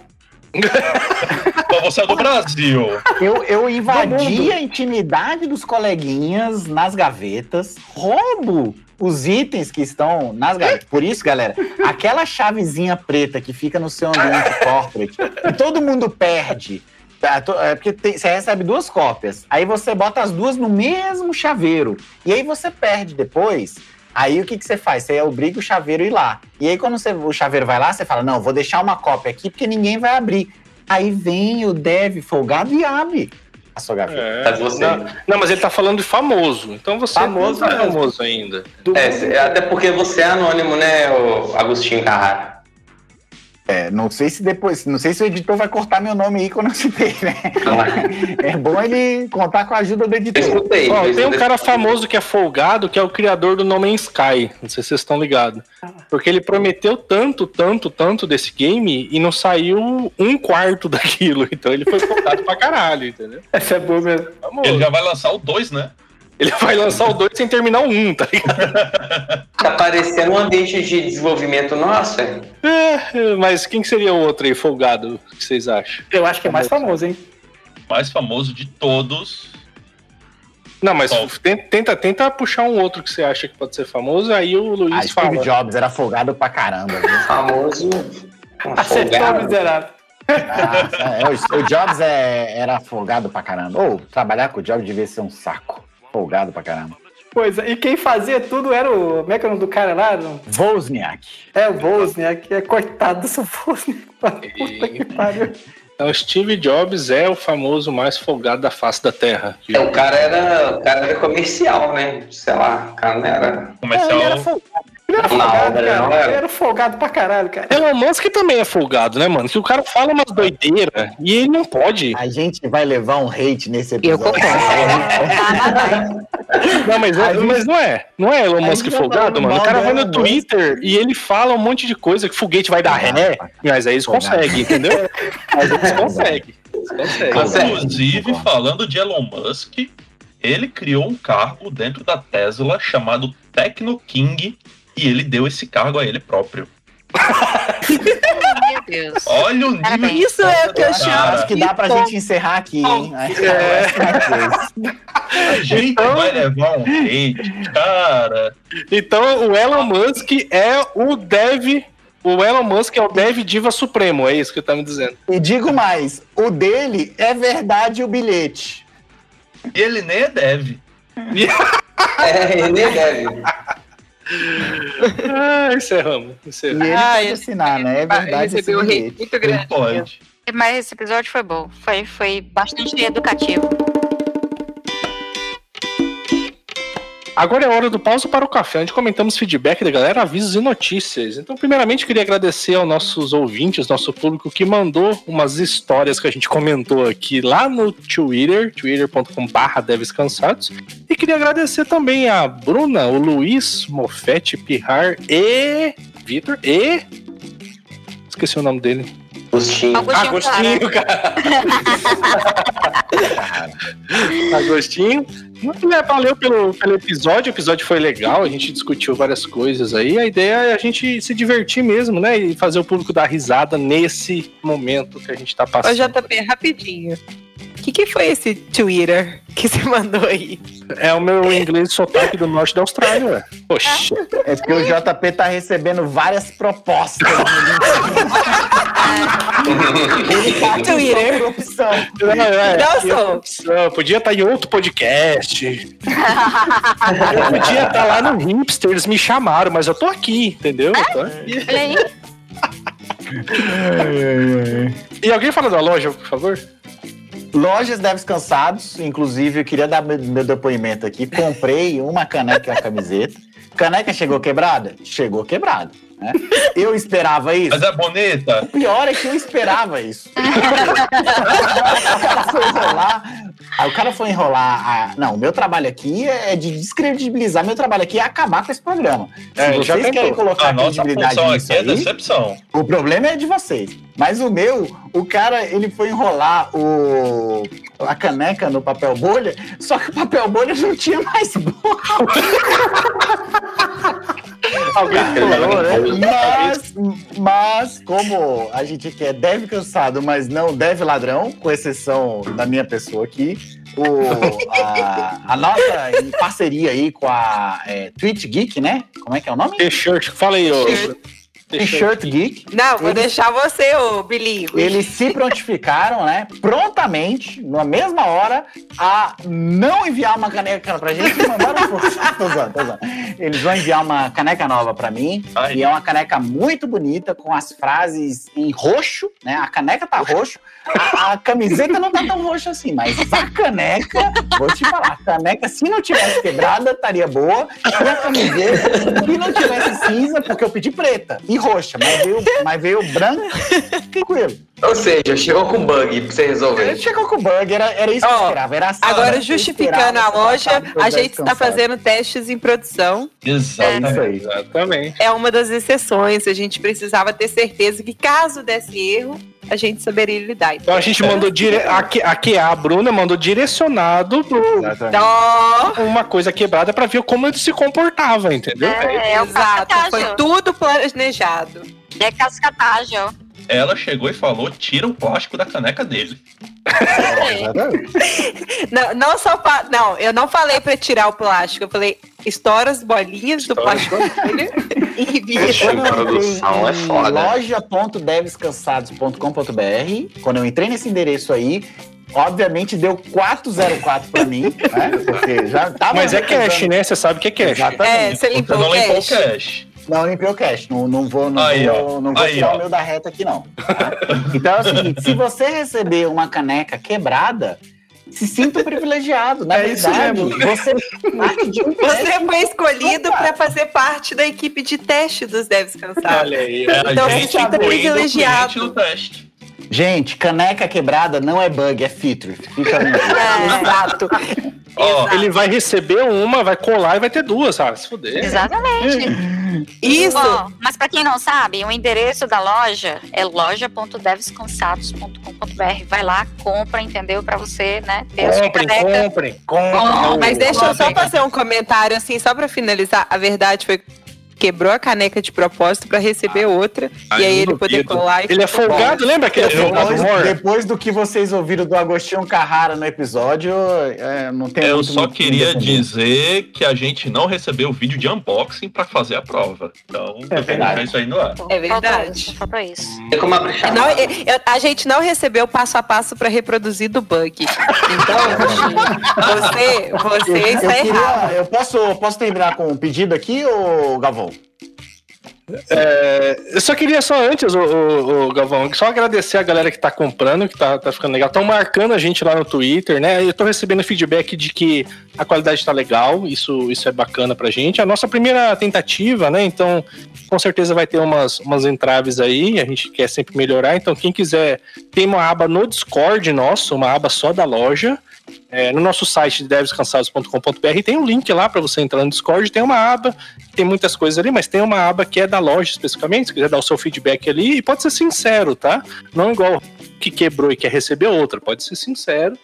Mas você é do Brasil. Eu, eu invadi a intimidade dos coleguinhas nas gavetas, roubo os itens que estão nas gavetas. Por isso, galera, aquela chavezinha preta que fica no seu ambiente [laughs] corporate, que todo mundo perde. tá? É porque tem- você recebe duas cópias. Aí você bota as duas no mesmo chaveiro. E aí você perde depois. Aí o que, que você faz? Você obriga o chaveiro a ir lá. E aí, quando você- o chaveiro vai lá, você fala: Não, vou deixar uma cópia aqui porque ninguém vai abrir. Aí vem o dev folgado e abre a sua gaveta. É. Mas você- Não, não, mas ele tá falando de famoso. Então você Famoso não é famoso ainda. É, até porque você é anônimo, né, Agostinho Carrara? É, não sei se depois, não sei se o editor vai cortar meu nome aí quando eu citei, né? É bom ele contar com a ajuda do editor. escutei. Ó, tem um cara famoso que é folgado, que é o criador do No Man's Sky. Não sei se vocês estão ligados. Porque ele prometeu tanto, tanto, tanto desse game e não saiu um quarto [laughs] daquilo. Então ele foi folgado pra caralho, entendeu? Essa é boa mesmo. Ele já vai lançar o 2, né? Ele vai lançar o 2 sem terminar o 1, um, tá ligado? [laughs] Tá parecendo um ambiente de desenvolvimento nosso, é? É, mas quem que seria o outro aí, folgado? Que vocês acham? Eu acho que é mais famoso, hein? Mais famoso de todos. Não, mas tenta, tenta, puxar um outro que você acha que pode ser famoso, aí o Luiz Ah, fala. Steve Jobs era folgado pra caramba. viu? Famoso. Acertou o miserável. Ah, é, o, o Jobs é- era folgado pra caramba. Ou trabalhar com o Jobs devia ser um saco. Folgado pra caramba. Pois é, e quem fazia tudo era o. Como é que é o nome do cara lá? Wozniak. É o Wozniak, é coitado do seu Wozniak. [laughs] Puta que pariu. Então, Steve Jobs é o famoso mais folgado da face da Terra. É, o cara era, o cara era comercial, né? Sei lá, o cara não era. Comercial. Ele era folgado, ele era folgado, obra, cara. era? Ele era folgado pra caralho, cara. Elon Musk também é folgado, né, mano? Que o cara fala umas doideiras e ele não pode. A gente vai levar um hate nesse Eu episódio. concordo. [laughs] Não, mas, A gente- mas não é. Não é Elon Musk folgado, mano. O cara vai no Musk. Twitter e ele fala um monte de coisa que foguete vai dar ré. Mas aí eles Folgado. conseguem, entendeu? Mas eles conseguem. Conseguem. Consegue. Inclusive, falando de Elon Musk, ele criou um cargo dentro da Tesla chamado Tecno King e ele deu esse cargo a ele próprio. Meu Deus. Olha o nível. Parabéns. de Isso é o que eu chamo. Acho que dá pra gente encerrar aqui, hein? Acho É. é. A gente Então- vai levar um hate, cara. Então, o Elon Musk é o dev. O Elon Musk é o dev diva supremo, é isso que tá me dizendo. E digo mais, o dele é verdade o bilhete. Ele nem é dev. É, ele nem deve. [laughs] Ah, encerramos. E encerramos. ele Ah, assinar, né? É verdade esse recebeu um hate muito Não grande. pode. Mas esse episódio foi bom. Foi, foi bastante educativo. Agora é hora do pausa para o café, onde comentamos feedback da galera, avisos e notícias. Então, primeiramente, queria agradecer aos nossos ouvintes, nosso público, que mandou umas histórias que a gente comentou aqui lá no Twitter, twitter.com.br devescansados. E queria agradecer também a Bruna, o Luiz, Mofete, Pirrar e Vitor e. Esqueci o nome dele. Agostinho. Agostinho, cara. cara. [laughs] Agostinho. Muito le- Valeu pelo, pelo episódio. O episódio foi legal. A gente discutiu várias coisas aí. A ideia é a gente se divertir mesmo, né? E fazer o público dar risada nesse momento que a gente tá Ô, passando. JP, rapidinho. O que, que foi esse Twitter que você mandou aí? É o meu inglês sotaque do norte da Austrália, ué. Poxa. É porque o JP tá recebendo várias propostas. [laughs] Ele tá Twitter. opção. Não, é, sou. opção. Podia estar em outro podcast. Eu podia estar lá no Hipster, eles me chamaram, mas eu tô aqui, entendeu? Eu tô aqui. Olha aí. E alguém fala da loja, por favor? Lojas Deves Cansados, inclusive, eu queria dar meu, meu depoimento aqui. Comprei uma caneca e uma camiseta. Caneca chegou quebrada? Chegou quebrada. Né? Eu esperava isso. Mas é bonita. O pior é que eu esperava isso. o cara foi enrolar. Aí o cara foi enrolar. a- Não, o meu trabalho aqui é de descredibilizar. Meu trabalho aqui é acabar com esse programa. Se É, vocês tentou. querem colocar A credibilidade nisso é aí, decepção. o problema é de vocês. Mas o meu, o cara, ele foi enrolar o, a caneca no papel bolha, só que o papel bolha não tinha mais bolha. [laughs] [laughs] Alguém falou, né? Mas, mas, como a gente quer deve cansado, mas não deve ladrão, com exceção da minha pessoa aqui, o, a, a nossa em parceria aí com a é, Twitch Geek, né? Como é que é o nome? T-shirt, fala aí, ô. T-shirt. Geek. Não, vou Ele- deixar você, ô bilíngue. Eles se prontificaram, né, prontamente, na mesma hora, a não enviar uma caneca pra gente mandaram [laughs] tô zoando, tô zoando. Eles vão enviar uma caneca nova pra mim, Ai. e é uma caneca muito bonita, com as frases em roxo, né? A caneca tá roxo, a, a camiseta não tá tão roxa assim, mas a caneca, vou te falar, a caneca, se não tivesse quebrada, estaria boa, e a camiseta, se não tivesse cinza, porque eu pedi preta e roxa, mas veio, mas veio branca, tranquilo. Ou seja, chegou com bug pra você resolver. chegou com bug, era, era isso que eu Ó, esperava. Era assim, Agora, justificando esperava a loja, a gente está fazendo testes em produção. Exatamente. isso aí. Exatamente. É uma das exceções. A gente precisava ter certeza que, caso desse erro, a gente saberia lidar. Então a gente mandou dire... aqui, aqui a Bruna mandou direcionado pro uma coisa quebrada pra ver como ele se comportava, entendeu? É, é o exato. Foi tudo planejado. É cascatagem, ó. Ela chegou e falou: tira o plástico da caneca dele. Exatamente. Não, não só pa- Não, eu não falei pra tirar o plástico. Eu falei, estoura as bolinhas do plástico dele e vira. Ixi. Quando eu produção é entrei em foda. loja.devscansados.com.br, quando eu entrei nesse endereço aí, obviamente deu 404 pra mim, né? Porque já tava. Mas é cash, né? Você sabe que é cash. É, Exatamente. você Você o limpou o cash. Cash. Não limpei o cash, não, não vou, não Aí, vou, não vou Aí, tirar ó. o meu da reta aqui, não. tá? Então é o seguinte: se você receber uma caneca quebrada, se sinta privilegiado. Na É isso verdade, mesmo. você um Você foi escolhido para fazer parte da equipe de teste dos Devs Cansados. Olha aí. A Então, incluindo o privilegiado. No. Gente, caneca quebrada não é bug, é feature. Fica [laughs] lindo. É, Exato. Ó. Ele vai receber uma, vai colar e vai ter duas, sabe? Se fuder. Exatamente. Isso. Ó, mas pra quem não sabe, o endereço da loja é loja.devscansados.com.br. Vai lá, compra, entendeu? Pra você, né, ter sua Comprem, caneca. comprem, comprem. Mas deixa eu só Comprem. fazer um comentário, assim, só pra finalizar. A verdade foi quebrou a caneca de propósito pra receber outra. Ai, e aí ele poder colar e Ele é folgado, lembra que ele é folgado Depois, do que vocês ouviram do Agostinho Carrara no episódio, é, não tem eu muito só que queria dizer que a gente não recebeu o vídeo de unboxing pra fazer a prova. Então, quero verdade. isso aí no ar. É verdade. Faltou isso. Tem como abrir Não, eu- a gente não recebeu o passo a passo pra reproduzir do bug. Então, [laughs] você, você Eu, está eu errado. queria, eu posso, posso terminar com um pedido aqui, ô É, eu só queria só antes, o, o, o Galvão, só agradecer a galera que tá comprando, que tá, tá ficando legal. Estão marcando a gente lá no Twitter, né? Eu tô recebendo feedback de que a qualidade tá legal, isso, isso é bacana pra gente. A nossa primeira tentativa, né? Então, com certeza vai ter umas, umas entraves aí, a gente quer sempre melhorar. Então, quem quiser, tem uma aba no Discord nosso, uma aba só da loja. É, no nosso site devscansados.com.br tem um link lá para você entrar no Discord, tem uma aba, tem muitas coisas ali, mas tem uma aba que é da loja especificamente, se quiser dar o seu feedback ali, e pode ser sincero, tá? Não igual que quebrou e quer receber outra, pode ser sincero.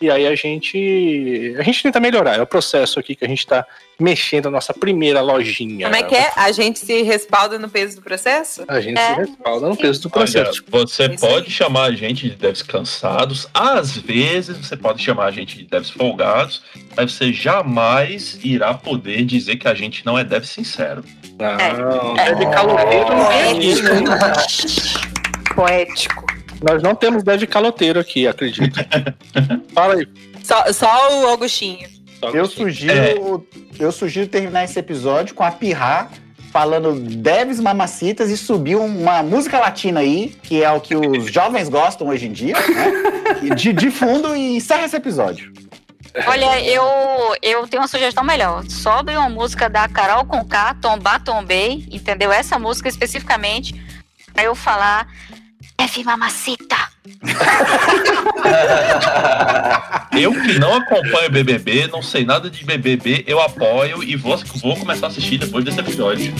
E aí a gente a gente tenta melhorar, é o processo aqui que a gente tá mexendo a nossa primeira lojinha. Como é que é? A gente se respalda no peso do processo? A gente É. se respalda no peso do Olha, processo. você Isso pode chamar a gente de devs cansados, às vezes você pode chamar a gente de devs folgados, mas você jamais irá poder dizer que a gente não é dev sincero. Não, É. deve caloteiro não é isso. Poético. Nós não temos dev caloteiro aqui, acredito. [laughs] Fala aí. Só, só o Augustinho. Só Eu sugiro, É. eu sugiro terminar esse episódio com a Pirra falando Deves Mamacitas e subir uma música latina aí, que é o que os [laughs] jovens gostam hoje em dia, né? E De, de fundo e encerra esse episódio. Olha, eu, eu tenho uma sugestão melhor. Sobe uma música da Carol Conká, Tombar Tombei, entendeu? Essa música especificamente, pra eu falar. F mamacita. [laughs] Eu que não acompanho BBB, não sei nada de BBB, eu apoio e vou, vou começar a assistir depois desse episódio.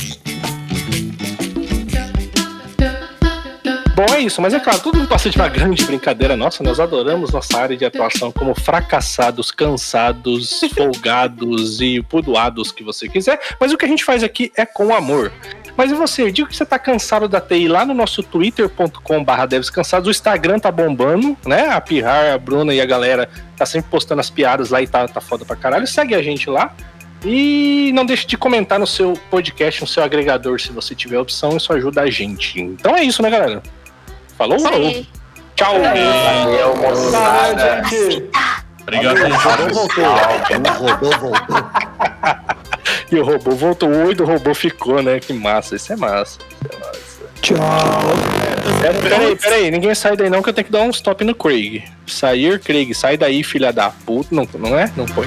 Bom, é isso, mas é claro, tudo não passa de uma grande brincadeira nossa. Nós adoramos nossa área de atuação como fracassados, cansados, folgados e pudoados que você quiser. Mas o que a gente faz aqui é com amor. Mas e você? Eu digo que você tá cansado da TI lá no nosso twitter.com/barra devscansados. O Instagram tá bombando, né? A Pirrar, a Bruna e a galera tá sempre postando as piadas lá e tá, tá foda pra caralho. Segue a gente lá. E não deixe de comentar no seu podcast, no seu agregador, se você tiver opção, isso ajuda a gente. Então é isso, né, galera? Falou, falou. Tchau. Valeu, moçada. Obrigado, gente. voltou. Voltou. E o robô voltou, o oi do robô ficou, né? Que massa, isso é massa. Isso é massa. Tchau. É, peraí, peraí, ninguém sai daí não que eu tenho que dar um stop no Craig. Sair, Craig, sai daí, filha da puta. Não, não é? Não foi.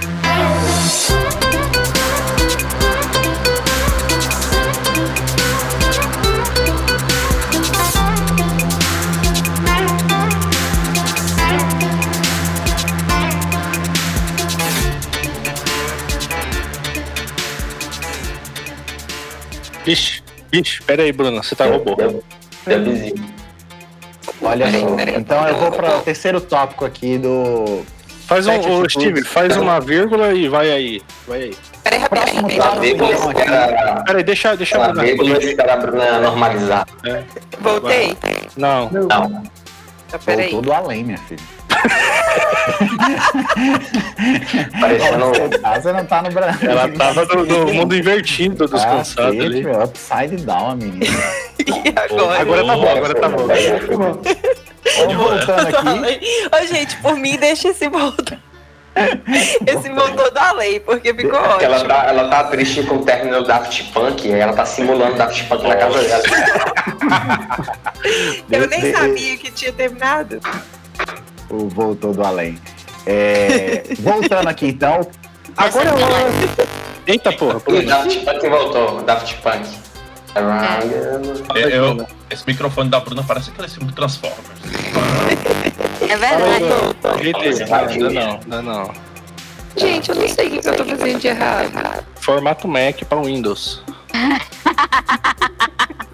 Vixe, vixe, peraí, Bruno, você tá robô. Vizinho. Olha Peraí, só. peraí. Então eu vou para o terceiro tópico aqui do. Faz um, ô. Steve, faz uma vírgula e vai aí. Vai aí. Peraí, rapidinho. Vírgula então, Peraí, deixa, deixa eu aquela mudar. vírgula espera a Bruna normalizar. Voltei? Não. Não, Tá, peraí. Voltou do além, minha filha. [laughs] parecendo Você não tá no Brasil. Ela tava no, no [laughs] mundo invertido dos Ah, cansados ali. meu, upside down, a menina. [laughs] E agora? Agora tá bom, agora tá bom. Vamos voltando aqui. Ô, gente, por mim, deixa esse voltar. Esse voltou da lei, porque ficou ela ótimo. tá, ela tá triste com o término do Daft Punk, ela tá simulando Daft Punk na casa dela. Eu nem sabia que tinha terminado. O voltou do além. É, voltando aqui então. Agora eu... Eita porra, o Bruno. Daft Punk voltou, Daft Punk. Eu- eu- esse microfone da Bruna parece aquele filme do Transformers. É verdade. Eita, Não, não, não, não. Gente, eu não sei o que que eu tô fazendo de errado. Formato Mac para Windows.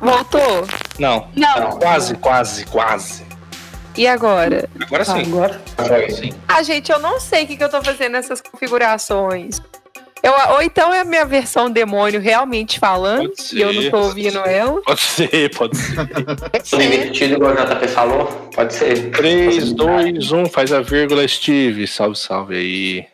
Voltou? Não, Não, quase, quase, quase. E agora? Agora sim. Agora. Sim. Ah, gente, eu não sei o que, que eu tô fazendo nessas configurações. Eu, ou então é a minha versão demônio realmente falando Pode e eu não ser. tô ouvindo ela. Pode ser, pode ser. Tudo invertido, igual o JP falou? Pode ser. 3, 2, 1, faz a vírgula, Steve. Salve, salve aí.